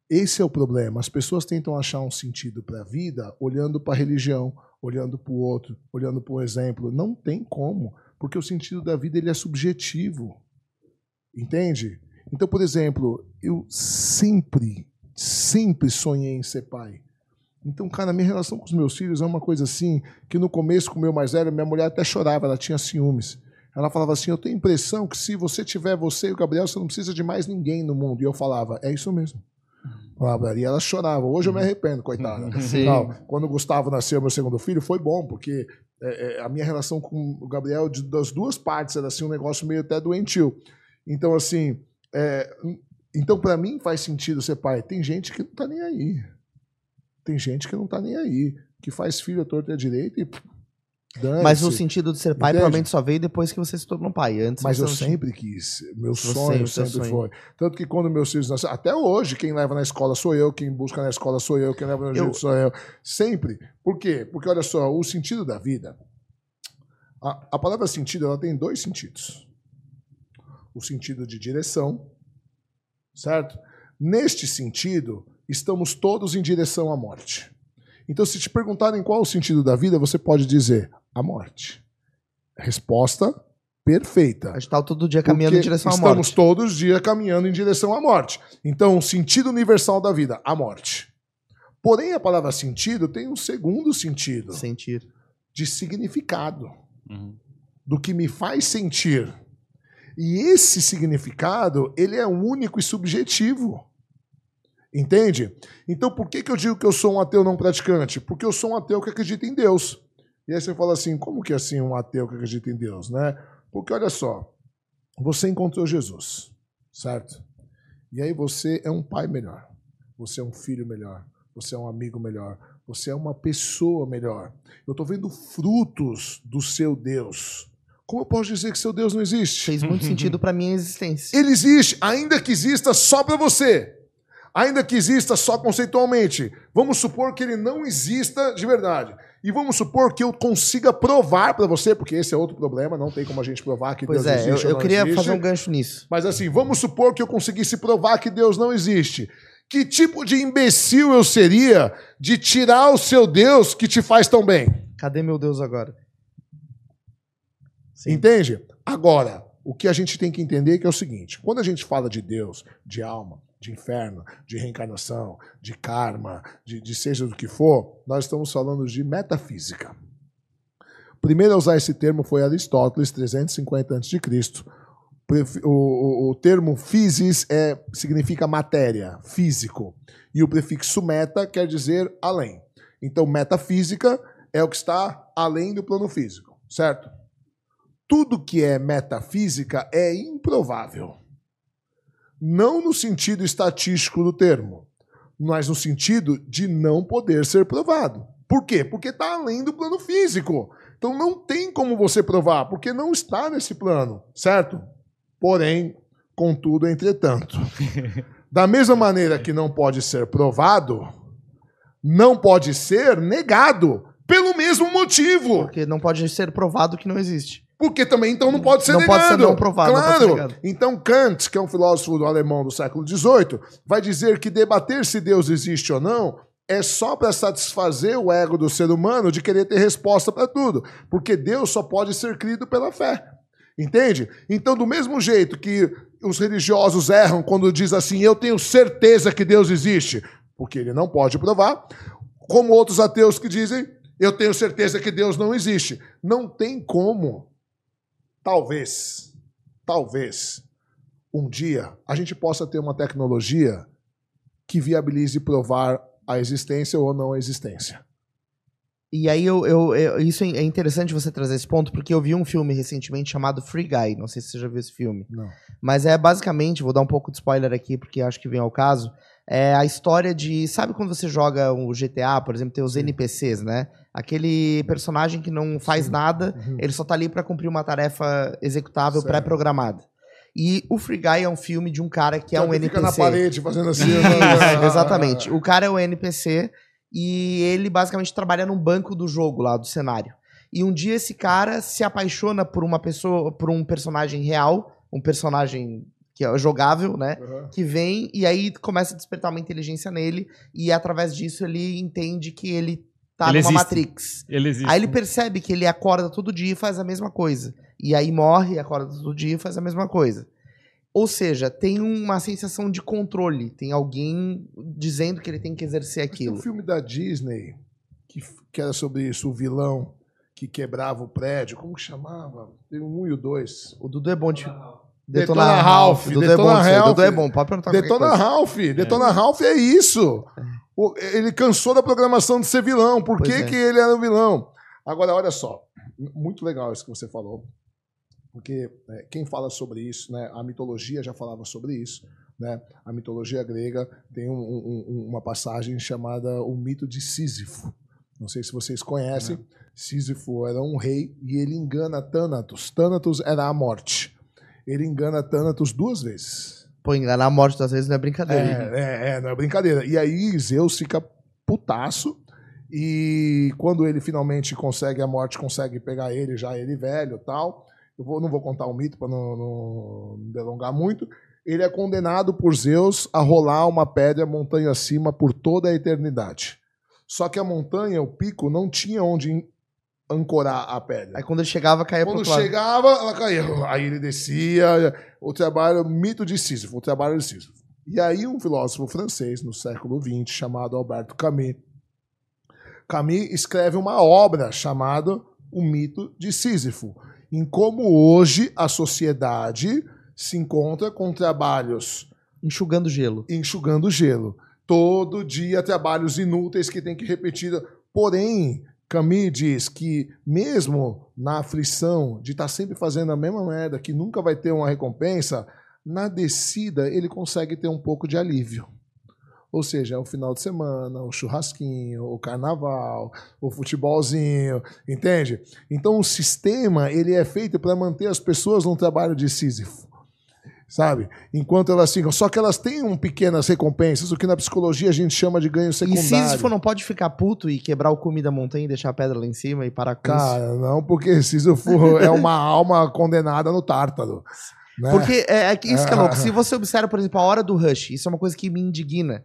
Esse é o problema. As pessoas tentam achar um sentido para a vida olhando para a religião, olhando para o outro, olhando para o exemplo. Não tem como, porque o sentido da vida ele é subjetivo. Entende? Então, por exemplo, eu sempre, sempre sonhei em ser pai. Então, cara, minha relação com os meus filhos é uma coisa assim, que no começo, com o meu mais velho, minha mulher até chorava, ela tinha ciúmes. Ela falava assim: Eu tenho a impressão que se você tiver você e o Gabriel, você não precisa de mais ninguém no mundo. E eu falava: É isso mesmo. E ela chorava. Hoje eu me arrependo, coitada. Quando o Gustavo nasceu, meu segundo filho, foi bom, porque é, é, a minha relação com o Gabriel, de, das duas partes, era assim, um negócio meio até doentio. Então, assim, é, então para mim faz sentido ser pai. Tem gente que não tá nem aí. Tem gente que não tá nem aí. Que faz filho à torta e à direita e. Mas o sentido de ser pai Entende? provavelmente só veio depois que você se tornou pai. Antes Mas eu não tinha. sempre quis. Meu Você, sonho sempre sonho. foi. Tanto que quando meus filhos nasceram, até hoje, quem leva na escola sou eu, quem busca na escola sou eu, quem leva no Eu- jeito sou eu. Sempre. Por quê? Porque olha só, o sentido da vida. A, a palavra sentido ela tem dois sentidos. O sentido de direção, certo? Neste sentido, estamos todos em direção à morte. Então, se te perguntarem qual é o sentido da vida, você pode dizer a morte. Resposta perfeita. A gente tá todo dia caminhando em direção à estamos morte. todos os dias caminhando em direção à morte. Então, o sentido universal da vida, a morte. Porém, a palavra sentido tem um segundo sentido, Sentir. de significado, Uhum. do que me faz sentir. E esse significado, ele é único e subjetivo. Entende? Então, por que, que eu digo que eu sou um ateu não praticante? Porque eu sou um ateu que acredita em Deus. E aí você fala assim, como que é assim um ateu que acredita em Deus, né? Porque olha só, você encontrou Jesus, certo? E aí você é um pai melhor, você é um filho melhor, você é um amigo melhor, você é uma pessoa melhor. Eu estou vendo frutos do seu Deus. Como eu posso dizer que seu Deus não existe? Fez muito sentido pra minha existência. Ele existe, ainda que exista só para você. Ainda que exista só conceitualmente. Vamos supor que ele não exista de verdade. E vamos supor que eu consiga provar para você, porque esse é outro problema, não tem como a gente provar que Pois Deus é, eu, existe eu não queria existe. fazer um gancho nisso. Mas assim, vamos supor que eu conseguisse provar que Deus não existe. Que tipo de imbecil eu seria de tirar o seu Deus que te faz tão bem? Cadê meu Deus agora? Sim. Entende? Agora, o que a gente tem que entender é que é o seguinte: quando a gente fala de Deus, de alma, de inferno, de reencarnação, de karma, de, de seja do que for, nós estamos falando de metafísica. Primeiro a usar esse termo foi Aristóteles, 350 a.C. O, o, o termo physis é, significa matéria, físico. E o prefixo meta quer dizer além. Então, metafísica é o que está além do plano físico, certo? Tudo que é metafísica é improvável. Não no sentido estatístico do termo, mas no sentido de não poder ser provado. Por quê? Porque está além do plano físico. Então não tem como você provar, porque não está nesse plano, certo? Porém, contudo, entretanto. Da mesma maneira que não pode ser provado, não pode ser negado pelo mesmo motivo. Porque não pode ser provado que não existe. Porque também então não pode ser Não negado. pode ser não provado, não Claro. negado. então Kant, que é um filósofo alemão do século XVIII, vai dizer que debater se Deus existe ou não é só para satisfazer o ego do ser humano de querer ter resposta para tudo. Porque Deus só pode ser crido pela fé. Entende? Então, do mesmo jeito que os religiosos erram quando diz assim, eu tenho certeza que Deus existe, porque ele não pode provar, como outros ateus que dizem, eu tenho certeza que Deus não existe. Não tem como. Talvez, talvez, um dia a gente possa ter uma tecnologia que viabilize provar a existência ou não a existência. E aí, eu, eu- eu- isso é interessante você trazer esse ponto, porque eu vi um filme recentemente chamado Free Guy. Não sei se você já viu esse filme. Não. Mas é basicamente, vou dar um pouco de spoiler aqui, porque acho que vem ao caso. É a história de. Sabe quando você joga o GTA, por exemplo, tem os NPCs, né? Aquele personagem que não faz Sim. nada, Uhum. ele só tá ali pra cumprir uma tarefa executável pré-programada. E o Free Guy é um filme de um cara que é um Ele NPC. Fica na parede fazendo assim. Isso, exatamente. O cara é o NPC e ele basicamente trabalha num banco do jogo lá, do cenário. E um dia esse cara se apaixona por uma pessoa, por um personagem real, um personagem que é jogável, né? Uhum. Que vem e aí começa a despertar uma inteligência nele e através disso ele entende que ele tá Ele numa existe. Matrix. Ele existe. Aí ele percebe que ele acorda todo dia e faz a mesma coisa. E aí morre, acorda todo dia e faz a mesma coisa. Ou seja, tem uma sensação de controle. Tem alguém dizendo que ele tem que exercer Tem um aquilo. filme da Disney que, que era sobre isso, o vilão que quebrava o prédio. Como que chamava? Tem um e o dois. O Dudu é bom de. Detona, Detona Ralph. É Detona. Ralph. Dudu é bom. Pode perguntar qualquer Detona. Ralph. Detona Ralph é isso. O- Ele cansou da programação de ser vilão. Por que, é. que ele era um vilão? Agora, olha só. Muito legal isso que você falou. Porque é, quem fala sobre isso, né, a mitologia já falava sobre isso. Né? A mitologia grega tem um- um- uma passagem chamada o mito de Sísifo. Não sei se vocês conhecem. Sísifo era um rei e ele engana Thanatos. Thanatos era a morte. Ele engana Thanatos duas vezes. Pô, enganar a morte das vezes não é brincadeira. É, é, é, não é brincadeira. E aí Zeus fica putaço. E quando ele finalmente consegue, a morte consegue pegar ele, já ele velho e tal. Eu vou- não vou contar o mito para não, não me delongar muito. Ele é condenado por Zeus a rolar uma pedra montanha acima por toda a eternidade. Só que a montanha, o pico, não tinha onde ancorar a pedra. Aí quando ele chegava, caía pro Quando outro lado. chegava, ela caía. Aí ele descia. O trabalho, mito de Sísifo, o trabalho de Sísifo. E aí um filósofo francês, no século XX, chamado Alberto Camus, Camus escreve uma obra chamada O Mito de Sísifo, em como hoje a sociedade se encontra com trabalhos Enxugando gelo. enxugando gelo. Todo dia trabalhos inúteis que tem que repetir. Porém, Camus diz que mesmo na aflição de estar sempre fazendo a mesma merda, que nunca vai ter uma recompensa, na descida ele consegue ter um pouco de alívio. Ou seja, é o final de semana, o churrasquinho, o carnaval, o futebolzinho, entende? Então o sistema ele é feito para manter as pessoas num trabalho de Sísifo sabe? Enquanto elas ficam. Só que elas têm um pequenas recompensas, o que na psicologia a gente chama de ganho E secundário. Sísifo não pode ficar puto e quebrar o cume da montanha e deixar a pedra lá em cima e parar com isso. Cara, não, porque Sísifo é uma alma condenada no tártaro. Né? Porque é, é que isso que é louco. Se você observa, por exemplo, a hora do rush, isso é uma coisa que me indigna.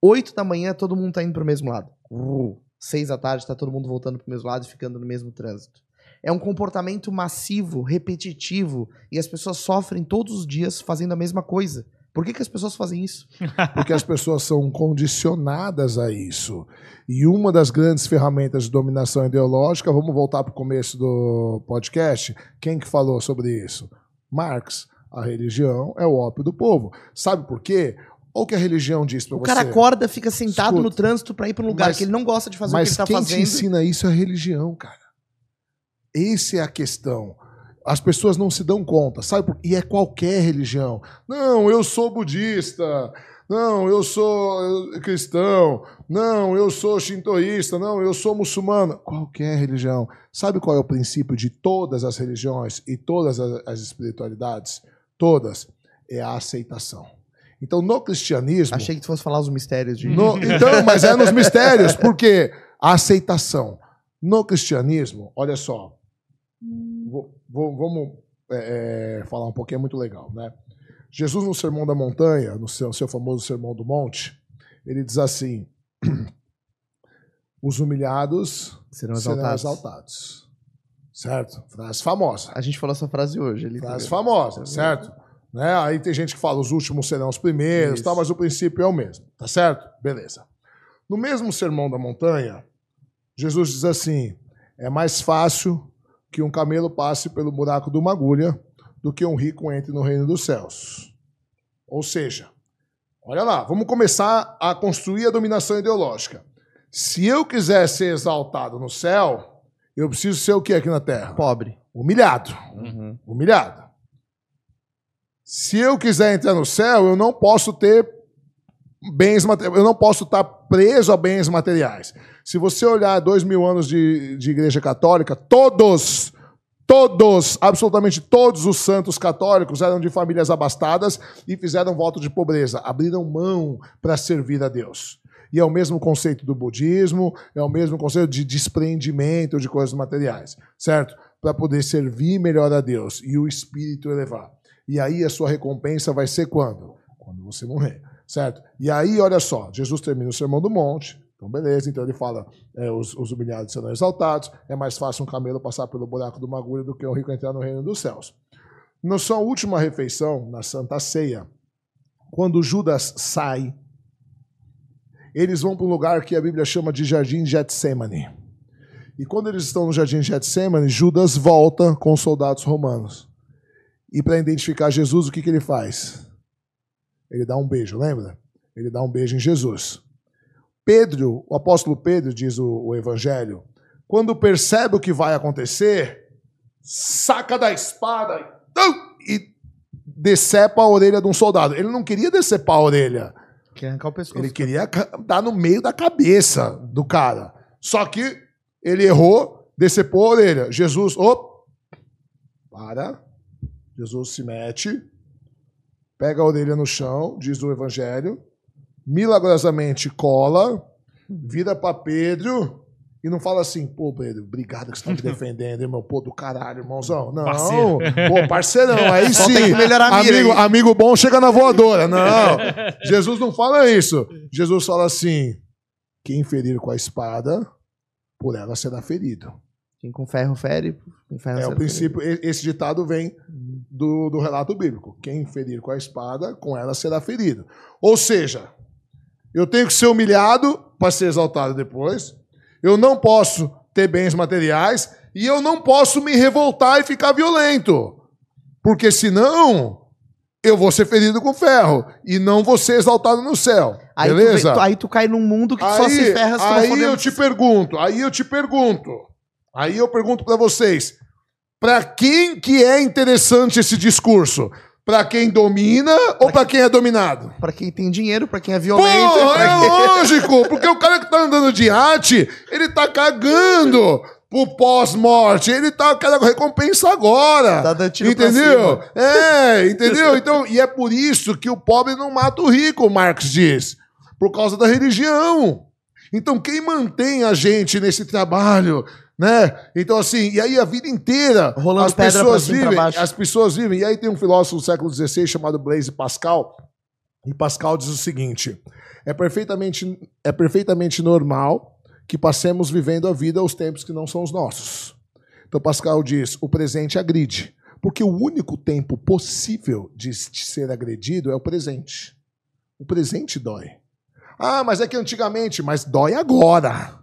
Oito da manhã, todo mundo tá indo pro mesmo lado. Uh, seis da tarde, tá todo mundo voltando pro mesmo lado e ficando no mesmo trânsito. É um comportamento massivo, repetitivo, e as pessoas sofrem todos os dias fazendo a mesma coisa. Por que, que as pessoas fazem isso? Porque as pessoas são condicionadas a isso. E uma das grandes ferramentas de dominação ideológica, vamos voltar para o começo do podcast, quem que falou sobre isso? Marx. A religião é o ópio do povo. Sabe por quê? Olha o que a religião diz para O você. cara acorda, fica sentado Escuta. no trânsito pra ir pra um lugar Mas- que ele não gosta de fazer o que Mas ele tá quem fazendo. te ensina isso é a religião, cara. Essa é a questão. As pessoas não se dão conta, sabe? E é qualquer religião. Não, eu sou budista. Não, eu sou eh, cristão. Não, eu sou shintoísta. Não, eu sou muçulmano. Qualquer religião. Sabe qual é o princípio de todas as religiões e todas as as espiritualidades? Todas. É a aceitação. Então, no cristianismo. Achei que tu fosse falar os mistérios de. No- então, mas é nos mistérios, porque a aceitação. No cristianismo, olha só, vou- vou- vamos é, é, falar um pouquinho, é muito legal, né? Jesus, no Sermão da Montanha, no seu, seu famoso Sermão do Monte, ele diz assim: os humilhados Serão serão exaltados. exaltados. Certo? Frase famosa. A gente falou essa frase hoje. Ele Frase famosa, certo? Né? Aí tem gente que fala os últimos serão os primeiros, Isso. tal, mas o princípio é o mesmo, tá certo? Beleza. No mesmo sermão da montanha, Jesus diz assim: é mais fácil que um camelo passe pelo buraco de uma agulha do que um rico entre no reino dos céus. Ou seja, olha lá, vamos começar a construir a dominação ideológica. Se eu quiser ser exaltado no céu, eu preciso ser o que aqui na terra? Pobre. Humilhado Uhum. humilhado. Se eu quiser entrar no céu, eu não posso ter bens materiais, eu não posso estar preso a bens materiais. Se você olhar dois mil anos de, de igreja católica, todos, todos, absolutamente todos os santos católicos eram de famílias abastadas e fizeram voto de pobreza, abriram mão para servir a Deus. E é o mesmo conceito do budismo, é o mesmo conceito de desprendimento de coisas materiais, certo? Para poder servir melhor a Deus e o espírito elevar. E aí a sua recompensa vai ser quando? Quando você morrer, certo? E aí, olha só, Jesus termina o Sermão do Monte, então beleza, então ele fala, é, os, os humilhados serão exaltados, é mais fácil um camelo passar pelo buraco de uma agulha do que um rico entrar no reino dos céus. Na sua última refeição, na Santa Ceia, quando Judas sai, eles vão para um lugar que a Bíblia chama de Jardim Getsemane. E quando eles estão no Jardim Getsemane, Judas volta com os soldados romanos. E para identificar Jesus, o que, que ele faz? Ele dá um beijo, lembra? Ele dá um beijo em Jesus. Pedro, o apóstolo Pedro, diz o, o evangelho, quando percebe o que vai acontecer, saca da espada e decepa a orelha de um soldado. Ele não queria decepar a orelha. Quer arrancar o pescoço. Ele queria dar no meio da cabeça do cara. Só que ele errou, decepou a orelha. Jesus, op, para. Jesus se mete, pega a orelha no chão, diz o evangelho, milagrosamente cola, vira para Pedro e não fala assim, pô, Pedro, obrigado que você tá me defendendo, hein, meu pô do caralho, irmãozão. Não, Parceiro. pô, parceirão, aí Só sim. tem que melhorar a mira, amigo, amigo bom chega na voadora. Não, Jesus não fala isso. Jesus fala assim, quem ferir com a espada, por ela será ferido. Quem com ferro fere, com ferro É o será princípio, e- esse ditado vem do, do relato bíblico. Quem ferir com a espada, com ela será ferido. Ou seja, eu tenho que ser humilhado para ser exaltado depois. Eu não posso ter bens materiais e eu não posso me revoltar e ficar violento. Porque senão eu vou ser ferido com ferro e não vou ser exaltado no céu. Aí beleza? tu- aí tu cai num mundo que tu só aí, se ferra se aí for eu te pergunto, aí eu te pergunto, aí eu pergunto pra vocês, pra quem que é interessante esse discurso? Pra quem domina ou pra quem é dominado? Pra quem tem dinheiro, pra quem é violento. Porra, pra é quem- lógico, porque o cara que tá andando de arte, ele tá cagando pro pós-morte, ele tá querendo recompensa agora. Tá dando tiro pra entendeu? É, entendeu? Então, e é por isso que o pobre não mata o rico, Marx diz, por causa da religião. Então, quem mantém a gente nesse trabalho, né? Então, assim, e aí a vida inteira Rolando as pessoas cima vivem, as pessoas vivem. E aí tem um filósofo do século XVI chamado Blaise Pascal, e Pascal diz o seguinte: é perfeitamente, é perfeitamente normal que passemos vivendo a vida aos tempos que não são os nossos. Então Pascal diz: o presente agride, porque o único tempo possível de ser agredido é o presente. O presente dói. Ah, mas é que antigamente, mas dói agora.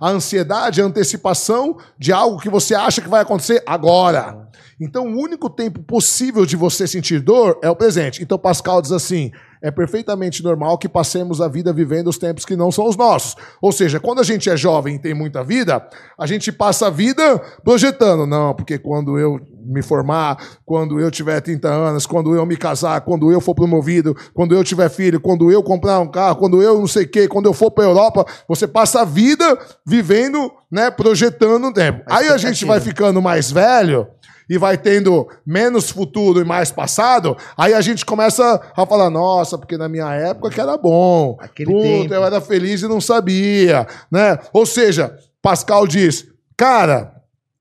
A ansiedade é a antecipação de algo que você acha que vai acontecer agora. Então, o único tempo possível de você sentir dor é o presente. Então, Pascal diz assim: é perfeitamente normal que passemos a vida vivendo os tempos que não são os nossos. Ou seja, quando a gente é jovem e tem muita vida, a gente passa a vida projetando. Não, porque quando eu me formar, quando eu tiver 30 anos, quando eu me casar, quando eu for promovido, quando eu tiver filho, quando eu comprar um carro, quando eu não sei o quê, quando eu for para Europa, você passa a vida vivendo, né, projetando o tempo. A Aí a gente vai ficando mais velho e vai tendo menos futuro e mais passado, aí a gente começa a falar, nossa, porque na minha época que era bom. Aquele Puta, tempo. eu era feliz e não sabia, né? Ou seja, Pascal diz, cara,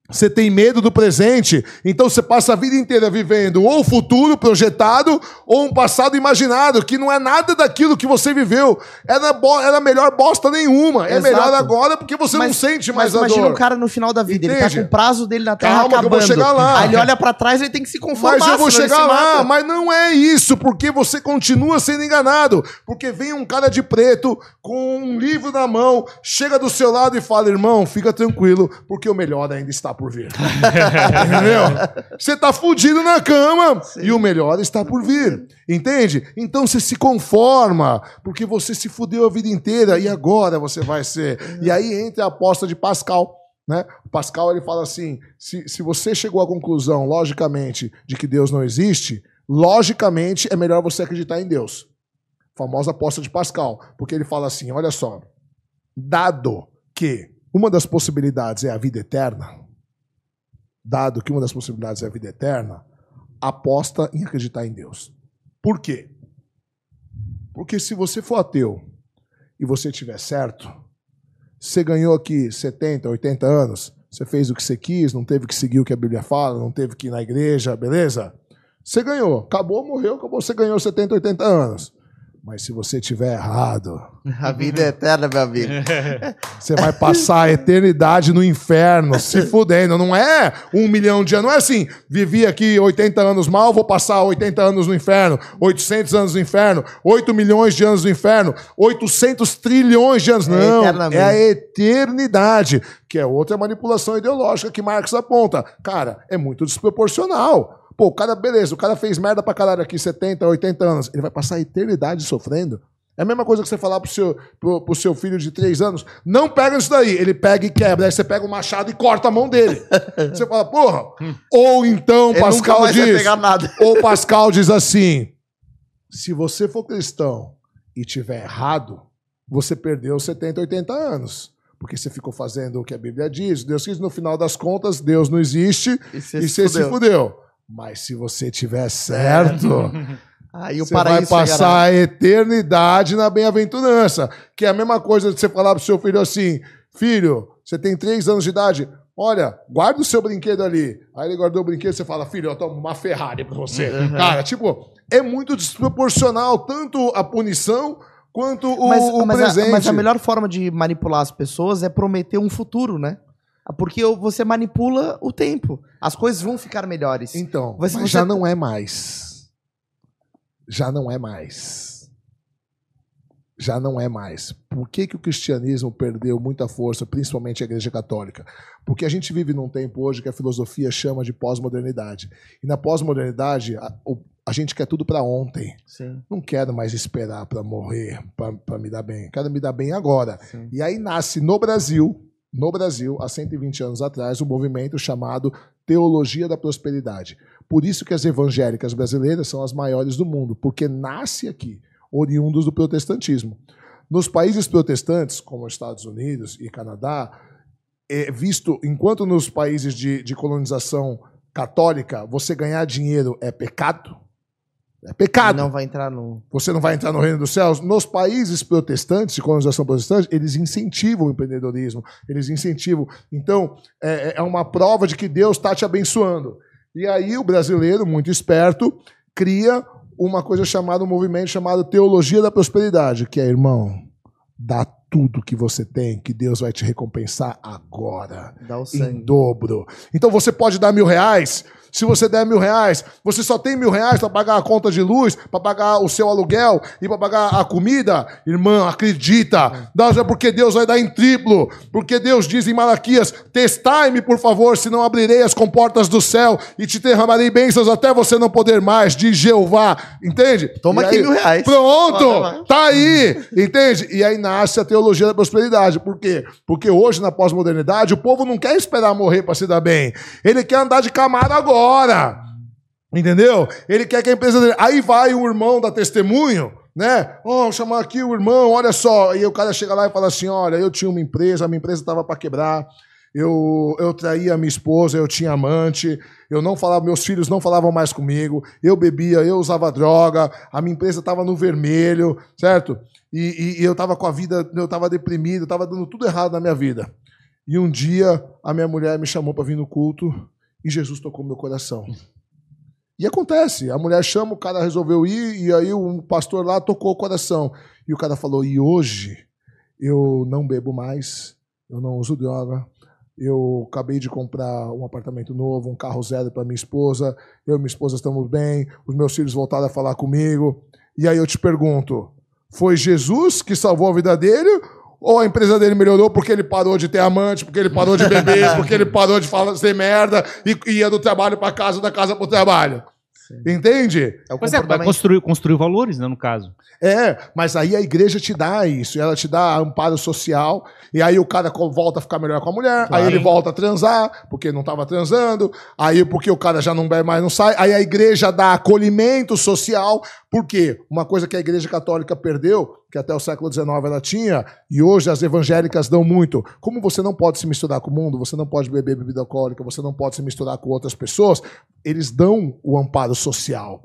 você tem medo do presente, então você passa a vida inteira vivendo ou o futuro projetado ou um passado imaginado, que não é nada daquilo que você viveu. Era, era melhor bosta nenhuma. É Exato. melhor agora porque você não Mas- sente mais Mas a imagina dor. o cara no final da vida, ele tá Entende? com o prazo dele na Terra Calma que eu vou acabando. chegar lá. Aí ele olha pra trás e ele tem que se conformar. Mas eu vou chegar lá, mas não é isso, porque você continua sendo enganado. Porque vem um cara de preto com um livro na mão, chega do seu lado e fala: irmão, fica tranquilo, porque o melhor ainda está por vir. Entendeu? Você tá fudido na cama e o melhor está por vir. Entende? Então você se conforma, porque você se fudeu a vida inteira e agora você vai ser. E aí entra a aposta de Pascal. Né? O Pascal ele fala assim: se, se você chegou à conclusão, logicamente, de que Deus não existe, logicamente é melhor você acreditar em Deus. Famosa aposta de Pascal. Porque ele fala assim: olha só, dado que uma das possibilidades é a vida eterna, dado que uma das possibilidades é a vida eterna, aposta em acreditar em Deus. Por quê? Porque se você for ateu e você tiver certo, você ganhou aqui 70, 80 anos, você fez o que você quis, não teve que seguir o que a Bíblia fala, não teve que ir na igreja, beleza? Você ganhou. Acabou, morreu, acabou, você ganhou 70, 80 anos. Mas se você tiver errado, A vida é eterna, meu amigo. você vai passar a eternidade no inferno, se fudendo. Não é um milhão de anos. Não é assim, vivi aqui 80 anos mal, vou passar 80 anos no inferno, 800 anos no inferno, 8 milhões de anos no inferno, 800 trilhões de anos. É Não, eternamente. é a eternidade, que é outra manipulação ideológica que Marx aponta. Cara, é muito desproporcional. Pô, o cara, beleza, o cara fez merda pra caralho aqui 70, 80 anos. Ele vai passar a eternidade sofrendo. É a mesma coisa que você falar pro seu, pro, pro seu filho de 3 anos, não pega isso daí. Ele pega e quebra. Aí você pega o machado e corta a mão dele. você fala, porra. Ou então Ele Pascal diz. pegar nada. Ou Pascal diz assim: se você for cristão e tiver errado, você perdeu 70, 80 anos. Porque você ficou fazendo o que a Bíblia diz. Deus diz, no final das contas, Deus não existe E e você você se se fudeu. Mas se você tiver certo, Aí o você vai passar a eternidade na bem-aventurança. Que é a mesma coisa de você falar pro seu filho assim: filho, você tem três anos de idade. Olha, guarda o seu brinquedo ali. Aí ele guardou o brinquedo e você fala, filho, eu tomo uma Ferrari pra você. Uhum. Cara, tipo, é muito desproporcional tanto a punição quanto o, mas, o mas presente. A, mas a melhor forma de manipular as pessoas é prometer um futuro, né? Porque você manipula o tempo. As coisas vão ficar melhores. Então, Mas mas você- já não é mais. Já não é mais. Já não é mais. Por que, que o cristianismo perdeu muita força, principalmente a Igreja Católica? Porque a gente vive num tempo hoje que a filosofia chama de pós-modernidade. E na pós-modernidade, a, a gente quer tudo para ontem. Sim, Não quero mais esperar para morrer, para me dar bem. Quero me dar bem agora. sim. E aí nasce no Brasil, no Brasil, há 120 anos atrás, um movimento chamado Teologia da Prosperidade. Por isso que as evangélicas brasileiras são as maiores do mundo, porque nasce aqui, oriundos do protestantismo. Nos países protestantes, como os Estados Unidos e Canadá, é visto, enquanto nos países de, de colonização católica, você ganhar dinheiro é pecado, é pecado. Não vai entrar no. Você não vai entrar no reino dos céus. Nos países protestantes, de colonização protestante, eles incentivam o empreendedorismo, eles incentivam. Então, é, é uma prova de que Deus está te abençoando. E aí, o brasileiro, muito esperto, cria uma coisa chamada, um movimento chamado Teologia da Prosperidade, que é, irmão, dá tudo que você tem, que Deus vai te recompensar agora Dá o em sangue. dobro. Então você pode dar mil reais. Se você der mil reais, você só tem mil reais para pagar a conta de luz, para pagar o seu aluguel e para pagar a comida. Irmã, acredita. Dá- Porque Deus vai dar em triplo. Porque Deus diz em Malaquias: Testai-me, por favor, senão abrirei as comportas do céu e te derramarei bênçãos até você não poder mais, de Jeová. Entende? Toma E aqui aí- mil reais. Pronto! Toma. Tá aí, entende? E aí nasce a teologia da prosperidade. Por quê? Porque hoje, na pós-modernidade, o povo não quer esperar morrer para se dar bem. Ele quer andar de camada agora. Entendeu? Ele quer que a empresa dele. Aí vai o irmão da testemunho, né? Vou chamar aqui o irmão, olha só. E o cara chega lá e fala assim: olha, eu tinha uma empresa, a minha empresa estava para quebrar. Eu, eu traía a minha esposa, eu tinha amante, eu não falava, meus filhos não falavam mais comigo, eu bebia, eu usava droga, a minha empresa estava no vermelho, certo? E, e- e eu estava com a vida, eu estava deprimido, estava dando tudo errado na minha vida. E um dia a minha mulher me chamou para vir no culto e Jesus tocou meu coração. E acontece, a mulher chama, o cara resolveu ir, e aí um pastor lá tocou o coração. E o cara falou: E hoje eu não bebo mais, eu não uso droga, eu acabei de comprar um apartamento novo, um carro zero para minha esposa, eu e minha esposa estamos bem, os meus filhos voltaram a falar comigo. E aí eu te pergunto: foi Jesus que salvou a vida dele? Ou a empresa dele melhorou porque ele parou de ter amante, porque ele parou de beber, porque ele parou de fazer merda e e ia do trabalho para casa, da casa para o trabalho? Entende? É o Pois é, comportamento. construiu, construiu valores, né, no caso. É, mas aí a igreja te dá isso, ela te dá amparo social, e aí o cara volta a ficar melhor com a mulher, Claro. aí ele volta a transar, porque não estava transando, aí porque o cara já não bebe mais, não sai, aí a igreja dá acolhimento social, por quê? Uma coisa que a igreja católica perdeu, que até o século XIX ela tinha, e hoje as evangélicas dão muito. Como você não pode se misturar com o mundo, você não pode beber bebida alcoólica, você não pode se misturar com outras pessoas, eles dão o amparo social.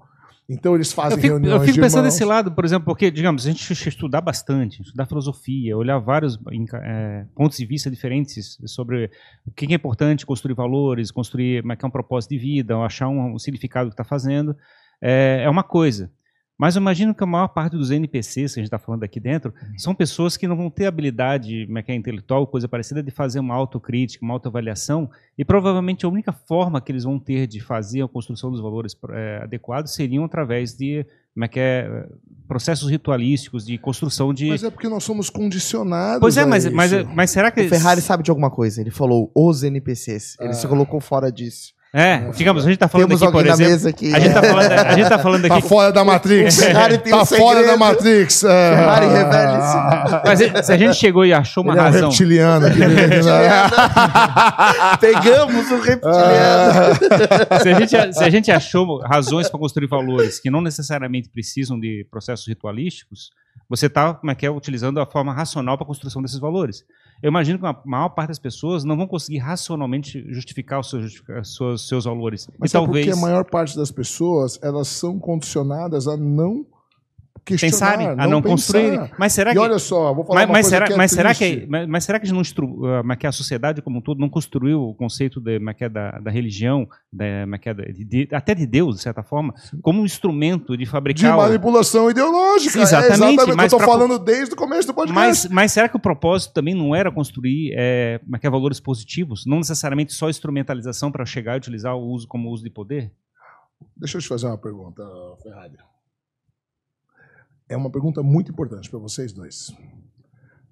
Então eles fazem Eu fico, reuniões eu fico pensando irmãos. desse lado, por exemplo, porque, digamos, a gente estudar bastante, estudar filosofia, olhar vários eh, pontos de vista diferentes sobre o que é importante construir valores, construir como é que é um propósito de vida, achar um, um significado do que está fazendo, é, é uma coisa. Mas eu imagino que a maior parte dos NPCs que a gente está falando aqui dentro são pessoas que não vão ter habilidade como é que é, intelectual, coisa parecida, de fazer uma autocrítica, uma autoavaliação, e provavelmente a única forma que eles vão ter de fazer a construção dos valores eh, adequados seriam através de como é que é, processos ritualísticos de construção de. Mas é porque nós somos condicionados. pois é, a mas, isso. mas, mas será que. O Ferrari sabe de alguma coisa. Ele falou os NPCs. Ele Ah. se colocou fora disso. É, digamos, a gente tá falando Temos aqui, por alguém na exemplo. mesa aqui. A gente tá falando, a gente tá falando Tá aqui. fora da Matrix. Um tá fora da Matrix. É. Ferrari revele-se. Mas é, se a gente chegou e achou uma Ele é um razão. reptiliano. aqui. Pegamos o reptiliano. se, a gente, se a gente achou razões para construir valores que não necessariamente precisam de processos ritualísticos, você está, como é que é, utilizando a forma racional para a construção desses valores. Eu imagino que a maior parte das pessoas não vão conseguir racionalmente justificar os seus, seus, seus valores. Mas e é talvez porque a maior parte das pessoas, elas são condicionadas a não pensarem, a não, construírem. Mas será E que olha só, vou falar mas, uma mas será, que é mas, será que, mas, mas será que a, não instru, ah, que a sociedade como um todo não construiu o conceito de, que é da, da religião, da, é de- de- até de Deus, de certa forma, como um instrumento de de fabricar... o- manipulação ideológica. Sim, exatamente, É exatamente o mas eu pra- falando desde o começo do podcast. mas, mas será que o propósito também não era construir é, é valores positivos? Não necessariamente só instrumentalização para chegar e utilizar o uso como uso de poder? Deixa eu te fazer uma pergunta, Ferrari. É uma pergunta muito importante para vocês dois.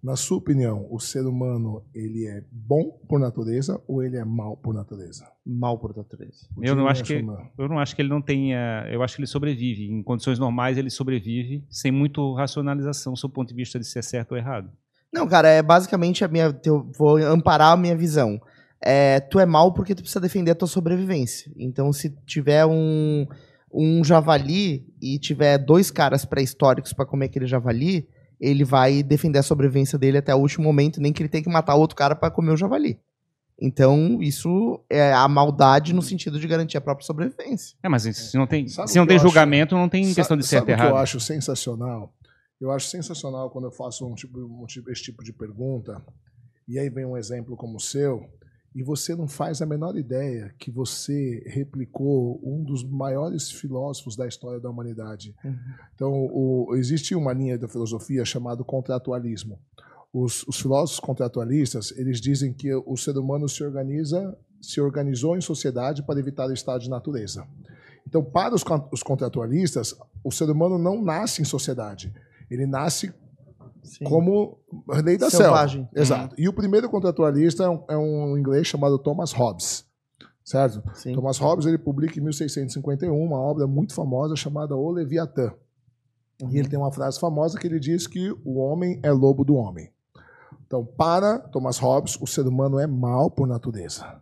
Na sua opinião, o ser humano ele é bom por natureza ou ele é mal por natureza? Mal por natureza. O Eu não acho que-. Eu não acho que ele não tenha. Eu acho que ele sobrevive. Em condições normais, ele sobrevive sem muito racionalização, sob o ponto de vista de ser certo ou errado. Não, cara, é basicamente a minha. Eu vou amparar a minha visão. É, tu é mal porque tu precisa defender a tua sobrevivência. Então, se tiver um, um javali e tiver dois caras pré-históricos pra comer aquele javali, ele vai defender a sobrevivência dele até o último momento, nem que ele tenha que matar outro cara pra comer o javali. Então, isso é a maldade no sentido de garantir a própria sobrevivência. É, mas se não tem, Sabe se não tem eu acho? julgamento, não tem questão de certo sabe e o que eu errado. acho sensacional? Eu acho sensacional quando eu faço um tipo, um tipo- esse tipo de pergunta, e aí vem um exemplo como o seu, e você não faz a menor ideia que você replicou um dos maiores filósofos da história da humanidade. Uhum. Então, o- existe uma linha da filosofia chamada contratualismo. Os, os filósofos contratualistas, eles dizem que o ser humano se organiza, se organizou em sociedade para evitar o estado de natureza. Então, para os, os contratualistas, o ser humano não nasce em sociedade. Ele nasce Sim. como lei da Selvagem. selva. Exato. E o primeiro contratualista é um, é um inglês chamado Thomas Hobbes. Certo? Sim. Thomas Hobbes ele publica em 1651 uma obra muito famosa chamada O Leviatã. Uhum. E ele tem uma frase famosa que ele diz que o homem é lobo do homem. Então, para Thomas Hobbes, o ser humano é mal por natureza.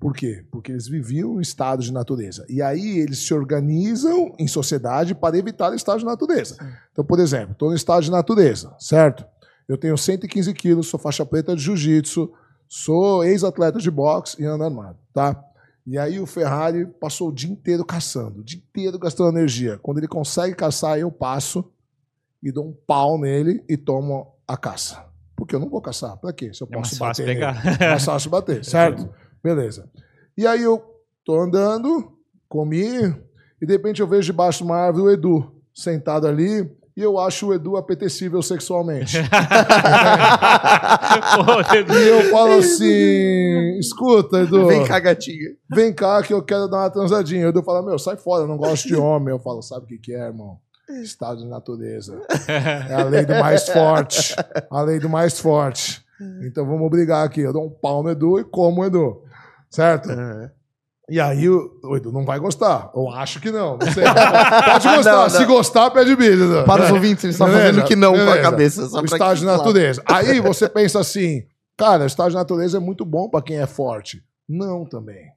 Por quê? Porque eles viviam em estado de natureza. E aí eles se organizam em sociedade para evitar o estado de natureza. Então, por exemplo, estou no estado de natureza, certo? Eu tenho 115 quilos, sou faixa preta de jiu-jitsu, sou ex-atleta de boxe e ando armado, tá? E aí o Ferrari passou o dia inteiro caçando, o dia inteiro gastando energia. Quando ele consegue caçar, eu passo e dou um pau nele e tomo a caça. Porque eu não vou caçar. Pra quê? Se eu É mais posso fácil bater pegar. nele. É mais fácil bater, certo? Beleza. E aí eu tô andando, comi, e de repente eu vejo debaixo de uma árvore o Edu sentado ali, e eu acho o Edu apetecível sexualmente. e eu falo assim: escuta, Edu. Vem cá, gatinha. Vem cá que eu quero dar uma transadinha. O Edu fala, meu, sai fora, eu não gosto de homem. Eu falo, sabe o que, que é, irmão? Estado de natureza. É a lei do mais forte. A lei do mais forte. Então vamos brigar aqui. Eu dou um pau no Edu e como o Edu. Certo? E aí o, o Edu não vai gostar. Eu acho que não. Não sei. Pode gostar. Não, não. Se gostar, pede bíblia. Edu. Para os ouvintes, eles estão Beleza, fazendo que não com a beleza. cabeça. Só o estado de claro. natureza. Aí você pensa assim, cara, o estado de natureza é muito bom para quem é forte. Não também.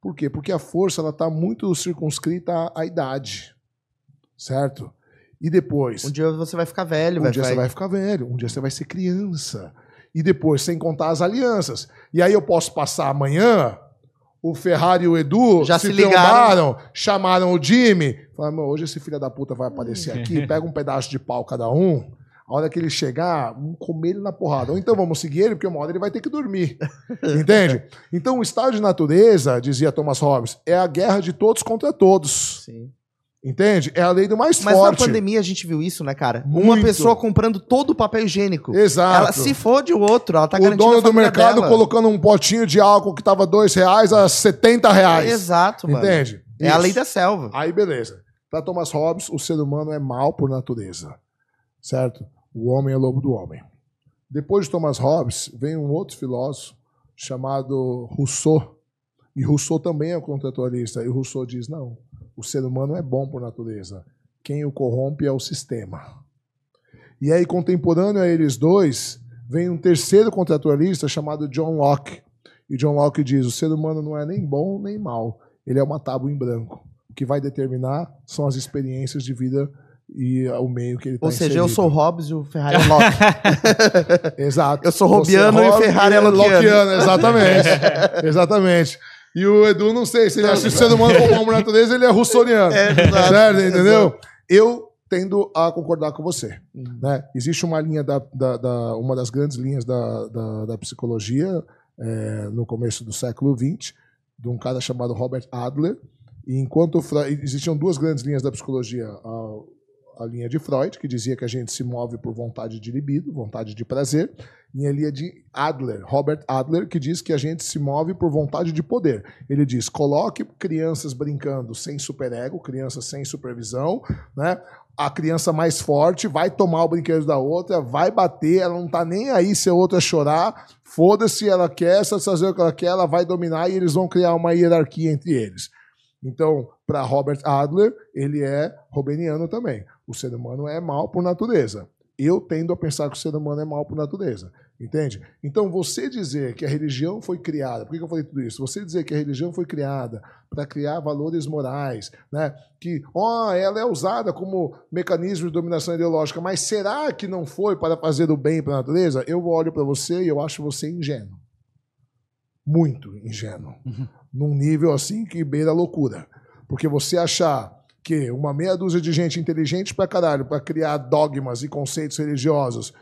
Por quê? Porque a força ela está muito circunscrita à, à idade. Certo? E depois, Um dia você vai ficar velho, um vai, dia você vai ficar velho, um dia você vai ser criança. E depois, sem contar as alianças. E aí eu posso passar amanhã, o Ferrari e o Edu Já se trombaram, chamaram o Jimmy. Falaram, meu, hoje esse filho da puta vai aparecer aqui, pega um pedaço de pau cada um. A hora que ele chegar, vamos comer ele na porrada. Ou então vamos seguir ele, porque uma hora ele vai ter que dormir. Entende? Então o estado de natureza, dizia Thomas Hobbes, é a guerra de todos contra todos. Sim. Entende? É a lei do mais Mas forte. na pandemia a gente viu isso, né, cara? Uma Muito. pessoa comprando todo o papel higiênico. Exato. Ela se fode o outro, ela tá o garantindo dono a do mercado dela. colocando um potinho de álcool que tava dois reais a 70 reais. Exato, mano. Entende? É a Isso. lei da selva. Aí, beleza. Para Thomas Hobbes, o ser humano é mal por natureza. Certo? O homem é lobo do homem. Depois de Thomas Hobbes, vem um outro filósofo chamado Rousseau. E Rousseau também é contratualista. E Rousseau diz: não, o ser humano é bom por natureza. Quem o corrompe é o sistema. E aí, contemporâneo a eles dois, vem um terceiro contratualista chamado John Locke. E John Locke diz: o ser humano não é nem bom nem mal, ele é uma tábua em branco. O que vai determinar são as experiências de vida e o meio que ele está Ou seja, eu sou Hobbes e o Ferrari é Locke. Exato. Eu sou Robiano e o Ferrari é Lockeano. Exatamente. exatamente. E o Edu, não sei, se ele acha que o ser humano como uma natureza, ele é russoniano. É, exato. Certo? Entendeu? Eu tendo a concordar com você. Né? Existe uma linha da, da, da- uma das grandes linhas da, da, da psicologia é, no começo do século XX, de um cara chamado Robert Adler. E enquanto existiam duas grandes linhas da psicologia, a, a linha de Freud, que dizia que a gente se move por vontade de libido, vontade de prazer, e a linha de Adler, Robert Adler, que diz que a gente se move por vontade de poder. Ele diz: coloque crianças brincando sem superego, crianças sem supervisão, né? A criança mais forte vai tomar o brinquedo da outra, vai bater, ela não tá nem aí se a outra chorar, foda-se, ela quer satisfazer o que ela quer, ela vai dominar e eles vão criar uma hierarquia entre eles. Então, para Robert Adler, ele é robeniano também. O ser humano é mal por natureza. Eu tendo a pensar que o ser humano é mal por natureza. Entende? Então, você dizer que a religião foi criada, por que eu falei tudo isso? Você dizer que a religião foi criada para criar valores morais, né? que ó, ela é usada como mecanismo de dominação ideológica, mas será que não foi para fazer o bem para a natureza? Eu olho para você e eu acho você ingênuo. Muito ingênuo. Num nível assim que beira a loucura. Porque você achar que uma meia dúzia de gente inteligente pra caralho para criar dogmas e conceitos religiosos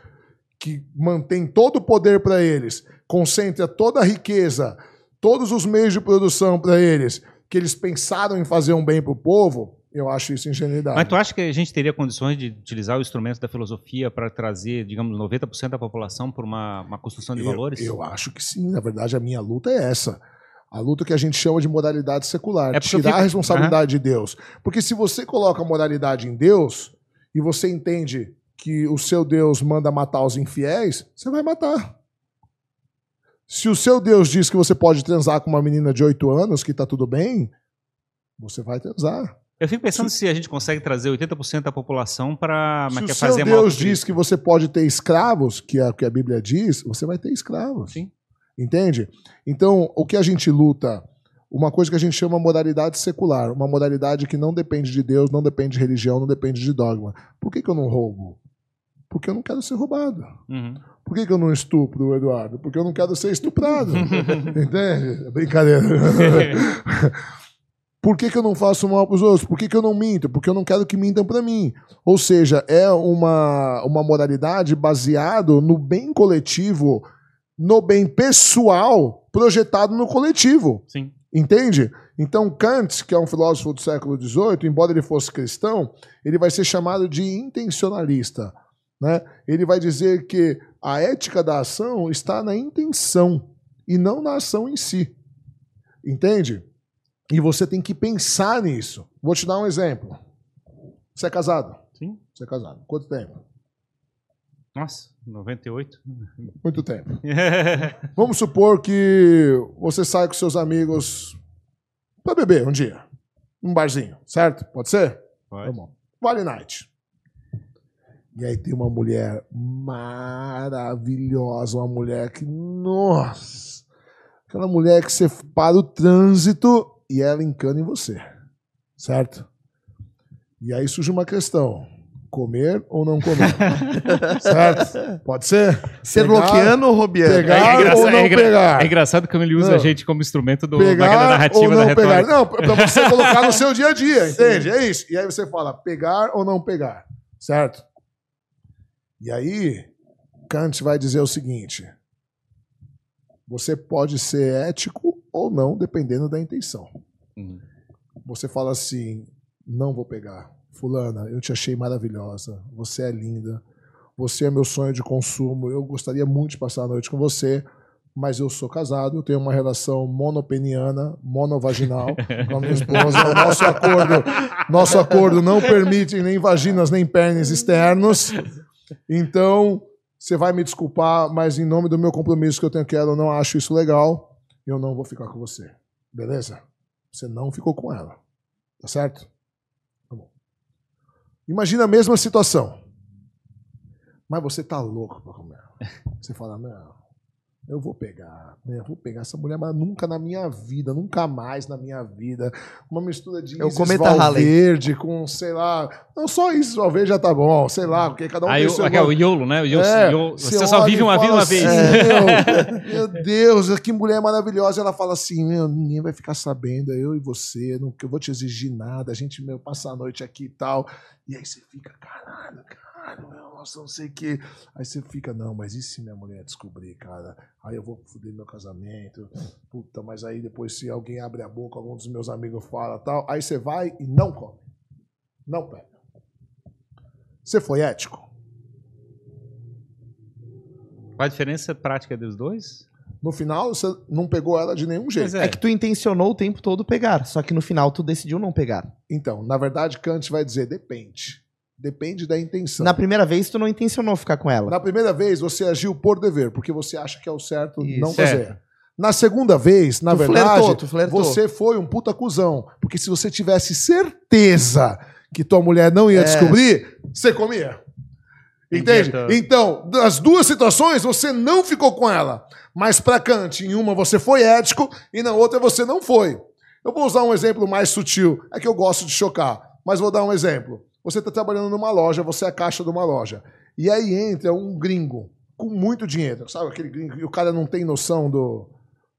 que mantém todo o poder para eles, concentra toda a riqueza, todos os meios de produção para eles, que eles pensaram em fazer um bem para o povo, eu acho isso ingenuidade. Mas tu acha que a gente teria condições de utilizar o instrumento da filosofia para trazer, digamos, 90% da população por uma, uma construção de Eu- valores? Eu, acho que sim. Na verdade, a minha luta é essa. A luta que a gente chama de moralidade secular. É tirar fico- a responsabilidade de Deus. Porque se você coloca a moralidade em Deus e você entende que o seu Deus manda matar os infiéis, você vai matar. Se o seu Deus diz que você pode transar com uma menina de 8 anos, que tá tudo bem, você vai transar. Eu fico pensando se a gente consegue trazer 80% da população para Se o seu fazer Deus diz que você pode ter escravos, que é o que a Bíblia diz, você vai ter escravos. Sim. Entende? Então, o que a gente luta, uma coisa que a gente chama moralidade secular, uma moralidade que não depende de Deus, não depende de religião, não depende de dogma. Por que, que eu não roubo? Porque eu não quero ser roubado. Uhum. Por que, que eu não estupro, Eduardo? Porque eu não quero ser estuprado. Entende? Brincadeira. Por que, que eu não faço mal para os outros? Por que, que eu não minto? Porque eu não quero que mintam para mim. Ou seja, é uma, uma moralidade baseada no bem coletivo, no bem pessoal, projetado no coletivo. Sim. Entende? Então, Kant, que é um filósofo do século XVIII, embora ele fosse cristão, ele vai ser chamado de intencionalista. Né? Ele vai dizer que a ética da ação está na intenção e não na ação em si. Entende? E você tem que pensar nisso. Vou te dar um exemplo. Você é casado? Sim. Você é casado. Quanto tempo? Nossa, 98? Muito tempo. Vamos supor que você sai com seus amigos para beber um dia. Um barzinho, certo? Pode ser? Tá Pode. bom. Vale Night. E aí tem uma mulher maravilhosa, uma mulher que, nossa, aquela mulher que você para o trânsito e ela encana em você, certo? E aí surge uma questão: comer ou não comer? certo? Pode ser? Ser Pegar- bloqueando ou robiano? pegar- É engraçado- ou não é pegar? é engraçado como ele usa Não. a gente como instrumento do, pegar narrativa ou da não retórica. pegar. Não, pra você colocar no seu dia a dia, entende? É isso. E aí você fala pegar ou não pegar, certo? E aí Kant vai dizer o seguinte: você pode ser ético ou não, dependendo da intenção. Uhum. Você fala assim: não vou pegar. Fulana, eu te achei maravilhosa. Você é linda. Você é meu sonho de consumo. Eu gostaria muito de passar a noite com você, mas eu sou casado, eu tenho uma relação monopeniana, monovaginal com a minha esposa. O nosso acordo, nosso acordo não permite nem vaginas nem pênis externos. Então, você vai me desculpar, mas em nome do meu compromisso que eu tenho com ela, eu não acho isso legal. Eu não vou ficar com você. Beleza? Você não ficou com ela. Tá certo? Imagina a mesma situação. Mas você tá louco pra comer. Você fala, não, eu vou pegar, né? Eu vou pegar essa mulher, mas nunca na minha vida, nunca mais na minha vida. Uma mistura de É o Isis. Valverde com, sei lá. Não, só Isis Valverde já tá bom, sei lá, porque cada um Aí tem o, seu aqui é o. YOLO, né? O YOLO, É, YOLO, você você só vive uma fala uma vez. assim, Meu, meu Deus, que mulher maravilhosa. Ela fala assim: meu, ninguém vai ficar sabendo, é eu e você, não, que eu vou te exigir nada, a gente meu, passa a noite aqui e tal. E aí você fica, caralho, caralho, meu, nossa, não sei o quê. Aí você fica, não, mas e se minha mulher descobrir, cara? Aí eu vou foder meu casamento. Puta, mas aí depois se alguém abre a boca, algum dos meus amigos fala tal, aí você vai e não come. Não pega. Você foi ético? Qual a diferença prática dos dois? No final, você não pegou ela de nenhum jeito. Mas É que tu intencionou o tempo todo pegar, só que no final tu decidiu não pegar. Então, na verdade, Kant vai dizer depende. Depende da intenção. Na primeira vez tu não intencionou ficar com ela. Na primeira vez, você agiu por dever, porque você acha que é o certo Isso. não fazer. Na segunda vez, na Tu verdade, flertou, tu flertou. você foi um puta cuzão. Porque se você tivesse certeza que tua mulher não ia É. descobrir, você comia. Entende? Entendi. Então, das duas situações, você não ficou com ela. Mas pra Kant, em uma você foi ético e na outra você não foi. Eu vou usar um exemplo mais sutil. É que eu gosto de chocar, mas vou dar um exemplo. Você está trabalhando numa loja, você é a caixa de uma loja. E aí entra um gringo com muito dinheiro. Sabe aquele gringo e o cara não tem noção do,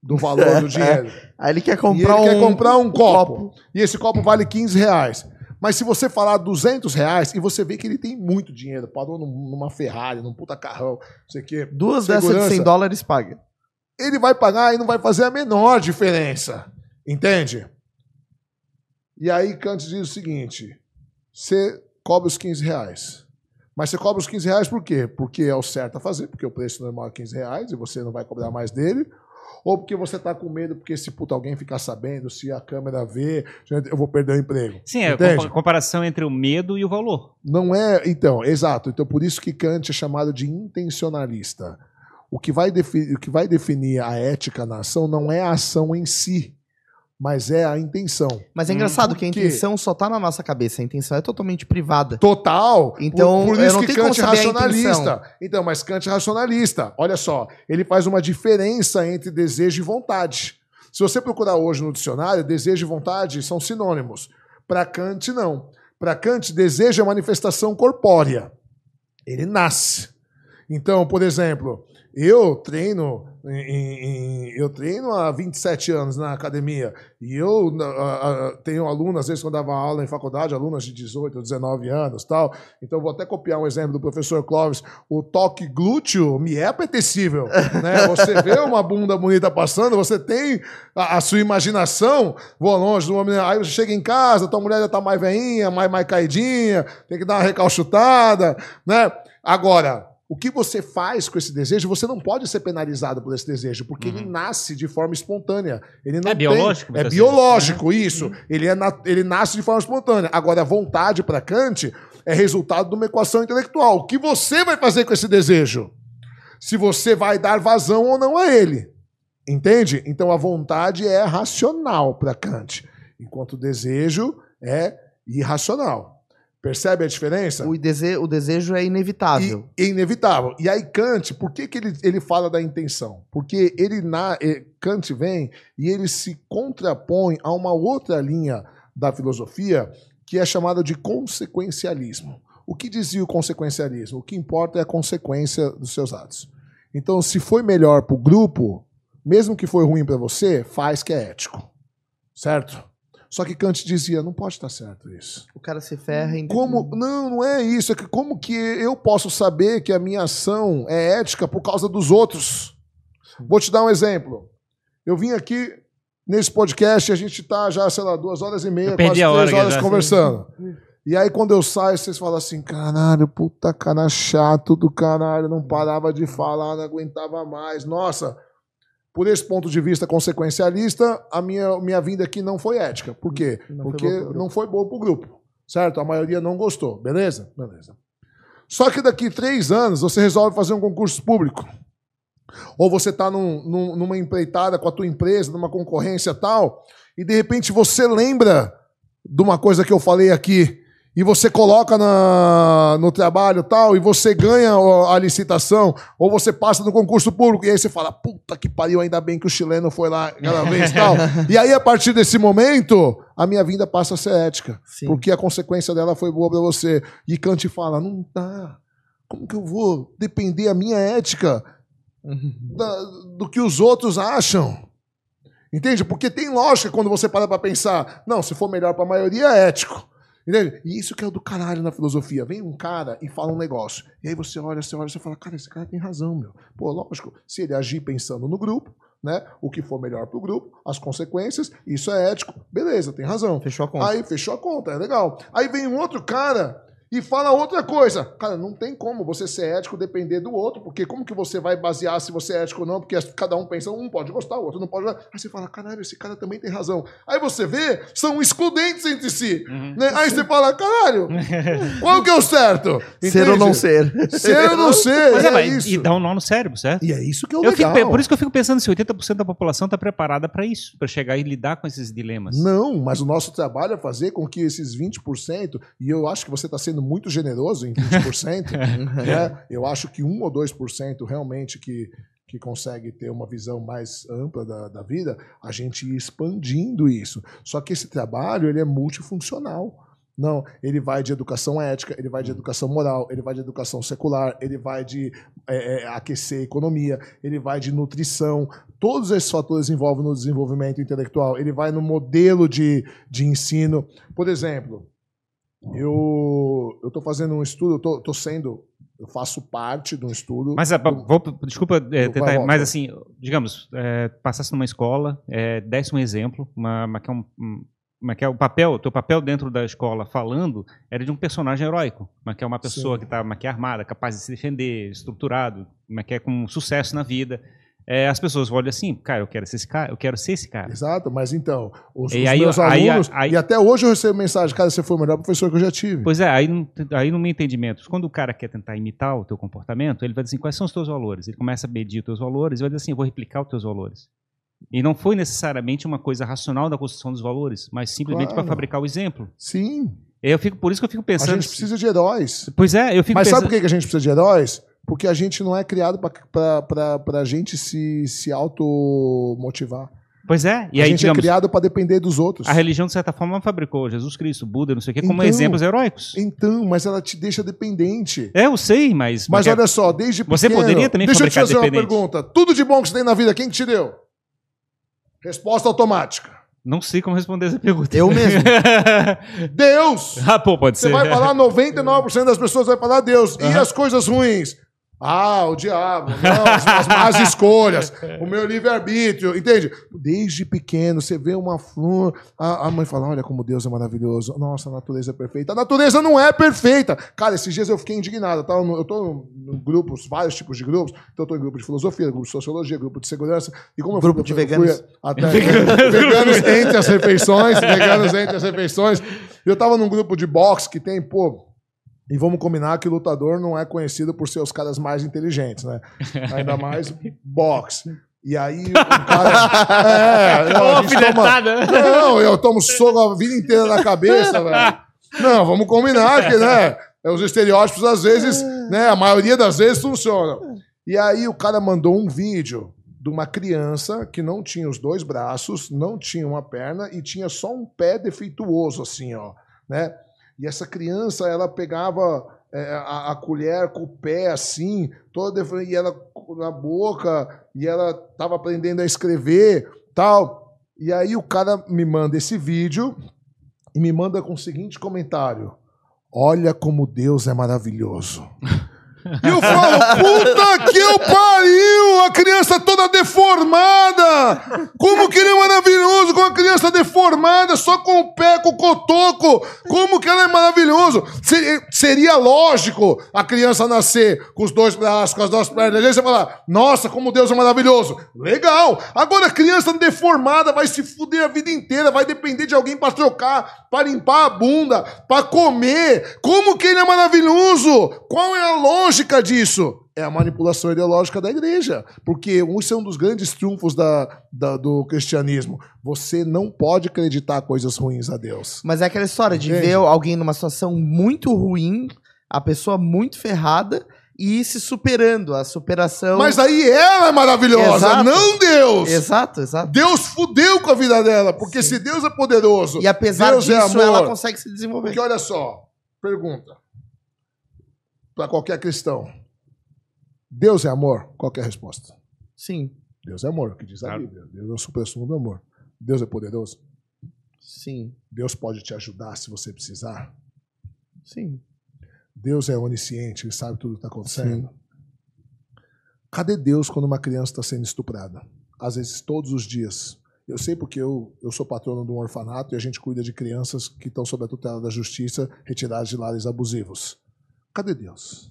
do valor do dinheiro. Aí ele quer comprar ele um, quer comprar um copo, E esse copo vale 15 reais. Mas se você falar 200 reais e você vê que ele tem muito dinheiro, parou num- numa Ferrari, num puta carrão, não sei o quê. Duas dessas de Segurança. 100 dólares paga. Ele vai pagar e não vai fazer a menor diferença. Entende? E aí Kant diz o seguinte: você cobra os 15 reais. Mas você cobra os 15 reais por quê? Porque é o certo a fazer, porque o preço normal é 15 reais e você não vai cobrar mais dele. Ou porque você tá com medo, porque se puta, alguém ficar sabendo, se a câmera vê, eu vou perder o emprego. Sim, é a Entende? compa- comparação entre o medo e o valor. Não é. Então, exato. Então, por isso que Kant é chamado de intencionalista. O que vai, defi- o que vai definir a ética na ação não é a ação em si, mas é a intenção. Mas é Hum, engraçado que a intenção só tá na nossa cabeça. A intenção é totalmente privada. Total. Então, por, por eu isso não que Kant é racionalista. Então, mas Kant é racionalista. Olha só, ele faz uma diferença entre desejo e vontade. Se você procurar hoje no dicionário, desejo e vontade são sinônimos. Para Kant, não. Para Kant, desejo é manifestação corpórea. Ele nasce. Então, por exemplo, eu treino em- em- eu treino há 27 anos na academia e eu a- a- tenho alunos, às vezes quando dava aula em faculdade, alunas de 18, 19 anos tal. Então vou até copiar um exemplo do professor Clóvis. O toque glúteo me é apetecível. Né? Você vê uma bunda bonita passando, você tem a, a sua imaginação, vou longe, do homem, aí você chega em casa, tua mulher já tá mais veinha, mais, mais caidinha, tem que dar uma recalchutada, né? Agora, o que você faz com esse desejo, você não pode ser penalizado por esse desejo, porque ele nasce de forma espontânea. Ele não É tem- biológico, É biológico, isso. Ele, é na- ele nasce de forma espontânea. Agora, a vontade para Kant é resultado de uma equação intelectual. O que você vai fazer com esse desejo? Se você vai dar vazão ou não a ele. Entende? Então, a vontade é racional para Kant, enquanto o desejo é irracional. Percebe a diferença? O, dese- o desejo é inevitável. E, é inevitável. E aí, Kant, por que, que ele, ele fala da intenção? Porque ele na, eh, Kant vem e ele se contrapõe a uma outra linha da filosofia que é chamada de consequencialismo. O que dizia o consequencialismo? O que importa é a consequência dos seus atos. Então, se foi melhor para o grupo, mesmo que foi ruim para você, faz que é ético. Certo? Só que Kant dizia, não pode estar certo isso. O cara se ferra em. Como, não, não é isso. É que como que eu posso saber que a minha ação é ética por causa dos outros? Vou te dar um exemplo. Eu vim aqui nesse podcast, a gente tá já, sei lá, duas horas e meia, quase a hora três aqui horas conversando. E aí, quando eu saio, vocês falam assim: caralho, puta cara chato do caralho, não parava de falar, não aguentava mais. Nossa, por esse ponto de vista consequencialista, a minha, minha vinda aqui não foi ética. Por quê? Não foi Porque grupo. não foi boa pro grupo. Certo? A maioria não gostou. Beleza? Beleza. Só que daqui três anos você resolve fazer um concurso público. Ou você tá num, num- numa empreitada com a tua empresa, numa concorrência tal, e de repente você lembra de uma coisa que eu falei aqui, e você coloca na, no trabalho tal, e você ganha a licitação, ou você passa no concurso público, e aí você fala, puta que pariu, ainda bem que o chileno foi lá aquela vez tal. E aí, a partir desse momento, a minha vida passa a ser ética. Sim. Porque a consequência dela foi boa pra você. E Kant fala, não dá. Como que eu vou depender a minha ética da- do que os outros acham? Entende? Porque tem lógica quando você para pra pensar, não, se for melhor pra maioria, é ético. Entende? E isso que é o do caralho na filosofia. Vem um cara e fala um negócio. E aí você olha, você olha, você fala, cara, esse cara tem razão, meu. Pô, lógico, se ele agir pensando no grupo, né? O que for melhor pro grupo, as consequências, isso é ético. Beleza, tem razão. Fechou a conta. Aí fechou a conta, é legal. Aí vem um outro cara e fala outra coisa. Cara, não tem como você ser ético depender do outro, porque como que você vai basear se você é ético ou não? Porque cada um pensa, um pode gostar, o outro não pode. Aí você fala, caralho, esse cara também tem razão. Aí você vê, são excludentes entre si. Uhum. né? Aí você fala, caralho, qual que é o certo? Ser ou não ser. Ser ou não ser, Mas é, é, mas isso. e dá um nó no cérebro, certo? E é isso que é o Eu fico legal. pe- por isso que eu fico pensando se 80% da população está preparada para isso, para chegar e lidar com esses dilemas. Não, mas o nosso trabalho é fazer com que esses 20%, e eu acho que você está sendo muito generoso em 20%, né? eu acho que 1 ou 2% realmente que, que consegue ter uma visão mais ampla da, da vida, a gente ir expandindo isso. Só que esse trabalho ele é multifuncional. Não, ele vai de educação ética, ele vai de educação moral, ele vai de educação secular, ele vai de é, é, aquecer a economia, ele vai de nutrição. Todos esses fatores envolvem no desenvolvimento intelectual. Ele vai no modelo de, de ensino. Por exemplo, eu estou fazendo um estudo, tô sendo, eu faço parte de um estudo. Mas, ah, do- vou, desculpa é, tentar, vai, mas assim, digamos, é, passasse numa escola, é, desse um exemplo, uma, uma, que é um, um- uma que é o papel, teu papel dentro da escola falando era de um personagem heróico, uma que é uma pessoa Sim. que está que é armada, capaz de se defender, estruturado, uma que é com sucesso na vida. É, as pessoas olham assim, cara, eu quero ser esse cara, eu quero ser esse cara. Exato, mas então, os, os aí- meus aí- alunos, aí- e até hoje eu recebo mensagem, cara, você foi o melhor professor que eu já tive. Pois é, aí, aí no meu entendimento, quando o cara quer tentar imitar o teu comportamento, ele vai dizer assim, quais são os teus valores? Ele começa a medir os teus valores e vai dizer assim, eu vou replicar os teus valores. E não foi necessariamente uma coisa racional da construção dos valores, mas simplesmente Claro. para fabricar o exemplo. Sim, Eu fico, por isso que eu fico a pensando... gente precisa de heróis. Pois é, eu fico Mas pensando... sabe por que que a gente precisa de heróis? Porque a gente não é criado para a gente se, se automotivar. Pois é, e a aí, gente digamos, é criado para depender dos outros. a religião, de certa forma, fabricou Jesus Cristo, Buda, não sei o quê, como Então- exemplos heróicos. Então, mas ela te deixa dependente. É, eu sei, mas... Mas é- olha só, desde Você pequeno... poderia também Deixa eu te fabricar fazer uma pergunta. Tudo de bom que você tem na vida, quem que te deu? Resposta automática. Não sei como responder essa pergunta. Eu mesmo. Deus! ah, pô, pode Você ser. vai falar 99% das pessoas vai falar Deus. E as coisas ruins? Ah, o diabo, não, as, as más escolhas, o meu livre-arbítrio, entende? Desde pequeno, você vê uma flor, a, a mãe fala: Olha como Deus é maravilhoso, nossa, a natureza é perfeita. A natureza não é perfeita. Cara, esses dias eu fiquei indignado. No- eu tô em grupos, vários tipos de grupos. Então, eu tô em grupo de filosofia, grupo de sociologia, grupo de segurança. E como eu Grupo fui, de eu fui veganos. até veganos entre as refeições, veganos entre as refeições. Eu tava num grupo de boxe que tem, pô. E vamos combinar que lutador não é conhecido por ser os caras mais inteligentes, né? Ainda mais boxe. E aí o cara. É, gente toma, não, eu tomo soco a vida inteira na cabeça, velho. Não, vamos combinar que, né? Os estereótipos, às vezes, né? A maioria das vezes funcionam. E aí o cara mandou um vídeo de uma criança que não tinha os dois braços, não tinha uma perna e tinha só um pé defeituoso, assim, ó, né? E essa criança, ela pegava é, a, a colher com o pé assim, toda e ela na boca, e ela tava aprendendo a escrever, tal. E aí o cara me manda esse vídeo e me manda com o seguinte comentário: Olha como Deus é maravilhoso. E eu falo, puta que eu pariu! A criança toda deformada! Como que ele é maravilhoso com a criança deformada, só com o pé, com o cotoco! Como que ela é maravilhoso? Seria, lógico a criança nascer com os dois braços, com as duas pernas. Aí você falar, nossa, como Deus é maravilhoso! Legal! Agora a criança deformada vai se fuder a vida inteira, vai depender de alguém para trocar, para limpar a bunda, para comer. Como que ele é maravilhoso? Qual é a lógica disso? é a manipulação ideológica da igreja. Porque isso é um dos grandes triunfos da, da- do cristianismo. Você não pode acreditar coisas ruins a Deus. Mas é aquela história de Entende? ver alguém numa situação muito ruim, a pessoa muito ferrada e ir se superando. A superação. Mas aí ela é maravilhosa, Exato. não Deus. Exato, exato. Deus fudeu com a vida dela, porque se Deus é poderoso, E apesar Deus é disso, amor. ela consegue se desenvolver. porque olha só, pergunta para qualquer cristão: Deus é amor? Qual que é a resposta? Sim, Deus é amor, o que diz a Claro. Bíblia. Deus é o supra-sumo do amor. Deus é poderoso. sim, Deus pode te ajudar se você precisar. sim. Deus é onisciente, ele sabe tudo que está acontecendo. Cadê Deus quando uma criança está sendo estuprada? Às vezes, todos os dias. Eu sei porque eu, eu sou patrono de um orfanato e a gente cuida de crianças que estão sob a tutela da justiça, retiradas de lares abusivos. Cadê Deus?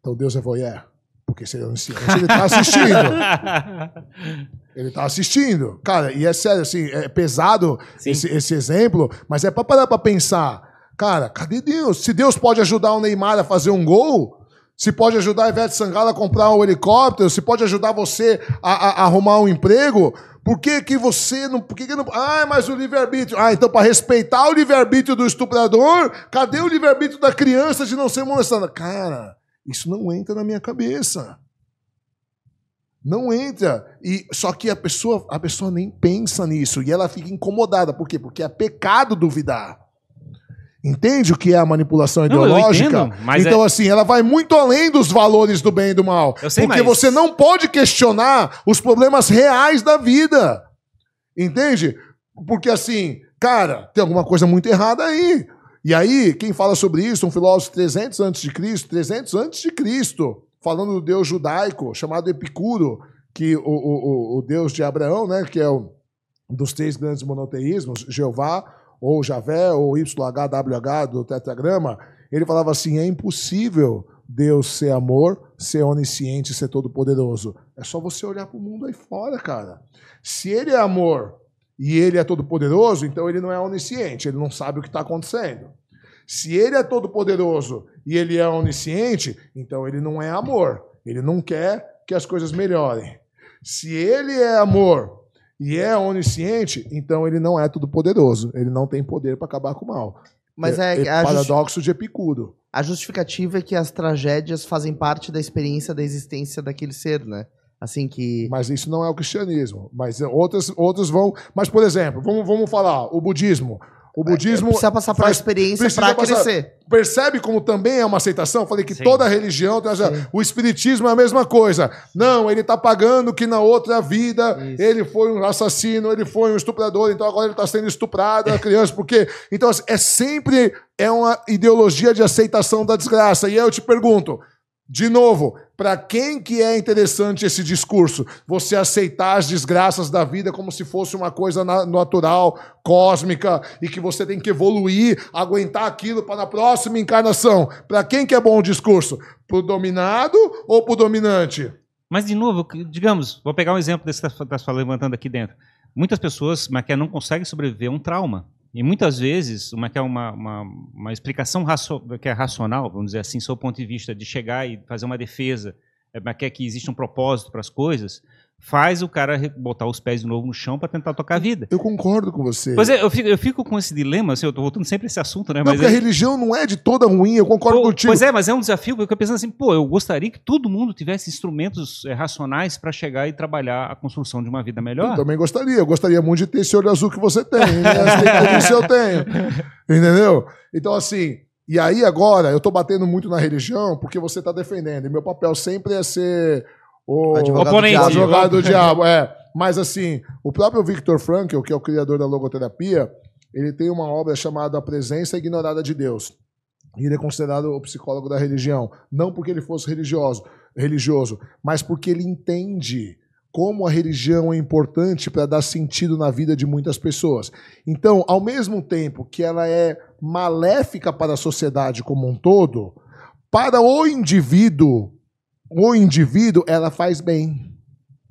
Então Deus é voyeur? Porque se ele está assistindo. Ele está assistindo. Cara, e é sério, assim, é pesado esse, esse exemplo, mas é para parar para pensar. Cara, cadê Deus? Se Deus pode ajudar o Neymar a fazer um gol, se pode ajudar a Ivete Sangalo a comprar um helicóptero, se pode ajudar você a, a- a arrumar um emprego, por que, que você não. Por que, que não. Ah, mas o livre-arbítrio. Ah, então para respeitar o livre-arbítrio do estuprador, cadê o livre-arbítrio da criança de não ser molestada? Cara, isso não entra na minha cabeça. Não entra. E só que a pessoa, a pessoa nem pensa nisso e ela fica incomodada. Por quê? Porque é pecado duvidar. Entende o que é a manipulação Não, ideológica? entendo, mas então, assim, ela vai muito além dos valores do bem e do mal. Eu sei, porque mas- você não pode questionar os problemas reais da vida. Entende? Porque, assim, cara, tem alguma coisa muito errada aí. E aí, quem fala sobre isso, um filósofo 300 antes de Cristo, 300 antes de Cristo, falando do deus judaico, chamado Epicuro, que o, o, o, deus de Abraão, né, que é um dos três grandes monoteísmos, Jeová, ou Javé, ou YHWH do tetragrama, ele falava assim, é impossível Deus ser amor, ser onisciente, ser todo-poderoso. É só você olhar para o mundo aí fora, cara. Se ele é amor e ele é todo-poderoso, então ele não é onisciente, ele não sabe o que está acontecendo. Se ele é todo-poderoso e ele é onisciente, então ele não é amor. Ele não quer que as coisas melhorem. Se ele é amor e é onisciente, então ele não é todo-poderoso. Ele não tem poder para acabar com o mal. Mas é, é justi- paradoxo de Epicuro. a justificativa é que as tragédias fazem parte da experiência da existência daquele ser, né? Assim que. Mas isso não é o cristianismo. Mas outras, outros vão. Mas, por exemplo, vamos, vamos falar, o budismo. O budismo. É, precisa passar por uma faz- experiência passar- crescer. Percebe como também é uma aceitação? Falei que Sim. toda religião tem O espiritismo é a mesma coisa. Não, ele está pagando que na outra vida Isso. ele foi um assassino, ele foi um estuprador, então agora ele está sendo estuprado, a criança, porque. Então, assim, é sempre é uma ideologia de aceitação da desgraça. E aí eu te pergunto. De novo, para quem que é interessante esse discurso? Você aceitar as desgraças da vida como se fosse uma coisa na- natural, cósmica, e que você tem que evoluir, aguentar aquilo para na próxima encarnação. Para quem que é bom o discurso? Pro dominado ou pro dominante? Mas, de novo, digamos, vou pegar um exemplo desse que está tá levantando aqui dentro. Muitas pessoas é, não conseguem sobreviver a um trauma. E muitas vezes, uma, que é uma, uma, uma explicação racio- que é racional, vamos dizer assim, sob o ponto de vista de chegar e fazer uma defesa, é, que é que existe um propósito para as coisas, faz o cara botar os pés de novo no chão para tentar tocar a vida. Eu concordo com você. Pois é, eu fico, eu fico com esse dilema, assim, eu estou voltando sempre a esse assunto, né? não, mas porque é- a religião não é de toda ruim, eu concordo Pô, contigo. Pois é, mas é um desafio, porque eu pensando assim, pô, eu gostaria que todo mundo tivesse instrumentos eh, racionais para chegar e trabalhar a construção de uma vida melhor. Eu também gostaria. Eu gostaria muito de ter esse olho azul que você tem. Né? Isso eu tenho. Entendeu? Então, assim, e aí agora, eu tô batendo muito na religião porque você tá defendendo. E meu papel sempre é ser o Advogado o Oponente. advogado do diabo. É. Mas, assim, o próprio Viktor Frankl, que é o criador da logoterapia, ele tem uma obra chamada A Presença Ignorada de Deus. E ele é considerado o psicólogo da religião. Não porque ele fosse religioso, religioso mas porque ele entende como a religião é importante para dar sentido na vida de muitas pessoas. Então, ao mesmo tempo que ela é maléfica para a sociedade como um todo, para o indivíduo, o indivíduo, ela faz bem,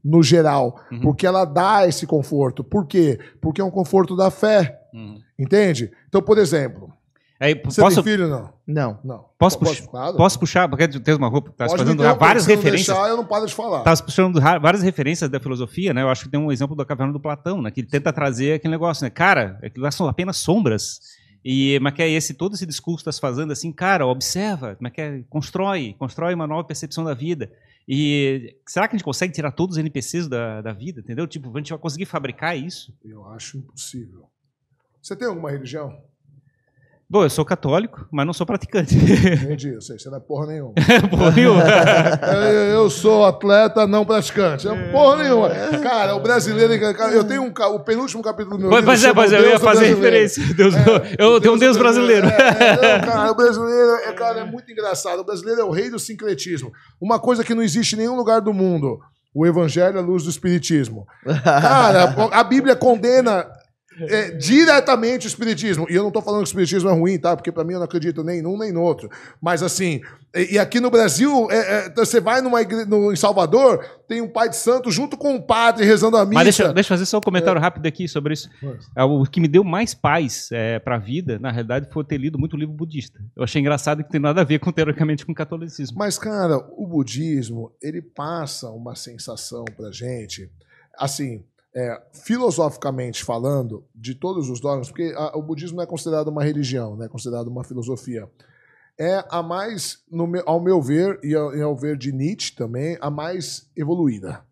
no geral, Uhum. porque ela dá esse conforto. Por quê? Porque é um conforto da fé, Uhum. entende? Então, por exemplo, Aí, Você posso, tem filho, não? Não. Não. Posso Pode- puxar- claro. posso puxar, porque tu tens uma roupa, tá Pode me fazendo interromper, várias se não referências. deixar, eu não paro de falar. Tá puxando várias referências da filosofia, né? Eu acho que tem um exemplo da caverna do Platão, né? Que ele tenta trazer aquele negócio, né? Cara, aquilo lá são apenas sombras. E mas que é esse todo esse discurso que estás fazendo assim, cara, observa, mas que é, constrói, constrói uma nova percepção da vida. E será que a gente consegue tirar todos os NPCs da, da vida, entendeu? Tipo, a gente vai conseguir fabricar isso? Eu acho impossível. Você tem alguma religião? Bom, eu sou católico, mas não sou praticante. Entendi, eu sei, você não é porra nenhuma. Porra nenhuma. Eu, eu sou atleta não praticante. É porra nenhuma. Cara, o brasileiro. cara, Eu tenho um, o penúltimo capítulo do meu livro. Pois é, pois é, eu ia fazer Brasileiro. referência. Deus, É, eu tenho um Deus brasileiro. É, é, não, cara, o brasileiro é, cara, é muito engraçado. O brasileiro é o rei do sincretismo. Uma coisa que não existe em nenhum lugar do mundo. O evangelho é a luz do espiritismo. Cara, a Bíblia condena é, diretamente o espiritismo. E eu não estou falando que o espiritismo é ruim, tá? Porque para mim eu não acredito nem num nem no outro. Mas assim, e, e aqui no Brasil, é, é, você vai numa igre... no, em Salvador, tem um pai de santo junto com um padre rezando a missa. Mas deixa, deixa eu fazer só um comentário rápido aqui sobre isso. É, O que me deu mais paz é, para a vida, na realidade, foi ter lido muito livro budista. Eu achei engraçado que tem nada a ver com, teoricamente com o catolicismo. Mas, cara, o budismo, ele passa uma sensação pra gente, assim, é, filosoficamente falando, de todos os dogmas, porque a- o budismo não é considerado uma religião, não é considerado uma filosofia. É a mais, meu- ao meu ver, e ao, e ao ver de Nietzsche também, a mais evoluída.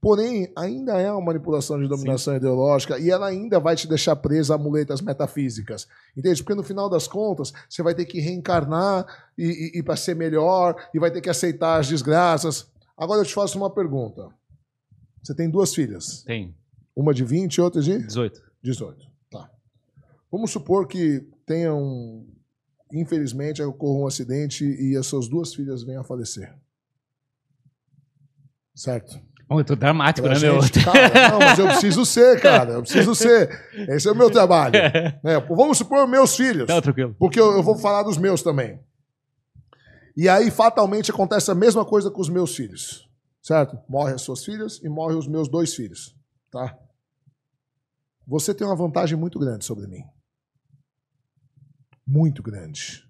Porém, ainda é uma manipulação de dominação ideológica e ela ainda vai te deixar presa a muletas metafísicas. Entende? Porque no final das contas, você vai ter que reencarnar e, e, e para ser melhor e vai ter que aceitar as desgraças. Agora eu te faço uma pergunta. Você tem duas filhas, Tem uma de 20 e outra de 18. 18. Tá. Vamos supor que tenha um. Infelizmente, ocorra um acidente e as suas duas filhas venham a falecer. Certo? Muito dramático, Pra né, meu? gente, cara, não, mas eu preciso ser, cara. Eu preciso ser. Esse é o meu trabalho. né? Vamos supor meus filhos. Não, tranquilo. Porque eu, eu vou falar dos meus também. E aí, fatalmente, acontece a mesma coisa com os meus filhos. Certo? Morrem as suas filhas e morrem os meus dois filhos. Tá? Você tem uma vantagem muito grande sobre mim. Muito grande.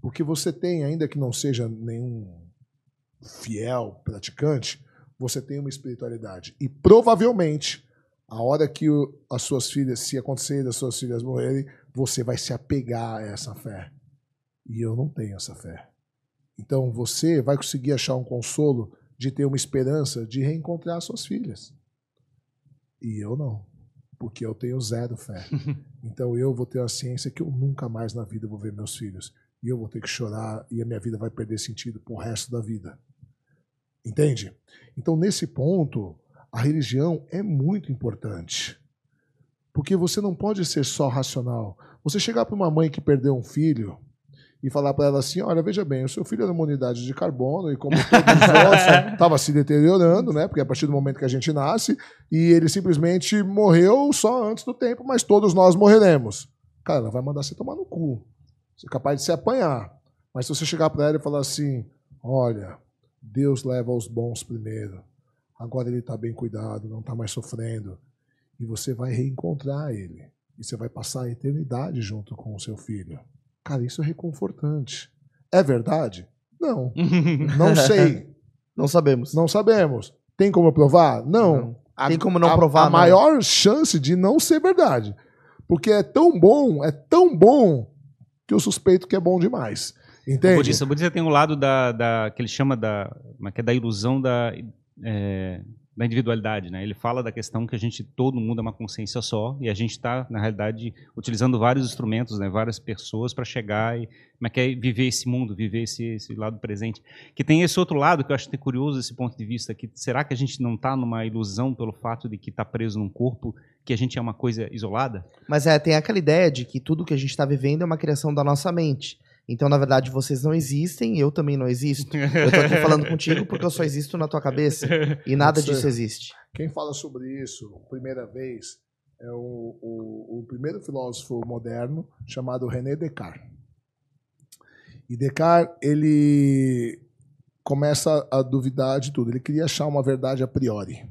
Porque você tem, ainda que não seja nenhum fiel praticante, você tem uma espiritualidade. E provavelmente, a hora que o- as suas filhas, se acontecer das suas filhas morrerem, você vai se apegar a essa fé. E eu não tenho essa fé. Então você vai conseguir achar um consolo de ter uma esperança de reencontrar suas filhas. E eu não. Porque eu tenho zero fé. Então eu vou ter a ciência que eu nunca mais na vida vou ver meus filhos. E eu vou ter que chorar e a minha vida vai perder sentido pro resto da vida. Entende? Então, nesse ponto, a religião é muito importante. Porque você não pode ser só racional. Você chegar para uma mãe que perdeu um filho e falar para ela assim: olha, veja bem, o seu filho era uma unidade de carbono e, como todos os outros, estava se deteriorando, né? Porque a partir do momento que a gente nasce, e ele simplesmente morreu só antes do tempo, mas todos nós morreremos. Cara, ela vai mandar você tomar no cu. Você é capaz de se apanhar. Mas se você chegar para ela e falar assim: olha, Deus leva os bons primeiro. Agora ele está bem cuidado, não está mais sofrendo. E você vai reencontrar ele. E você vai passar a eternidade junto com o seu filho. Cara, isso é reconfortante. É verdade? Não. Não sei. Não sabemos. Não sabemos. Tem como provar? Não. Não. Tem como não a, provar, A não. maior chance de não ser verdade. Porque é tão bom, é tão bom, que eu suspeito que é bom demais. O Entende? budista, o budista tem um lado da, da- que ele chama da, como é que é, da ilusão da, é, da individualidade, né? Ele fala da questão que a gente, todo mundo é uma consciência só e a gente está, na realidade, utilizando vários instrumentos, né? Várias pessoas para chegar e como é que é viver esse mundo, viver esse, esse lado presente. Que tem esse outro lado que eu acho que é curioso esse ponto de vista que será que a gente não está numa ilusão pelo fato de que está preso num corpo que a gente é uma coisa isolada? Mas é, tem aquela ideia de que tudo que a gente está vivendo é uma criação da nossa mente. Então, na verdade, vocês não existem, eu também não existo. Eu tô aqui falando contigo porque eu só existo na tua cabeça. E nada disso existe. Quem fala sobre isso, primeira vez, é o, o, o primeiro filósofo moderno chamado René Descartes. E Descartes, ele começa a duvidar de tudo. Ele queria achar uma verdade a priori.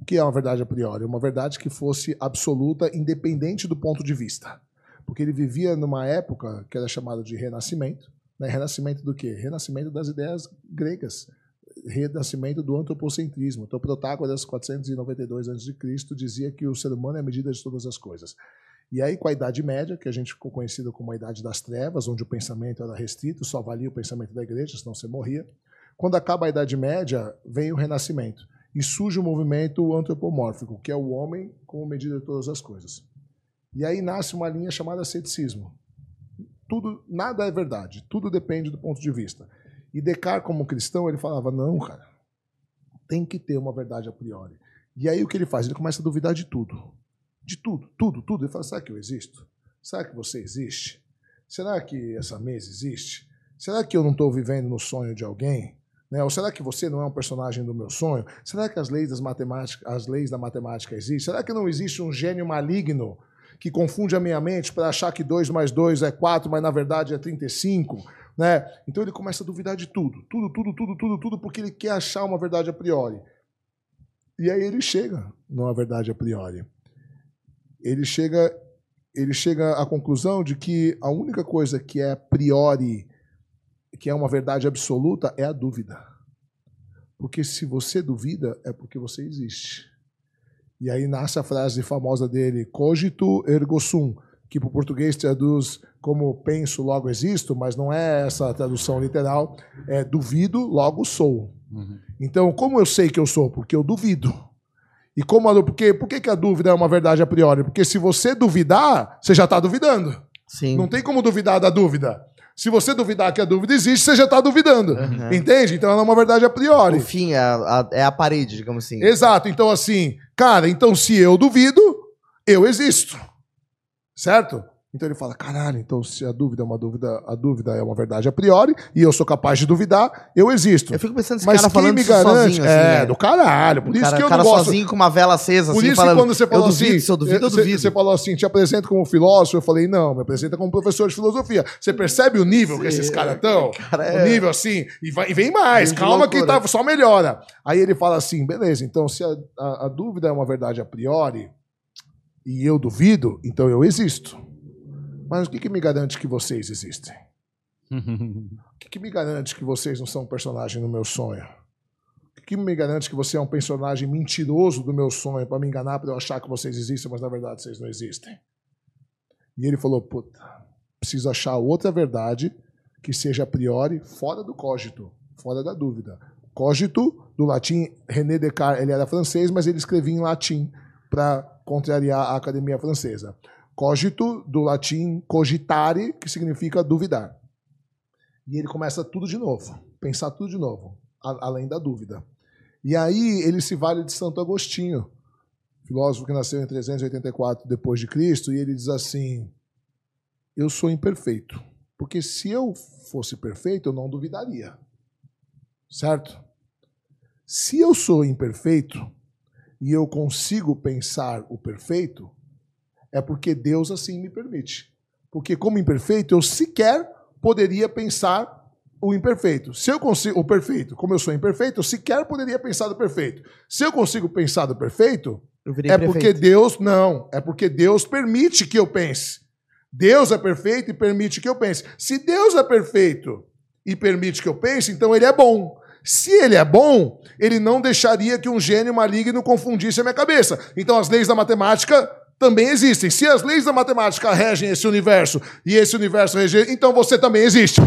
O que é uma verdade a priori? Uma verdade que fosse absoluta, independente do ponto de vista. Porque ele vivia numa época que era chamada de renascimento. Né? Renascimento do quê? Renascimento das ideias gregas. Renascimento do antropocentrismo. Então, Protágoras, 492 a.C., dizia que o ser humano é a medida de todas as coisas. E aí, com a Idade Média, que a gente ficou conhecido como a Idade das Trevas, onde o pensamento era restrito, só valia o pensamento da igreja, senão você morria. Quando acaba a Idade Média, vem o Renascimento. E surge o movimento antropomórfico, que é o homem como medida de todas as coisas. E aí nasce uma linha chamada ceticismo. Tudo, nada é verdade, tudo depende do ponto de vista. E Descartes, como cristão, ele falava: não, cara, tem que ter uma verdade a priori. E aí o que ele faz? Ele começa a duvidar de tudo. De tudo, tudo, tudo. Ele fala: será que eu existo? Será que você existe? Será que essa mesa existe? Será que eu não estou vivendo no sonho de alguém? Né? Ou será que você não é um personagem do meu sonho? Será que as leis, das matemáticas, as leis da matemática existem? Será que não existe um gênio maligno que confunde a minha mente para achar que 2 mais 2 é 4, mas na verdade é 35? Né? Então ele começa a duvidar de tudo, tudo, tudo, tudo, tudo, tudo, porque ele quer achar uma verdade a priori. E aí ele chega numa verdade a priori. Ele chega, ele chega à conclusão de que a única coisa que é a priori que é uma verdade absoluta é a dúvida. Porque se você duvida, é porque você existe. E aí nasce a frase famosa dele, cogito ergo sum, que para o português traduz como penso, logo existo, mas não é essa a tradução literal, é duvido, logo sou. Uhum. Então, como eu sei que eu sou? Porque eu duvido. E como a, porque, por que, que a dúvida é uma verdade a priori? Porque se você duvidar, você já está duvidando. Sim. Não tem como duvidar da dúvida. Se você duvidar que a dúvida existe, você já está duvidando. Uhum. Entende? Então ela é uma verdade a priori. O fim é a, é a parede, digamos assim. Exato. Então, assim, cara, então se eu duvido, eu existo. Certo? Então ele fala: caralho, então se a dúvida é uma dúvida, a dúvida é uma verdade a priori, e eu sou capaz de duvidar, eu existo. Eu fico pensando esse Mas cara falando me garante, sozinho, assim, É, né? do caralho. Por o isso cara, que eu cara não gosto. sozinho com uma vela acesa, Por assim, isso falando, que quando você falou eu duvido, assim, se eu duvido, eu duvido. Você falou assim, te apresento como filósofo, eu falei, não, me apresenta como professor de filosofia. Você percebe o nível Sim, que esses caras estão? Cara é... O nível assim, e, vai, e vem mais, vem calma que tá, só melhora. Aí ele fala assim, beleza, então se a, a, a dúvida é uma verdade a priori, e eu duvido, então eu existo. Mas o que, que me garante que vocês existem? o que, que me garante que vocês não são um personagem no meu sonho? O que, que me garante que você é um personagem mentiroso do meu sonho para me enganar, para eu achar que vocês existem, mas na verdade vocês não existem? E ele falou: puta, preciso achar outra verdade que seja a priori fora do cogito, fora da dúvida. Cogito, do latim, René Descartes, ele era francês, mas ele escrevia em latim para contrariar a academia francesa. Cogito, do latim cogitare, que significa duvidar. E ele começa tudo de novo, pensar tudo de novo, além da dúvida. E aí ele se vale de Santo Agostinho, filósofo que nasceu em 384 depois de Cristo, e ele diz assim: Eu sou imperfeito, porque se eu fosse perfeito, eu não duvidaria. Certo? Se eu sou imperfeito e eu consigo pensar o perfeito, é porque Deus assim me permite. Porque, como imperfeito, eu sequer poderia pensar o imperfeito. Se eu consigo o perfeito, como eu sou imperfeito, eu sequer poderia pensar do perfeito. Se eu consigo pensar do perfeito, é prefeito. porque Deus não, é porque Deus permite que eu pense. Deus é perfeito e permite que eu pense. Se Deus é perfeito e permite que eu pense, então ele é bom. Se ele é bom, ele não deixaria que um gênio maligno confundisse a minha cabeça. Então as leis da matemática também existem. Se as leis da matemática regem esse universo e esse universo rege, então você também existe.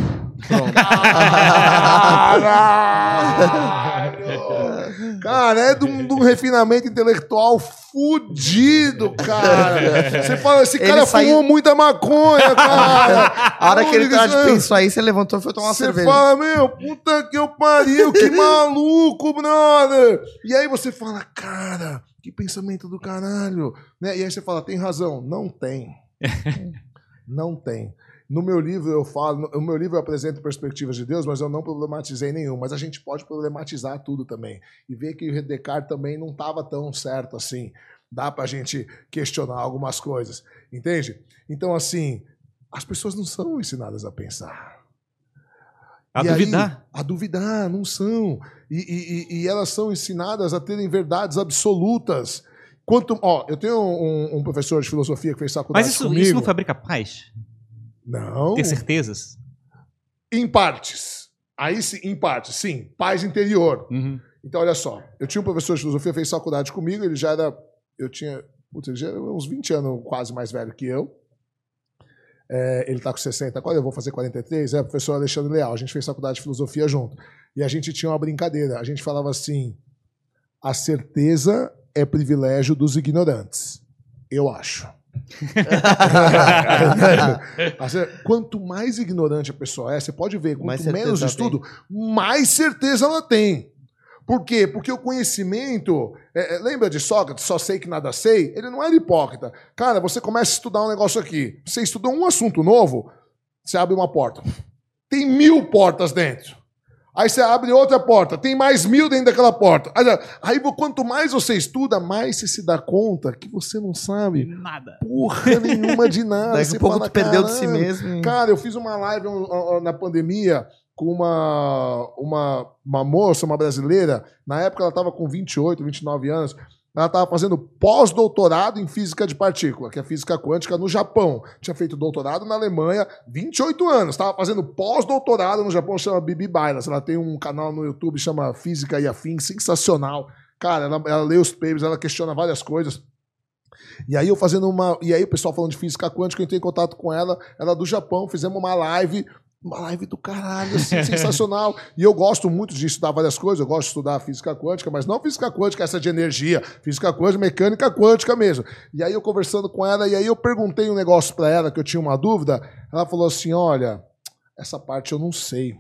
Cara, é de um, de um, refinamento intelectual fudido, cara. Você fala, esse cara saiu... fumou muita maconha, cara. A hora que ele tava de pensou aí, você levantou e foi tomar uma cerveja. Você fala, meu, puta que eu pariu, que maluco, brother. E aí você fala, cara, que pensamento do caralho. Né? E aí você fala, tem razão. Não tem. não tem. No meu livro eu falo, no meu livro eu apresento perspectivas de Deus, mas eu não problematizei nenhum. Mas a gente pode problematizar tudo também. E ver que o Descartes também não estava tão certo assim. Dá para a gente questionar algumas coisas. Entende? Então, assim, as pessoas não são ensinadas a pensar. A e duvidar. Aí, a duvidar, não são. E, e, e, elas são ensinadas a terem verdades absolutas. Quanto, ó, eu tenho um, um professor de filosofia que fez faculdade Mas isso, comigo. isso não fabrica paz? Não. Ter certezas? Em partes. Aí sim, em partes, sim. Paz interior. Uhum. Então, olha só. Eu tinha um professor de filosofia, fez faculdade comigo, ele já era. Eu tinha. Putz, ele já era uns 20 anos quase mais velho que eu. É, ele tá com 60 agora, eu vou fazer 43. É, professor Alexandre Leal. A gente fez faculdade de filosofia junto. E a gente tinha uma brincadeira. A gente falava assim: a certeza é privilégio dos ignorantes. Eu acho. Quanto mais ignorante a pessoa é, você pode ver, quanto menos estudo, mais certeza ela tem. Por quê? Porque o conhecimento. é, é, lembra de Sócrates, só sei que nada sei? Ele não era hipócrita. Cara, você começa a estudar um negócio aqui. Você estudou um assunto novo, você abre uma porta. Tem mil portas dentro. Aí você abre outra porta, tem mais mil dentro daquela porta. Aí, aí quanto mais você estuda, mais você se dá conta que você não sabe Nada. porra nenhuma de nada. Daqui Você a pouco fala, perdeu de si "Caralho, mesmo. Cara, eu fiz uma live um, um, um, na pandemia com uma, uma, uma moça, uma brasileira. Na época ela estava com 28, 29 anos. Ela estava fazendo pós-doutorado em física de partícula, que é física quântica, no Japão. Tinha feito doutorado na Alemanha, 28 anos. Estava fazendo pós-doutorado no Japão, chama Bibi Bailas. Ela tem um canal no YouTube, chama Física e Afim, sensacional. Cara, ela, ela lê os papers, ela questiona várias coisas. E aí eu fazendo uma. E aí o pessoal falando de física quântica, eu entrei em contato com ela, ela é do Japão, fizemos uma live. Uma live do caralho, assim, sensacional. E eu gosto muito de estudar várias coisas. Eu gosto de estudar física quântica, mas não física quântica, essa de energia. Física quântica, mecânica quântica mesmo. E aí eu conversando com ela, e aí eu perguntei um negócio pra ela que eu tinha uma dúvida. Ela falou assim: olha, essa parte eu não sei.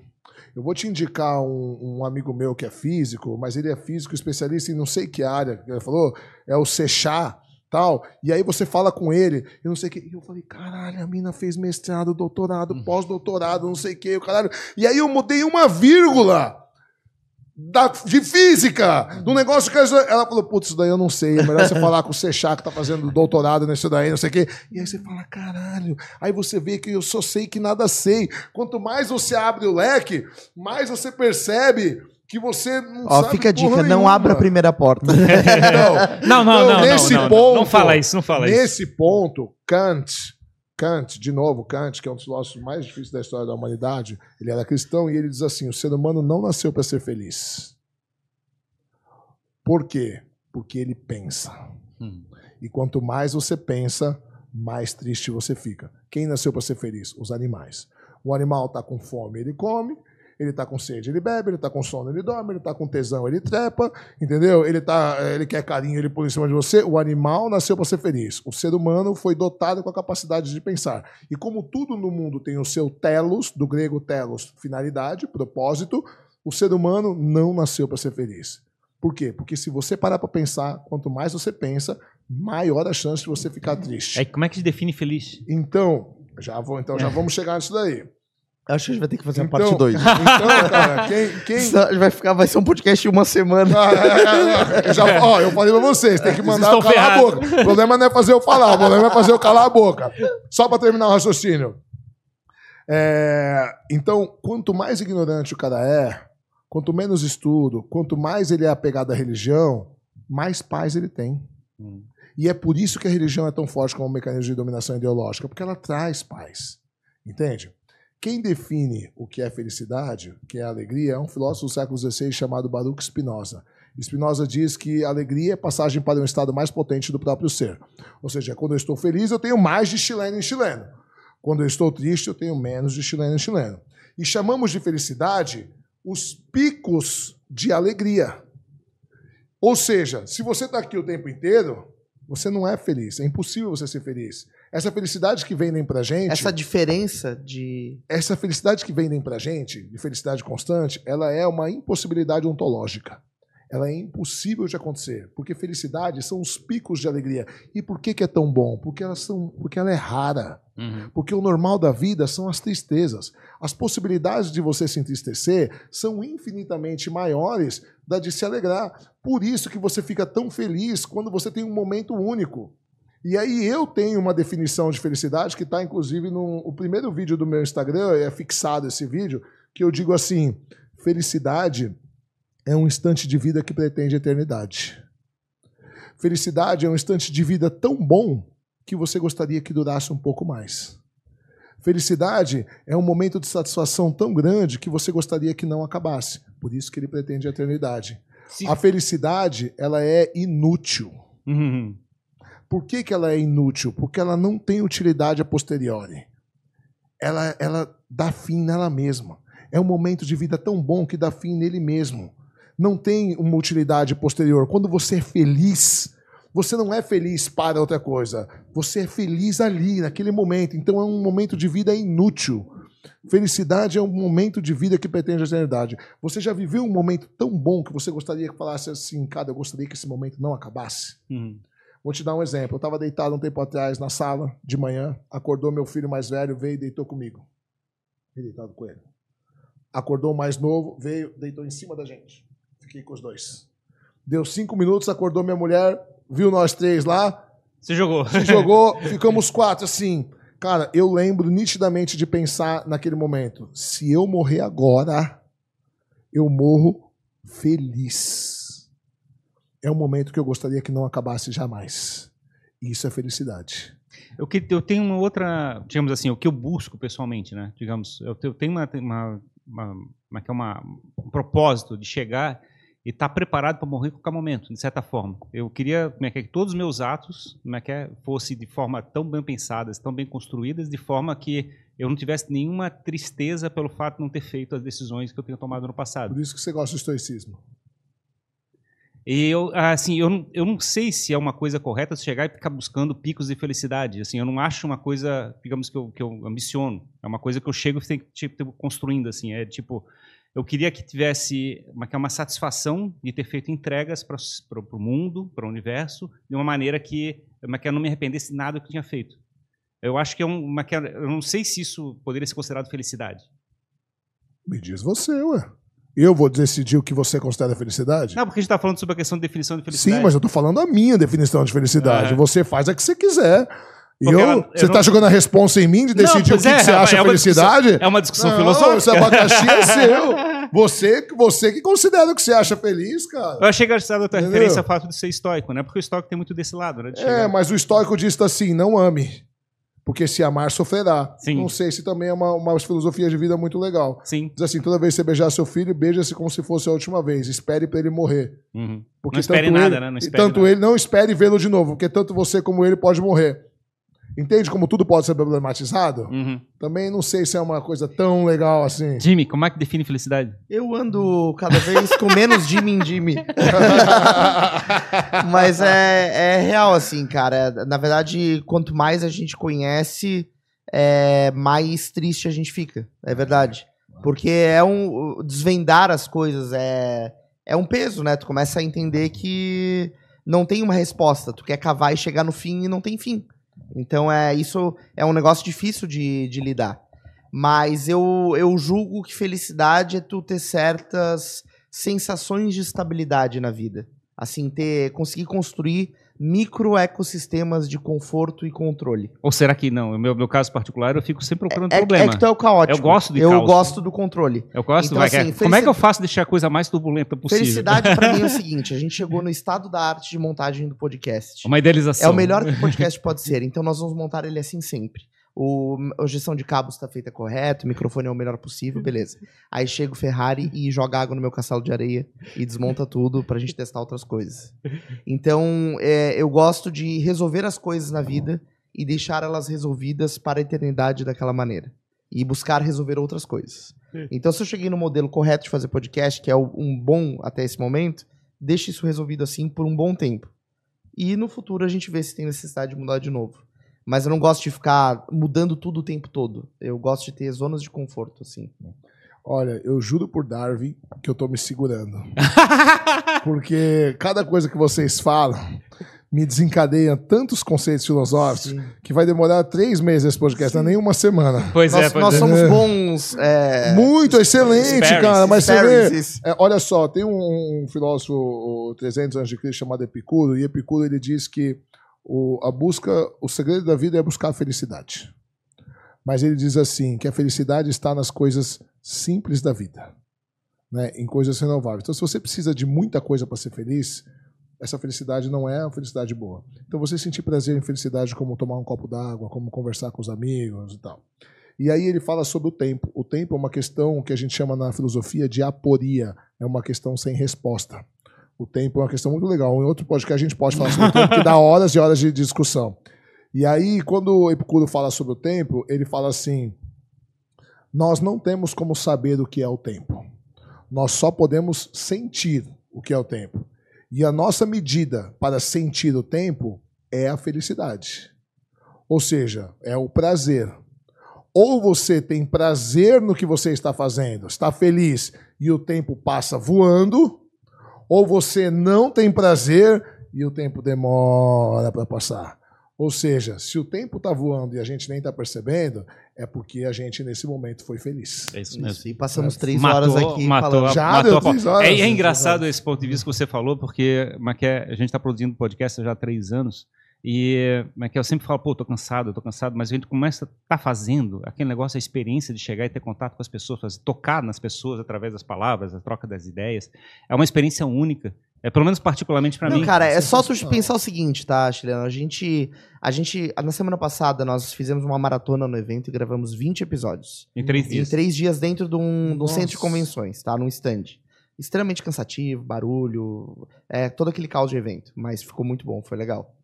Eu vou te indicar um, um amigo meu que é físico, mas ele é físico especialista em não sei que área. Ele falou, é o Sechá, tal. E aí você fala com ele, eu não sei o que. E eu falei, caralho, a mina fez mestrado, doutorado, pós-doutorado, não sei o que, caralho. E aí eu mudei uma vírgula. Da, de física, do negócio que ela falou, putz, isso daí eu não sei, é melhor você falar com o Sechá que tá fazendo doutorado nisso daí, não sei o quê. E aí você fala, caralho, aí você vê que eu só sei que nada sei. Quanto mais você abre o leque, mais você percebe que você não Ó, sabe fica a dica, porra não nenhuma. abra a primeira porta. Não, Não, não, Então, não. nesse não, ponto- Não fala isso, não fala isso. Nesse ponto, Kant, Kant, de novo, Kant, que é um dos filósofos mais difíceis da história da humanidade, ele era cristão e ele diz assim: o ser humano não nasceu para ser feliz. Por quê? Porque ele pensa. Hum. E quanto mais você pensa, mais triste você fica. Quem nasceu para ser feliz? Os animais. O animal está com fome, ele come. Ele está com sede, ele bebe. Ele está com sono, ele dorme. Ele está com tesão, ele trepa. Entendeu? Ele, tá, ele quer carinho, ele põe em cima de você. O animal nasceu para ser feliz. O ser humano foi dotado com a capacidade de pensar. E como tudo no mundo tem o seu telos, do grego telos, finalidade, propósito, o ser humano não nasceu para ser feliz. Por quê? Porque se você parar para pensar, quanto mais você pensa, maior a chance de você ficar triste. É, como é que se define feliz? Então, já vou, então já vamos chegar nisso daí. Acho que a gente vai ter que fazer a Então- parte 2. Então, cara, quem, quem Vai, ficar, vai ser um podcast de uma semana. Ah, é, é, é, eu já, ó, eu falei pra vocês, tem que mandar eu estão calar a ferrados. boca. O problema não é fazer eu falar, o problema é fazer eu calar a boca. Só pra terminar o raciocínio. É, então, quanto mais ignorante o cara é, quanto menos estudo, quanto mais ele é apegado à religião, mais paz ele tem. Hum. E é por isso que a religião é tão forte como um mecanismo de dominação ideológica, porque ela traz paz. Entende? Quem define o que é felicidade, o que é alegria, é um filósofo do século XVI chamado Baruch Spinoza. Spinoza diz que alegria é passagem para um estado mais potente do próprio ser. Ou seja, quando eu estou feliz, eu tenho mais de chileno em chileno. Quando eu estou triste, eu tenho menos de chileno em chileno. E chamamos de felicidade os picos de alegria. Ou seja, se você está aqui o tempo inteiro, você não é feliz. É impossível você ser feliz. Essa felicidade que vendem pra gente, Essa diferença de. essa felicidade que vendem pra gente, de felicidade constante, ela é uma impossibilidade ontológica. Ela é impossível de acontecer, porque felicidade são os picos de alegria. E por que, que é tão bom? Porque elas são, porque ela é rara. Uhum. Porque o normal da vida são as tristezas. As possibilidades de você se entristecer são infinitamente maiores da de se alegrar. Por isso que você fica tão feliz quando você tem um momento único. E aí eu tenho uma definição de felicidade que está, inclusive, no o primeiro vídeo do meu Instagram, é fixado esse vídeo, que eu digo assim: felicidade é um instante de vida que pretende eternidade. Felicidade é um instante de vida tão bom que você gostaria que durasse um pouco mais. Felicidade é um momento de satisfação tão grande que você gostaria que não acabasse. Por isso que ele pretende a eternidade. Se- A felicidade, ela é inútil. Uhum. Por que, que ela é inútil? Porque ela não tem utilidade a posteriori. Ela, ela dá fim nela mesma. É um momento de vida tão bom que dá fim nele mesmo. Não tem uma utilidade posterior. Quando você é feliz, você não é feliz para outra coisa. Você é feliz ali, naquele momento. Então é um momento de vida inútil. Felicidade é um momento de vida que pretende a eternidade. Você já viveu um momento tão bom que você gostaria que falasse assim, cara, eu gostaria que esse momento não acabasse? Uhum. Vou te dar um exemplo. Eu estava deitado um tempo atrás na sala, de manhã, acordou meu filho mais velho, veio e deitou comigo. Fiquei deitado com ele. Acordou o mais novo, veio, deitou em cima da gente. Fiquei com os dois. Deu cinco minutos, acordou minha mulher, viu nós três lá, Você jogou. se jogou, ficamos quatro assim. Cara, eu lembro nitidamente de pensar naquele momento: se eu morrer agora, eu morro feliz. É um momento que eu gostaria que não acabasse jamais. Isso é felicidade. Eu, que, eu tenho uma outra, digamos assim, o que eu busco pessoalmente, né? Digamos, eu, te- eu tenho uma, uma, uma, uma, que é uma- um propósito de chegar e estar preparado para morrer em qualquer momento, de certa forma. Eu queria como é que é, que todos os meus atos como é que é, fossem de forma tão bem pensadas, tão bem construídas, de forma que eu não tivesse nenhuma tristeza pelo fato de não ter feito as decisões que eu tenho tomado no passado. Por isso que você gosta do estoicismo. E eu, assim, eu não, eu não sei se é uma coisa correta chegar e ficar buscando picos de felicidade. Assim, eu não acho uma coisa, digamos, que eu, que eu ambiciono. É uma coisa que eu chego e tenho que tipo, construindo, assim. É tipo, eu queria que tivesse uma, que é uma satisfação de ter feito entregas para o mundo, para o universo, de uma maneira que, uma, que eu não me arrependesse nada do que tinha feito. Eu acho que é um, uma, que eu não sei se isso poderia ser considerado felicidade. Me diz você, ué. Eu vou decidir o que você considera felicidade? Não, porque a gente está falando sobre a questão de definição de felicidade. Sim, mas eu tô falando a minha definição de felicidade. Aham. Você faz a que você quiser. E eu, ela- eu você não- tá jogando a responsa em mim de Não, decidir o pois que, que você acha é uma felicidade? é uma discussão Não, filosófica. Esse abacaxi é seu. Você, você que considera o que você acha feliz, cara. Eu achei engraçado a tua Entendeu? referência ao fato de ser estoico, né? Porque o estoico tem muito desse lado, né? É, mas o estoico diz assim: não ame. Porque se amar, sofrerá. Sim. Não sei se também é uma, uma filosofia de vida muito legal. Sim. Diz assim: toda vez que você beijar seu filho, beija-se como se fosse a última vez. Espere pra ele morrer. Uhum. Porque Não espere nada, ele, né? Não espere tanto nada. ele não espere vê-lo de novo, porque tanto você como ele pode morrer. Entende como tudo pode ser problematizado? Uhum. Também não sei se é uma coisa tão legal assim. Jimmy, como é que define felicidade? Eu ando cada vez com menos Jimmy em Jimmy. Mas é, é real, assim, cara. Na verdade, quanto mais a gente conhece, é, mais triste a gente fica. É verdade. Porque é um. Desvendar as coisas é, é um peso, né? Tu começa a entender que não tem uma resposta. Tu quer cavar e chegar no fim e não tem fim. Então é isso é um negócio difícil de, de lidar. Mas eu, eu julgo que felicidade é tu ter certas sensações de estabilidade na vida. Assim, ter conseguir construir micro ecossistemas de conforto e controle. Ou será que não? No meu, meu caso particular, eu fico sempre procurando É, problema. é que tu é o caótico. Eu gosto de Eu caos. gosto do controle. Eu gosto, Então, vai, assim, é, Como é que eu faço deixar a coisa mais turbulenta possível? Felicidade pra mim é o seguinte, a gente chegou no estado da arte de montagem do podcast. Uma idealização. É o melhor que o podcast pode ser, então nós vamos montar ele assim sempre. O, a gestão de cabos está feita correto, o microfone é o melhor possível, beleza. Aí chega o Ferrari e joga água no meu castelo de areia e desmonta tudo pra gente testar outras coisas. Então, é, eu gosto de resolver as coisas na vida e deixar elas resolvidas para a eternidade daquela maneira. E buscar resolver outras coisas. Então, se eu cheguei no modelo correto de fazer podcast, que é um bom até esse momento, deixe isso resolvido assim por um bom tempo. E no futuro a gente vê se tem necessidade de mudar de novo. Mas eu não gosto de ficar mudando tudo o tempo todo. Eu gosto de ter zonas de conforto, assim. Olha, eu juro por Darwin que eu tô me segurando. Porque cada coisa que vocês falam me desencadeia tantos conceitos filosóficos Sim. que vai demorar três meses esse podcast, não é nem uma semana. Pois é, Nós, pois nós é. somos bons. é, Muito excelente, Sparrows, cara. Mas você vê. É, olha só, tem um, um filósofo o 300 anos de Cristo chamado Epicuro, e Epicuro ele diz que o, a busca, o segredo da vida é buscar a felicidade. Mas ele diz assim, que a felicidade está nas coisas simples da vida, né? em coisas renováveis. Então, se você precisa de muita coisa para ser feliz, essa felicidade não é uma felicidade boa. Então você sentir prazer em felicidade como tomar um copo d'água, como conversar com os amigos e tal. E aí ele fala sobre o tempo. O tempo é uma questão que a gente chama na filosofia de aporia, é uma questão sem resposta. O tempo é uma questão muito legal. Em outro podcast a gente pode falar sobre o tempo, que dá horas e horas de discussão. E aí, quando o Epicuro fala sobre o tempo, ele fala assim: nós não temos como saber o que é o tempo. Nós só podemos sentir o que é o tempo. E a nossa medida para sentir o tempo é a felicidade. Ou seja, é o prazer. Ou você tem prazer no que você está fazendo, está feliz e o tempo passa voando, ou você não tem prazer e o tempo demora para passar. Ou seja, se o tempo está voando e a gente nem está percebendo, é porque a gente nesse momento foi feliz. É isso mesmo. E passamos três Matou- horas aqui matou falando. Já matou deu três horas, É, é engraçado esse ponto de vista que você falou, porque Maqué, a gente está produzindo podcast já há três anos. E Maqué, eu sempre falo, pô, tô cansado, tô cansado, mas a gente começa a tá fazendo aquele negócio, a experiência de chegar e ter contato com as pessoas, fazer- tocar nas pessoas através das palavras, a troca das ideias. É uma experiência única. É pelo menos particularmente para Não, mim. cara, é só tu sensacional. pensar o seguinte, tá, Chileno? A gente, a gente, na semana passada, nós fizemos uma maratona no evento e gravamos 20 episódios. em três Em dias. três dias dentro de um, de um centro de convenções, tá? Num stand. Extremamente cansativo, barulho, é, todo aquele caos de evento. Mas ficou muito bom, foi legal.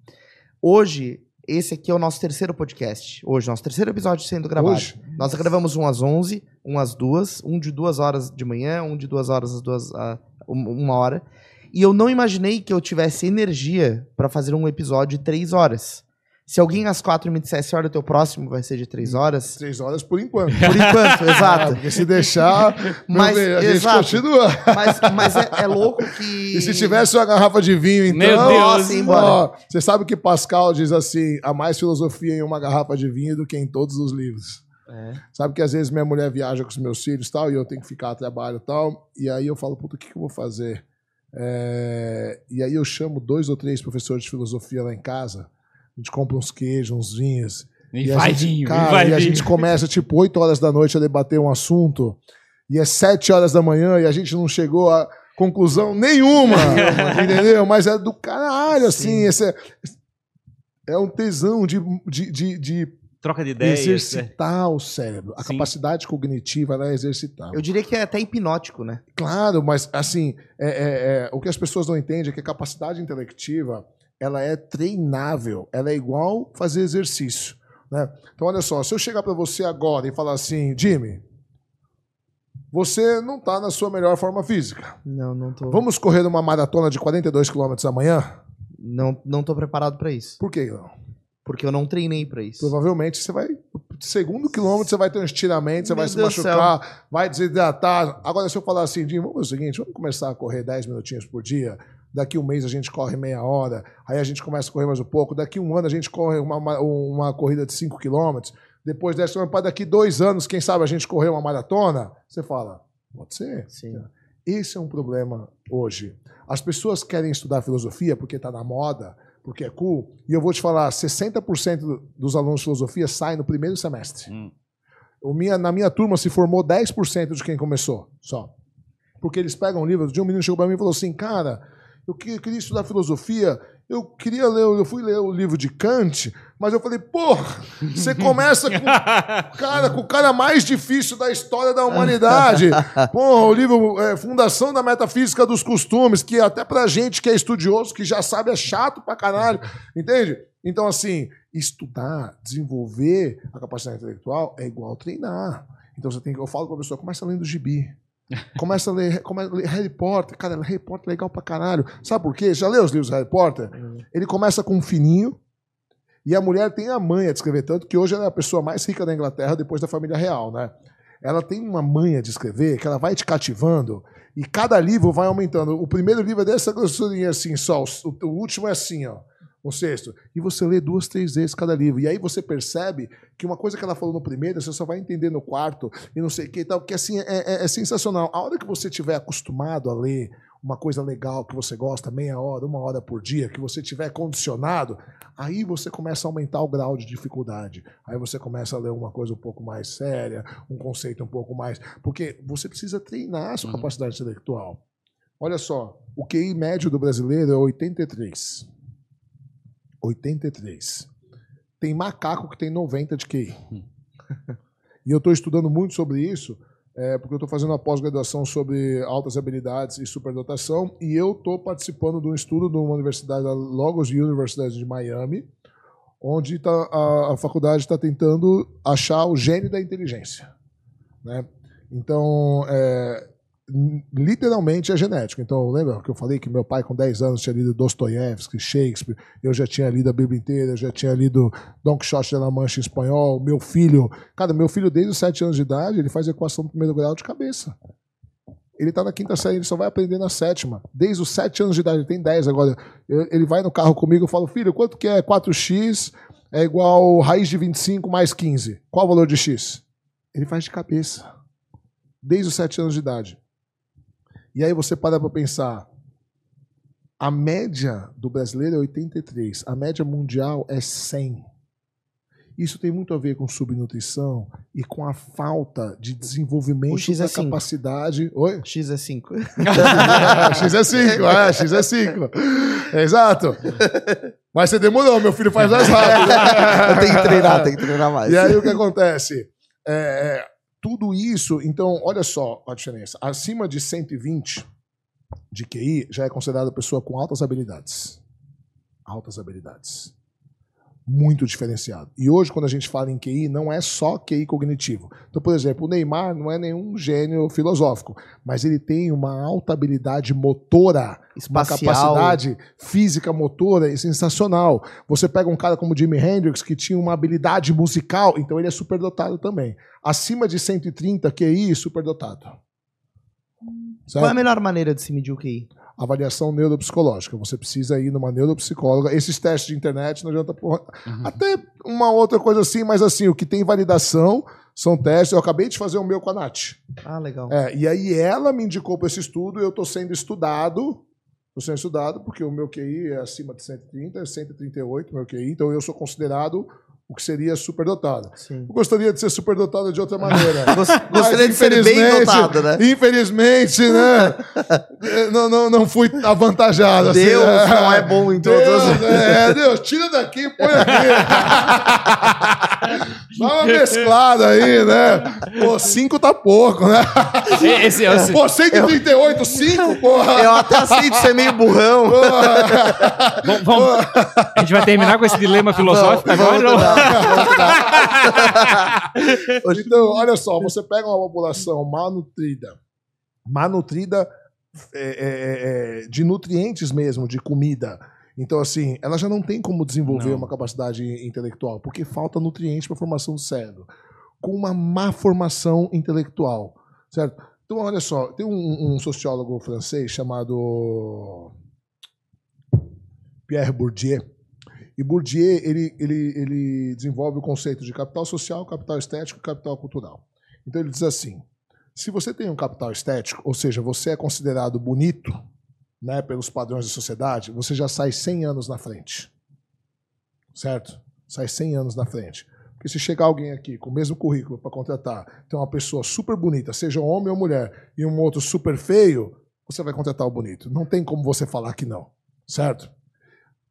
Hoje, esse aqui é o nosso terceiro podcast. Hoje, nosso terceiro episódio sendo gravado. Hoje, Nós gravamos um às 11, um às duas, um de duas horas de manhã, um de duas horas às duas, a, um- uma hora. E eu não imaginei que eu tivesse energia pra fazer um episódio de três horas. Se alguém às quatro me dissesse, olha, o teu próximo vai ser de três horas, três horas por enquanto. por enquanto, Ah, exato. porque se deixar, meu Mas, bem, a gente exato. continua. Mas, mas é, é louco que. E se tivesse uma garrafa de vinho, então. Meu Deus, embora. ó, você sabe que Pascal diz assim: há mais filosofia em uma garrafa de vinho do que em todos os livros. É. Sabe que às vezes minha mulher viaja com os meus filhos e tal, e eu tenho que ficar a trabalho e tal. E aí eu falo, puta, o que, que eu vou fazer? É, E aí eu chamo dois ou três professores de filosofia lá em casa. A gente compra uns queijos, uns vinhos. E, a vai gente, vinho, cara, e vai e a vinho. gente começa tipo 8 horas da noite a debater um assunto. E é 7 horas da manhã e a gente não chegou a conclusão nenhuma. entendeu? Mas é do caralho, assim. Esse é, é um tesão de, de, de, de Troca de ideias. né? exercitar o cérebro. A Sim. capacidade cognitiva ela é exercitar. Eu diria que é até hipnótico, né? Claro, mas assim, é- é- é, o que as pessoas não entendem é que a capacidade intelectiva ela é treinável, ela é igual fazer exercício. Né? Então, olha só, se eu chegar para você agora e falar assim, Jimmy, você não está na sua melhor forma física. Não, não tô. Vamos correr uma maratona de 42 km amanhã? Não, não tô preparado pra isso. Por que não? Porque eu não treinei pra isso. Provavelmente você vai. Segundo quilômetro, você vai ter um estiramento, você Meu vai se Deus do machucar, vai desidratar. Agora, se eu falar assim, Jim, vamos fazer o seguinte: vamos começar a correr 10 minutinhos por dia. Daqui um mês a gente corre meia hora, aí a gente começa a correr mais um pouco. Daqui um ano a gente corre uma, uma, uma corrida de 5 quilômetros. Depois dessa, para daqui dois anos, quem sabe a gente correr uma maratona. Você fala, pode ser. Sim. Esse é um problema hoje. As pessoas querem estudar filosofia porque está na moda, porque é cool. E eu vou te falar, 60% do- dos alunos de filosofia saem no primeiro semestre. Hum. O minha, na minha turma se formou 10% de quem começou, só. Porque eles pegam um livro, de um menino chegou para mim e falou assim, cara, eu que- eu queria estudar filosofia, eu queria ler, eu fui ler o livro de Kant, mas eu falei, porra, você começa com cara, com o cara mais difícil da história da humanidade. Pô, o livro é, Fundação da Metafísica dos Costumes, que até pra gente que é estudioso, que já sabe, é chato pra caralho, entende? Então, assim, estudar, desenvolver a capacidade intelectual é igual treinar. Então, você tem que, eu falo pra pessoa, começa lendo gibi. Começa a ler, começa a ler Harry Potter. Cara, Harry Potter é legal pra caralho. Sabe por quê? Já leu os livros do Harry Potter? Ele começa com um fininho, e a mulher tem a manha de escrever, tanto que hoje ela é a pessoa mais rica da Inglaterra depois da família real, né? Ela tem uma manha de escrever que ela vai te cativando e cada livro vai aumentando. O primeiro livro é dessa grossurinha assim só, o, o último é assim, ó. O sexto. E você lê duas, três vezes cada livro. E aí você percebe que uma coisa que ela falou no primeiro, você só vai entender no quarto e não sei o que e tal, que assim é, é- é sensacional. A hora que você estiver acostumado a ler uma coisa legal que você gosta, meia hora, uma hora por dia, que você tiver condicionado, aí você começa a aumentar o grau de dificuldade. Aí você começa a ler uma coisa um pouco mais séria, um conceito um pouco mais. Porque você precisa treinar a sua Uhum. capacidade intelectual. Olha só, O QI médio do brasileiro é 83. 83. Tem macaco que tem 90 de QI. e eu estou estudando muito sobre isso, é, porque eu estou fazendo uma pós-graduação sobre altas habilidades e superdotação, e eu estou participando de um estudo de uma universidade, a Logos University de Miami, onde tá, a, a faculdade está tentando achar o gênio da inteligência. Né? Então, é, literalmente é genético. Então, lembra que eu falei que meu pai, com 10 anos, tinha lido Dostoiévski, Shakespeare, eu já tinha lido a Bíblia inteira, eu já tinha lido Don Quixote de la Mancha em espanhol. Meu filho, cara, meu filho, desde os 7 anos de idade, ele faz equação do primeiro grau de cabeça. Ele está na quinta série, ele só vai aprender na sétima. Desde os 7 anos de idade, ele tem 10 agora. Ele vai no carro comigo, eu falo, filho, quanto que é 4x é igual raiz de 25 mais 15? Qual o valor de x? Ele faz de cabeça. Desde os 7 anos de idade. E aí você para para pensar, a média do brasileiro é 83, a média mundial é 100. Isso tem muito a ver com subnutrição e com a falta de desenvolvimento O X é da cinco. capacidade. Oi? X é 5. X é 5, é, X é 5. Exato. Mas você demorou, meu filho faz mais rápido. tem que treinar, tem que treinar mais. E aí o que acontece? É, tudo isso, então, olha só a diferença. Acima de 120 de QI já é considerada pessoa com altas habilidades. Altas habilidades. Muito diferenciado. E hoje, quando a gente fala em QI, não é só QI cognitivo. Então, por exemplo, o Neymar não é nenhum gênio filosófico, mas ele tem uma alta habilidade motora uma Espacial. capacidade física motora sensacional. Você pega um cara como Jimi Hendrix, que tinha uma habilidade musical, então ele é superdotado também. Acima de 130 QI, superdotado. Qual é a Certo? melhor maneira de se medir o QI? Avaliação neuropsicológica. Você precisa ir numa neuropsicóloga. Esses testes de internet não adianta porra. Até uma outra coisa assim, mas assim, o que tem validação são testes. Eu acabei de fazer o meu com a Nath. Ah, legal. É, e aí ela me indicou para esse estudo, eu estou sendo estudado, estou sendo estudado porque o meu QI é acima de 130, é 138 meu QI, então eu sou considerado o que seria. Eu gostaria de ser superdotado de outra maneira. Gos- Gostaria Mas, de ser bem infelizmente- dotado, né? Infelizmente, né? não, não, não fui avantajado. assim, Deus né? não é bom em todas Deus, as... é, Deus, tira daqui, põe aqui. Dá uma mesclada aí, né? Pô, 5 tá pouco, né? Esse, esse, Pô, 138, 5, porra. Eu até aceito ser meio burrão. Vamos, vamos- a gente vai terminar com esse dilema filosófico Vamos, agora? dar. Então, olha só, você pega uma população malnutrida, malnutrida é, é, é, de nutrientes mesmo, de comida. Então, assim, ela já não tem como desenvolver Não. uma capacidade intelectual, porque falta nutriente para a formação do cérebro. Com uma má formação intelectual, certo? Então, olha só, tem um, um sociólogo francês chamado Pierre Bourdieu, e Bourdieu ele, ele, ele desenvolve o conceito de capital social, capital estético e capital cultural. Então ele diz assim: se você tem um capital estético, ou seja, você é considerado bonito né, pelos padrões da sociedade, você já sai 100 anos na frente. Certo? Sai 100 anos na frente. Porque se chegar alguém aqui com o mesmo currículo para contratar, tem uma pessoa super bonita, seja homem ou mulher, e um outro super feio, você vai contratar o bonito. Não tem como você falar que não. Certo?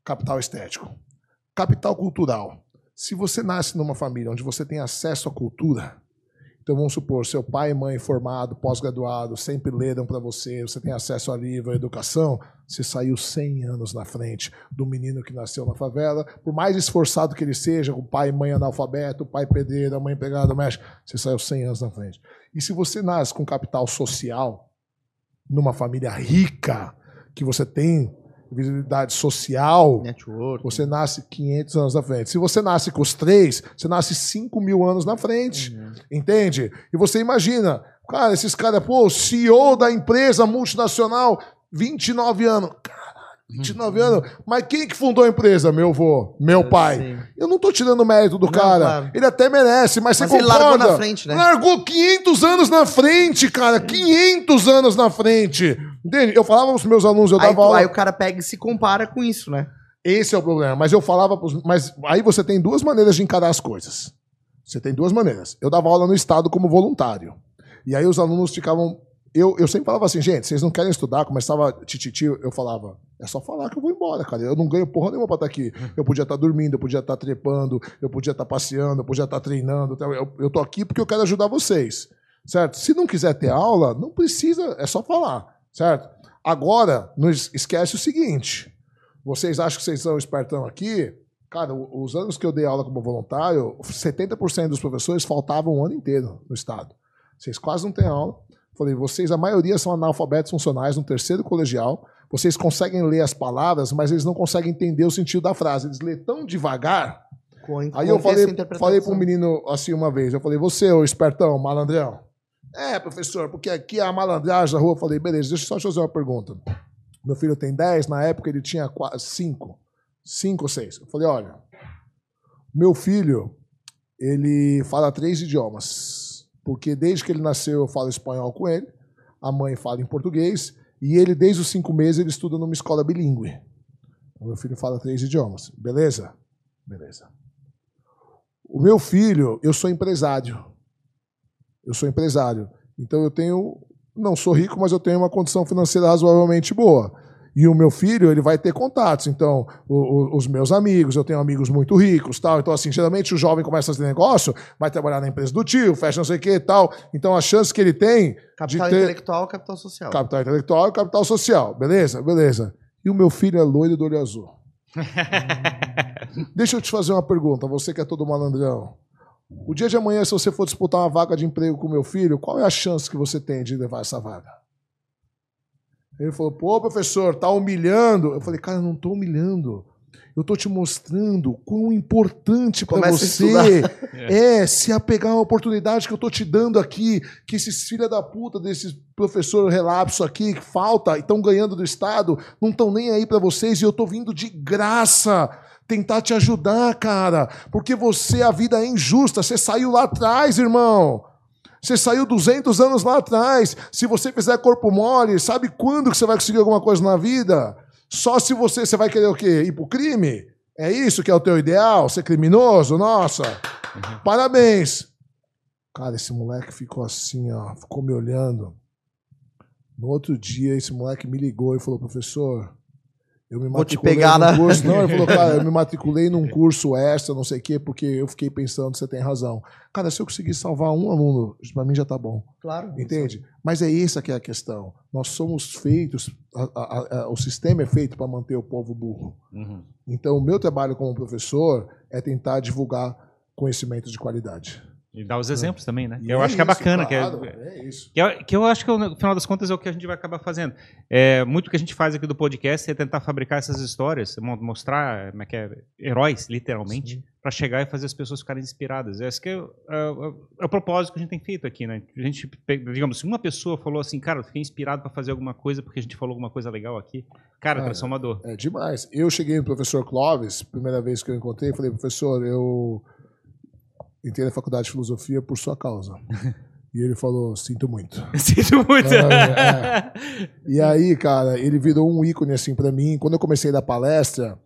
Capital estético. Capital cultural. Se você nasce numa família onde você tem acesso à cultura, então vamos supor, seu pai e mãe formado, pós-graduado, sempre leram para você, você tem acesso a livro, a educação, você saiu 100 anos na frente do menino que nasceu na favela, por mais esforçado que ele seja, com pai e mãe analfabeto, pai pedreiro, mãe empregada mexe, você saiu 100 anos na frente. E se você nasce com capital social, numa família rica, que você tem visibilidade social, Network. você nasce 500 anos na frente. Se você nasce com os três, você nasce 5 mil anos na frente. Uhum. Entende? E você imagina, cara, esses caras, pô, CEO da empresa multinacional, 29 anos. Caralho, 29 anos. Mas quem que fundou a empresa? Meu avô, meu pai. Eu não tô tirando mérito do Não, cara. claro. Ele até merece, mas, Mas você ele concorda? largou na frente, né? Largou 500 anos na frente, cara. 500 anos na frente. Entende? Eu falava pros meus alunos, eu Aí, dava aula... aí o cara pega e se compara com isso, né? Esse é o problema. Mas eu falava pros... Mas aí você tem duas maneiras de encarar as coisas. Você tem duas maneiras. Eu dava aula no Estado como voluntário. E aí os alunos ficavam eu, eu sempre falava assim, gente, vocês não querem estudar, começava tititi, eu falava, é só falar que eu vou embora, cara. Eu não ganho porra nenhuma pra estar aqui. Eu podia estar dormindo, eu podia estar trepando, eu podia estar passeando, eu podia estar treinando. Eu, eu tô aqui porque eu quero ajudar vocês, certo? Se não quiser ter aula, não precisa, é só falar, certo? Agora, não esquece o seguinte, vocês acham que vocês são espertão aqui? Cara, os anos que eu dei aula como voluntário, 70% dos professores faltavam o ano inteiro no estado. Vocês quase não têm aula. Falei, vocês, a maioria são analfabetos funcionais no terceiro colegial. Vocês conseguem ler as palavras, mas eles não conseguem entender o sentido da frase. Eles lêem tão devagar. Com, Aí eu falei, falei para um menino assim uma vez, eu falei, você, ô espertão, malandrão. É, professor, porque aqui é a malandragem da rua. Eu falei, beleza, deixa eu só te fazer uma pergunta. Meu filho tem 10, na época ele tinha 5. 5 ou 6. Eu falei, olha, meu filho, ele fala três idiomas porque desde que ele nasceu eu falo espanhol com ele, a mãe fala em português, e ele, desde os cinco meses, ele estuda numa escola bilíngue. Meu filho fala três idiomas. Beleza? Beleza. O meu filho, eu sou empresário. Eu sou empresário. Então eu tenho. Não sou rico, mas eu tenho uma condição financeira razoavelmente boa. E o meu filho, ele vai ter contatos. Então, o, o, os meus amigos, eu tenho amigos muito ricos, tal. Então, assim, geralmente o jovem começa a fazer negócio, vai trabalhar na empresa do tio, fecha não sei o que e tal. Então, a chance que ele tem. Capital de ter... intelectual, capital social. Capital intelectual e capital social. Beleza? Beleza. E o meu filho é loiro do olho azul. Deixa eu te fazer uma pergunta, você que é todo malandrão. O dia de amanhã, se você for disputar uma vaga de emprego com meu filho, qual é a chance que você tem de levar essa vaga? Ele falou, pô, professor, tá humilhando. Eu falei, cara, eu não tô humilhando. Eu tô te mostrando quão importante para você é se apegar à oportunidade que eu tô te dando aqui, que esses filha da puta desses professor relapso aqui que falta e estão ganhando do Estado, não estão nem aí para vocês e eu tô vindo de graça tentar te ajudar, cara, porque você a vida é injusta, você saiu lá atrás, irmão. Você saiu 200 anos lá atrás. Se você fizer corpo mole, sabe quando que você vai conseguir alguma coisa na vida? Só se você, você vai querer o quê? Ir pro crime? É isso que é o teu ideal? Ser criminoso? Nossa! Uhum. Parabéns! Cara, esse moleque ficou assim, ó, ficou me olhando. No outro dia, esse moleque me ligou e falou, professor, eu me Vou te pegar na... curso. Não, ele falou, cara, eu me matriculei num curso extra, não sei o quê, porque eu fiquei pensando, você tem razão. Cara, se eu conseguir salvar um aluno, para mim já tá bom. Claro. Entende? Mas é essa que é a questão. Nós somos feitos, a, a, a, o sistema é feito para manter o povo burro. Uhum. Então, o meu trabalho como professor é tentar divulgar conhecimento de qualidade. E dar os exemplos é. também, né? Eu é acho que é bacana. Claro, que, é, é isso. Que, é, que eu acho que, no final das contas, é o que a gente vai acabar fazendo. É, muito que a gente faz aqui do podcast é tentar fabricar essas histórias, mostrar como é que é, heróis, literalmente, para chegar e fazer as pessoas ficarem inspiradas. Esse que é, é, o propósito que a gente tem feito aqui, né? A gente, digamos, se uma pessoa falou assim, cara, eu fiquei inspirado para fazer alguma coisa porque a gente falou alguma coisa legal aqui, cara, transformador. É demais. Eu cheguei no professor Clóvis, primeira vez que eu encontrei, falei, professor, eu entrei na faculdade de filosofia por sua causa. E ele falou, sinto muito. sinto muito. É, é. E aí, cara, ele virou um ícone assim para mim. Quando eu comecei da palestra,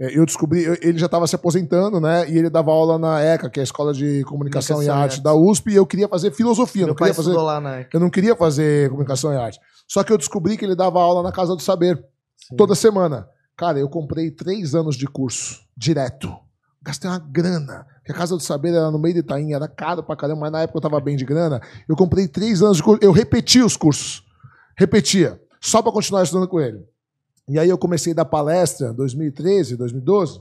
é, eu descobri, ele já estava se aposentando, né? E ele dava aula na ECA, que é a Escola de Comunicação, Comunicação e Arte da USP, e eu queria fazer filosofia. Meu não queria fazer, lá na ECA. Eu não queria fazer Comunicação e Arte. Só que eu descobri que ele dava aula na Casa do Saber, Sim. toda semana. Cara, eu comprei três anos de curso, direto gastei uma grana. Porque a Casa do Saber era no meio de Itaim, era caro pra caramba, mas na época eu tava bem de grana. Eu comprei três anos de curso, eu repeti os cursos. Repetia, só para continuar estudando com ele. E aí eu comecei a dar palestra em 2013, 2012.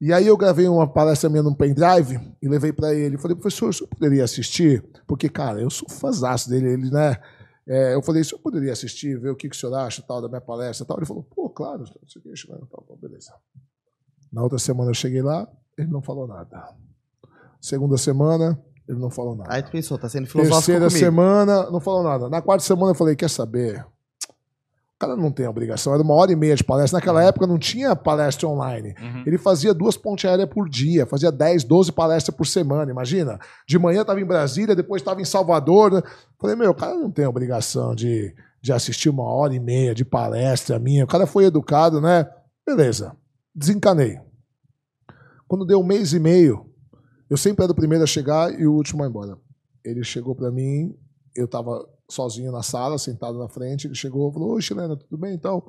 E aí eu gravei uma palestra minha num pendrive e levei para ele. Falei, professor, o senhor poderia assistir? Porque, cara, eu sou fãzaço dele, ele, né? É, eu falei, o senhor poderia assistir, ver o que, que o senhor acha tal, da minha palestra tal? Ele falou, pô, claro, não sei o que, tal, beleza. Na outra semana eu cheguei lá, ele não falou nada. Segunda semana, ele não falou nada. Aí tu pensou, tá sendo filosófico Terceira comigo. semana, não falou nada. Na quarta semana eu falei, quer saber? O cara não tem obrigação, era uma hora e meia de palestra. Naquela uhum. época não tinha palestra online. Uhum. Ele fazia duas pontes aéreas por dia, fazia 10, 12 palestras por semana, imagina. De manhã estava em Brasília, depois estava em Salvador. Né? Falei, meu, o cara não tem obrigação de, de assistir uma hora e meia de palestra minha. O cara foi educado, né? Beleza, desencanei. Quando deu um mês e meio, eu sempre era o primeiro a chegar e o último a ir embora. Ele chegou para mim, eu estava sozinho na sala, sentado na frente. Ele chegou e falou: Oi, Chilena, tudo bem? Então,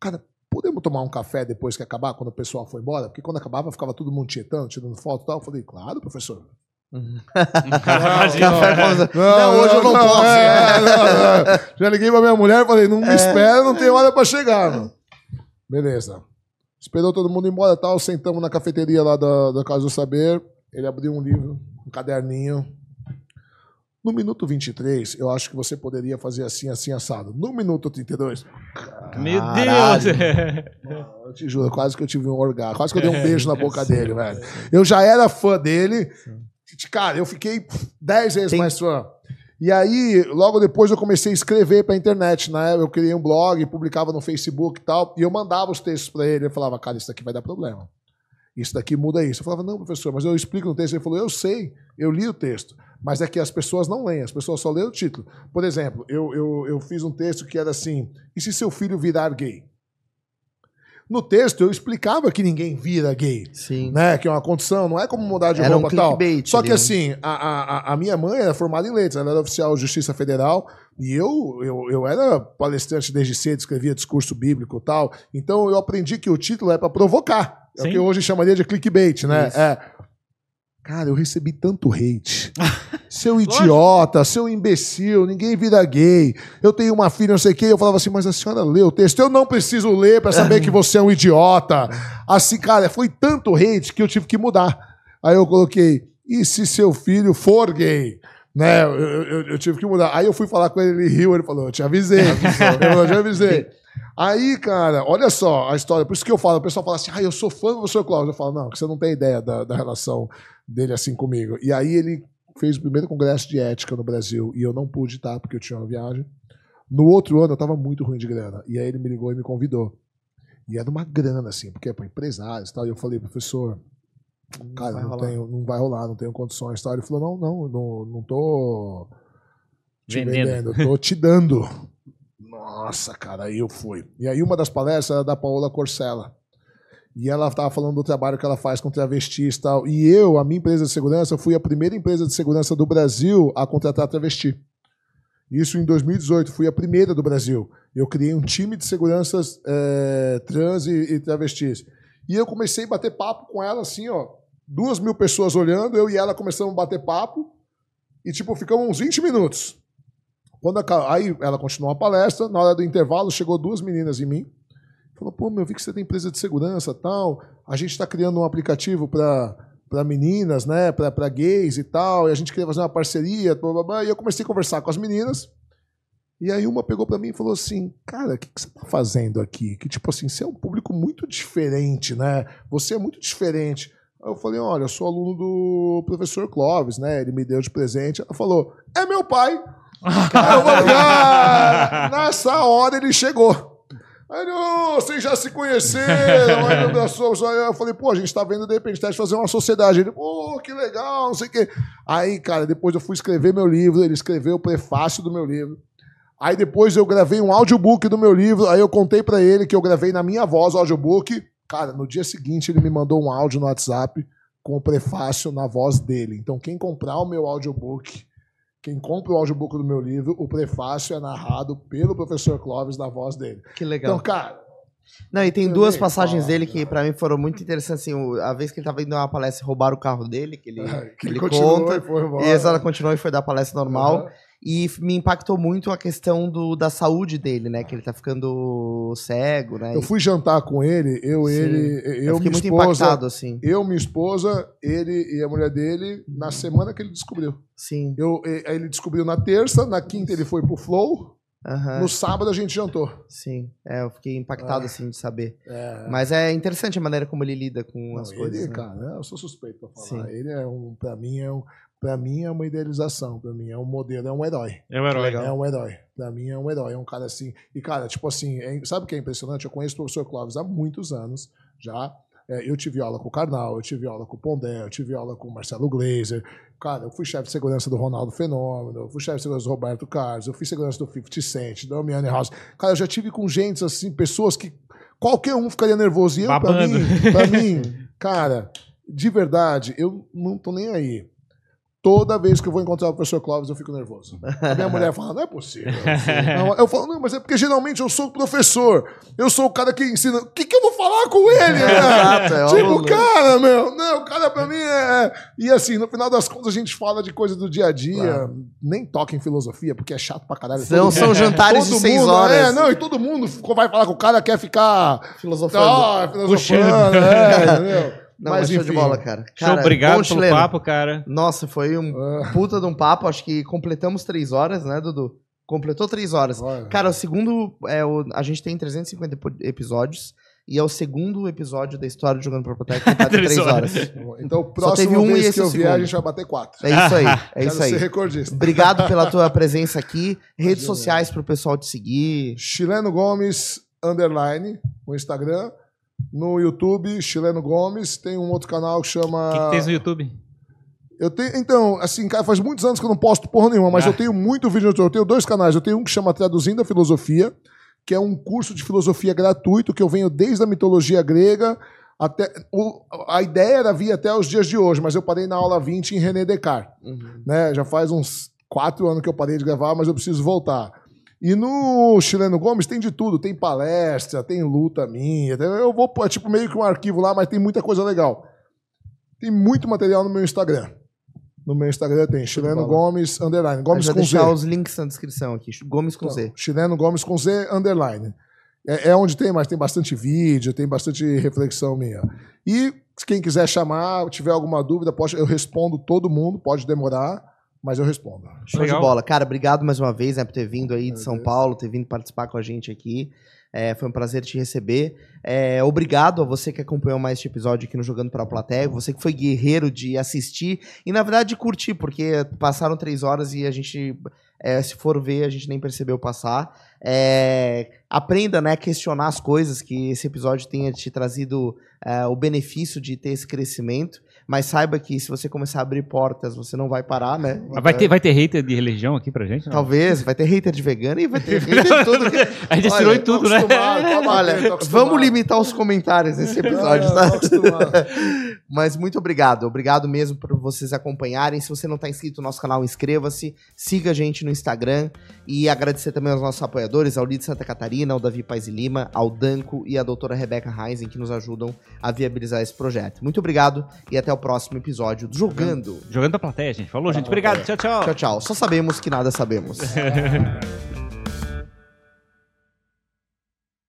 cara, podemos tomar um café depois que acabar, quando o pessoal foi embora? Porque quando acabava, ficava todo mundo tietando, tirando foto e tal. Eu falei: Claro, professor. Imagina. Não, hoje eu não posso. é. Já liguei pra minha mulher e falei: Não me espera, não tem hora pra chegar. Mano. Beleza. Esperou todo mundo embora e tal. Sentamos na cafeteria lá da, da Casa do Saber. Ele abriu um livro, um caderninho. No minuto 23, eu acho que você poderia fazer assim, assim, assado. No minuto 32, Meu. Deus! eu te juro, quase que eu tive um orgasmo. Quase que eu dei um beijo na boca dele, velho. Eu já era fã dele. Cara, eu fiquei 10 vezes Tem- mais fã. E aí, logo depois, eu comecei a escrever pra internet, né? Eu criei um blog, publicava no Facebook e tal, e eu mandava os textos pra ele. Ele falava, cara, isso daqui vai dar problema. Isso daqui muda isso. Eu falava, não, professor, mas eu explico no texto. Ele falou, eu sei, eu li o texto. Mas é que as pessoas não leem, as pessoas só leem o título. Por exemplo, eu, eu, eu fiz um texto que era assim: e se seu filho virar gay? No texto eu explicava que ninguém vira gay, Sim. né? Que é uma condição, não é como mudar de Era um roupa e tal. clickbait Só que assim, a, a, a- minha mãe era formada em letras, ela era oficial de Justiça Federal, e eu, eu, eu era palestrante desde cedo, escrevia discurso bíblico e tal. Então eu aprendi que o título é para provocar. É o Sim. que hoje chamaria de clickbait, né? Isso. É. Cara, eu recebi tanto hate. Seu idiota, seu imbecil, ninguém vira gay. Eu tenho uma filha, não sei o quê. Eu falava assim, mas a senhora leu o texto. Eu não preciso ler pra saber que você é um idiota. Assim, cara, foi tanto hate que eu tive que mudar. Aí eu coloquei, e se seu filho for gay? Né? Eu, eu- eu tive que mudar. Aí eu fui falar com ele, ele riu, ele falou, eu te avisei. falou, eu te avisei. Aí, cara, olha só a história. Por isso que eu falo, o pessoal fala assim, ah, eu sou fã do professor Cláudio. Eu falo, não, que você não tem ideia da, da relação dele assim comigo. E aí ele fez o primeiro congresso de ética no Brasil e eu não pude estar porque eu tinha uma viagem. No outro ano eu tava muito ruim de grana. E aí ele me ligou e me convidou. E era uma grana, assim, porque é para empresários e tal. E eu falei, professor, cara, não, rolar. tenho, não vai rolar, não tenho condições e tal. Ele falou, não, não, não, não tô te Vendendo. vendendo, tô te dando. Nossa, cara, aí eu fui. E aí uma das palestras era da Paola Corcella. E ela estava falando do trabalho que ela faz com travestis e tal. E eu, a minha empresa de segurança, fui a primeira empresa de segurança do Brasil a contratar travesti. Isso em 2018, fui a primeira do Brasil. Eu criei um time de seguranças eh, trans e, e travestis. E eu comecei a bater papo com ela, assim, ó. Duas mil pessoas olhando, eu e ela começamos a bater papo. E, tipo, ficamos uns 20 minutos. Quando aca- aí ela continuou a palestra, na hora do intervalo, chegou duas meninas em mim. Falou, pô, meu, eu vi que você tem empresa de segurança tal. A gente está criando um aplicativo para para meninas, né, para gays e tal, e a gente queria fazer uma parceria, blá, blá, blá. e eu comecei a conversar com as meninas, e aí uma pegou para mim e falou assim, cara, o que, que você tá fazendo aqui? Que tipo assim, você é um público muito diferente, né, você é muito diferente. Aí eu falei, olha, eu sou aluno do professor Clóvis, né, ele me deu de presente. Ela falou, é meu pai. Falei, ah, nessa hora ele chegou. Aí, não, vocês já se conheceram. Aí eu, falei, pô, a gente tá vendo de repente tá fazer uma sociedade. Ele, pô, que legal, não sei o quê. Aí, cara, depois eu fui escrever meu livro, ele escreveu o prefácio do meu livro. Aí depois eu gravei um audiobook do meu livro, aí eu contei pra ele que eu gravei na minha voz o audiobook. Cara, no dia seguinte ele me mandou um áudio no WhatsApp com o prefácio na voz dele. Então quem comprar o meu audiobook, quem compra o audiobook do meu livro, o prefácio é narrado pelo professor Clóvis na voz dele. Que legal. Então, cara, Não, e tem Eu duas passagens falo, dele que pra mim foram muito interessantes. Assim, o- a vez que ele tava indo dar uma palestra e roubaram o carro dele, que ele, que ele continuou conta. e foi embora. E ela continuou e foi dar palestra normal. Aham. E me impactou muito a questão do, da saúde dele, né? Que ele tá ficando cego, né? Eu fui jantar com ele, eu, Sim. ele, Eu eu, fiquei minha muito esposa, impactado, assim. eu, minha esposa, ele e a mulher dele, na semana que ele descobriu. Sim. Eu, ele descobriu na terça, na quinta ele foi pro Flow, Aham. no sábado a gente jantou. Sim. É, eu fiquei impactado, Ah. assim, de saber. É, Mas é interessante a maneira como ele lida com não, as ele, coisas. né? cara, eu sou suspeito pra falar. Sim. Ele é um, pra mim é um, para mim é uma idealização, pra mim é um modelo, é um herói. É o herói. Legal. É um herói. Pra mim é um herói. É um cara assim. E, cara, tipo assim, é- sabe o que é impressionante? Eu conheço o professor Clóvis há muitos anos já. É, eu tive aula com o Karnal, eu tive aula com o Pondé, eu tive aula com o Marcelo Glazer. Cara, eu fui chefe de segurança do Ronaldo Fenômeno, eu fui chefe de segurança do Roberto Carlos, eu fui segurança do 50 Cent, da Miane House. Cara, eu já tive com gente assim, pessoas que qualquer um ficaria nervoso. E eu, Babando. mim, pra mim, cara, de verdade, eu não tô nem aí. Toda vez que eu vou encontrar o professor Clóvis, eu fico nervoso. A minha mulher fala, não é possível. Não, eu falo, não, mas é porque geralmente eu sou o professor. Eu sou o cara que ensina. O que, que eu vou falar com ele? Né? Exato, é tipo, cara, meu, não, o cara pra mim é. E assim, no final das contas, a gente fala de coisa do dia a dia, Claro. nem toca em filosofia, porque é chato pra caralho. São, são jantares de todo seis mundo, horas. É, não, e todo mundo vai falar com o cara, quer ficar. Filosofando. Ah, filosofando, é, entendeu? Não, mas, show de bola, cara. Show, Cara, obrigado bom pelo chileno. papo, cara. Nossa, foi um Ah, puta de um papo. Acho que completamos três horas, né, Dudu? Completou três horas. olha. Cara, o segundo. É, o, a gente tem 350 epo- episódios. E é o segundo episódio da história de Jogando pro Boteco que tá Três horas. Então, teve próxima um e vez esse que é o eu vier, a gente vai bater quatro. É isso aí. É isso aí. ser recordista. Obrigado pela tua presença aqui. Redes Imagina. sociais pro pessoal te seguir. Chileno Gomes, underline, no Instagram. No YouTube, Chileno Gomes. Tem um outro canal que chama... O que, que tem no YouTube? Eu tenho, então, assim, cara, faz muitos anos que eu não posto porra nenhuma, mas Ah. eu tenho muito vídeo no YouTube. Eu tenho dois canais. Eu tenho um que chama Traduzindo a Filosofia, que é um curso de filosofia gratuito que eu venho desde a mitologia grega até. o- a ideia era vir até os dias de hoje, mas eu parei na aula 20 em René Descartes. Né? Já faz uns quatro anos que eu parei de gravar, mas eu preciso voltar. E no Chileno Gomes tem de tudo, tem palestra, tem luta minha. Eu vou, pôr, é tipo meio que um arquivo lá, mas tem muita coisa legal. Tem muito material no meu Instagram. No meu Instagram tem Chileno. Gomes Underline. Gomes com Z. deixar os links na descrição aqui. Gomes com Z. Não, Chileno Gomes com Z Underline. É, é onde tem, mas tem bastante vídeo, tem bastante reflexão minha. E quem quiser chamar, tiver alguma dúvida, pode, eu respondo todo mundo, pode demorar, mas eu respondo. Show Legal. de bola. Cara, obrigado mais uma vez né, por ter vindo aí de São. Paulo, ter vindo participar com a gente aqui. É, foi um prazer te receber. É, obrigado a você que acompanhou mais este episódio aqui no Jogando para a Plateia, você que foi guerreiro de assistir e, na verdade, de curtir, porque passaram três horas e a gente, é, se for ver, a gente nem percebeu passar. É, aprenda né, a questionar as coisas, que esse episódio tenha te trazido é, o benefício de ter esse crescimento. Mas saiba que se você começar a abrir portas, você não vai parar, né? Ah, Vai ter, vai ter hater de religião aqui pra gente? não? Talvez, vai ter hater de vegano e vai ter hater de tudo. que- A gente tirou em tudo, né? batendo, Olha, vamos limitar os comentários nesse episódio, É, tá? Mas muito obrigado. Obrigado mesmo por vocês acompanharem. Se você não está inscrito no nosso canal, inscreva-se. Siga a gente no Instagram. E agradecer também aos nossos apoiadores, ao Lid Santa Catarina, ao Davi Paz e Lima, ao Danco e à doutora Rebeca Reisen, que nos ajudam a viabilizar esse projeto. Muito obrigado e até o próximo episódio do Jogando. Jogando pra plateia, gente. Falou, gente. Obrigado. Tchau, tchau. Tchau, tchau. Só sabemos que nada sabemos.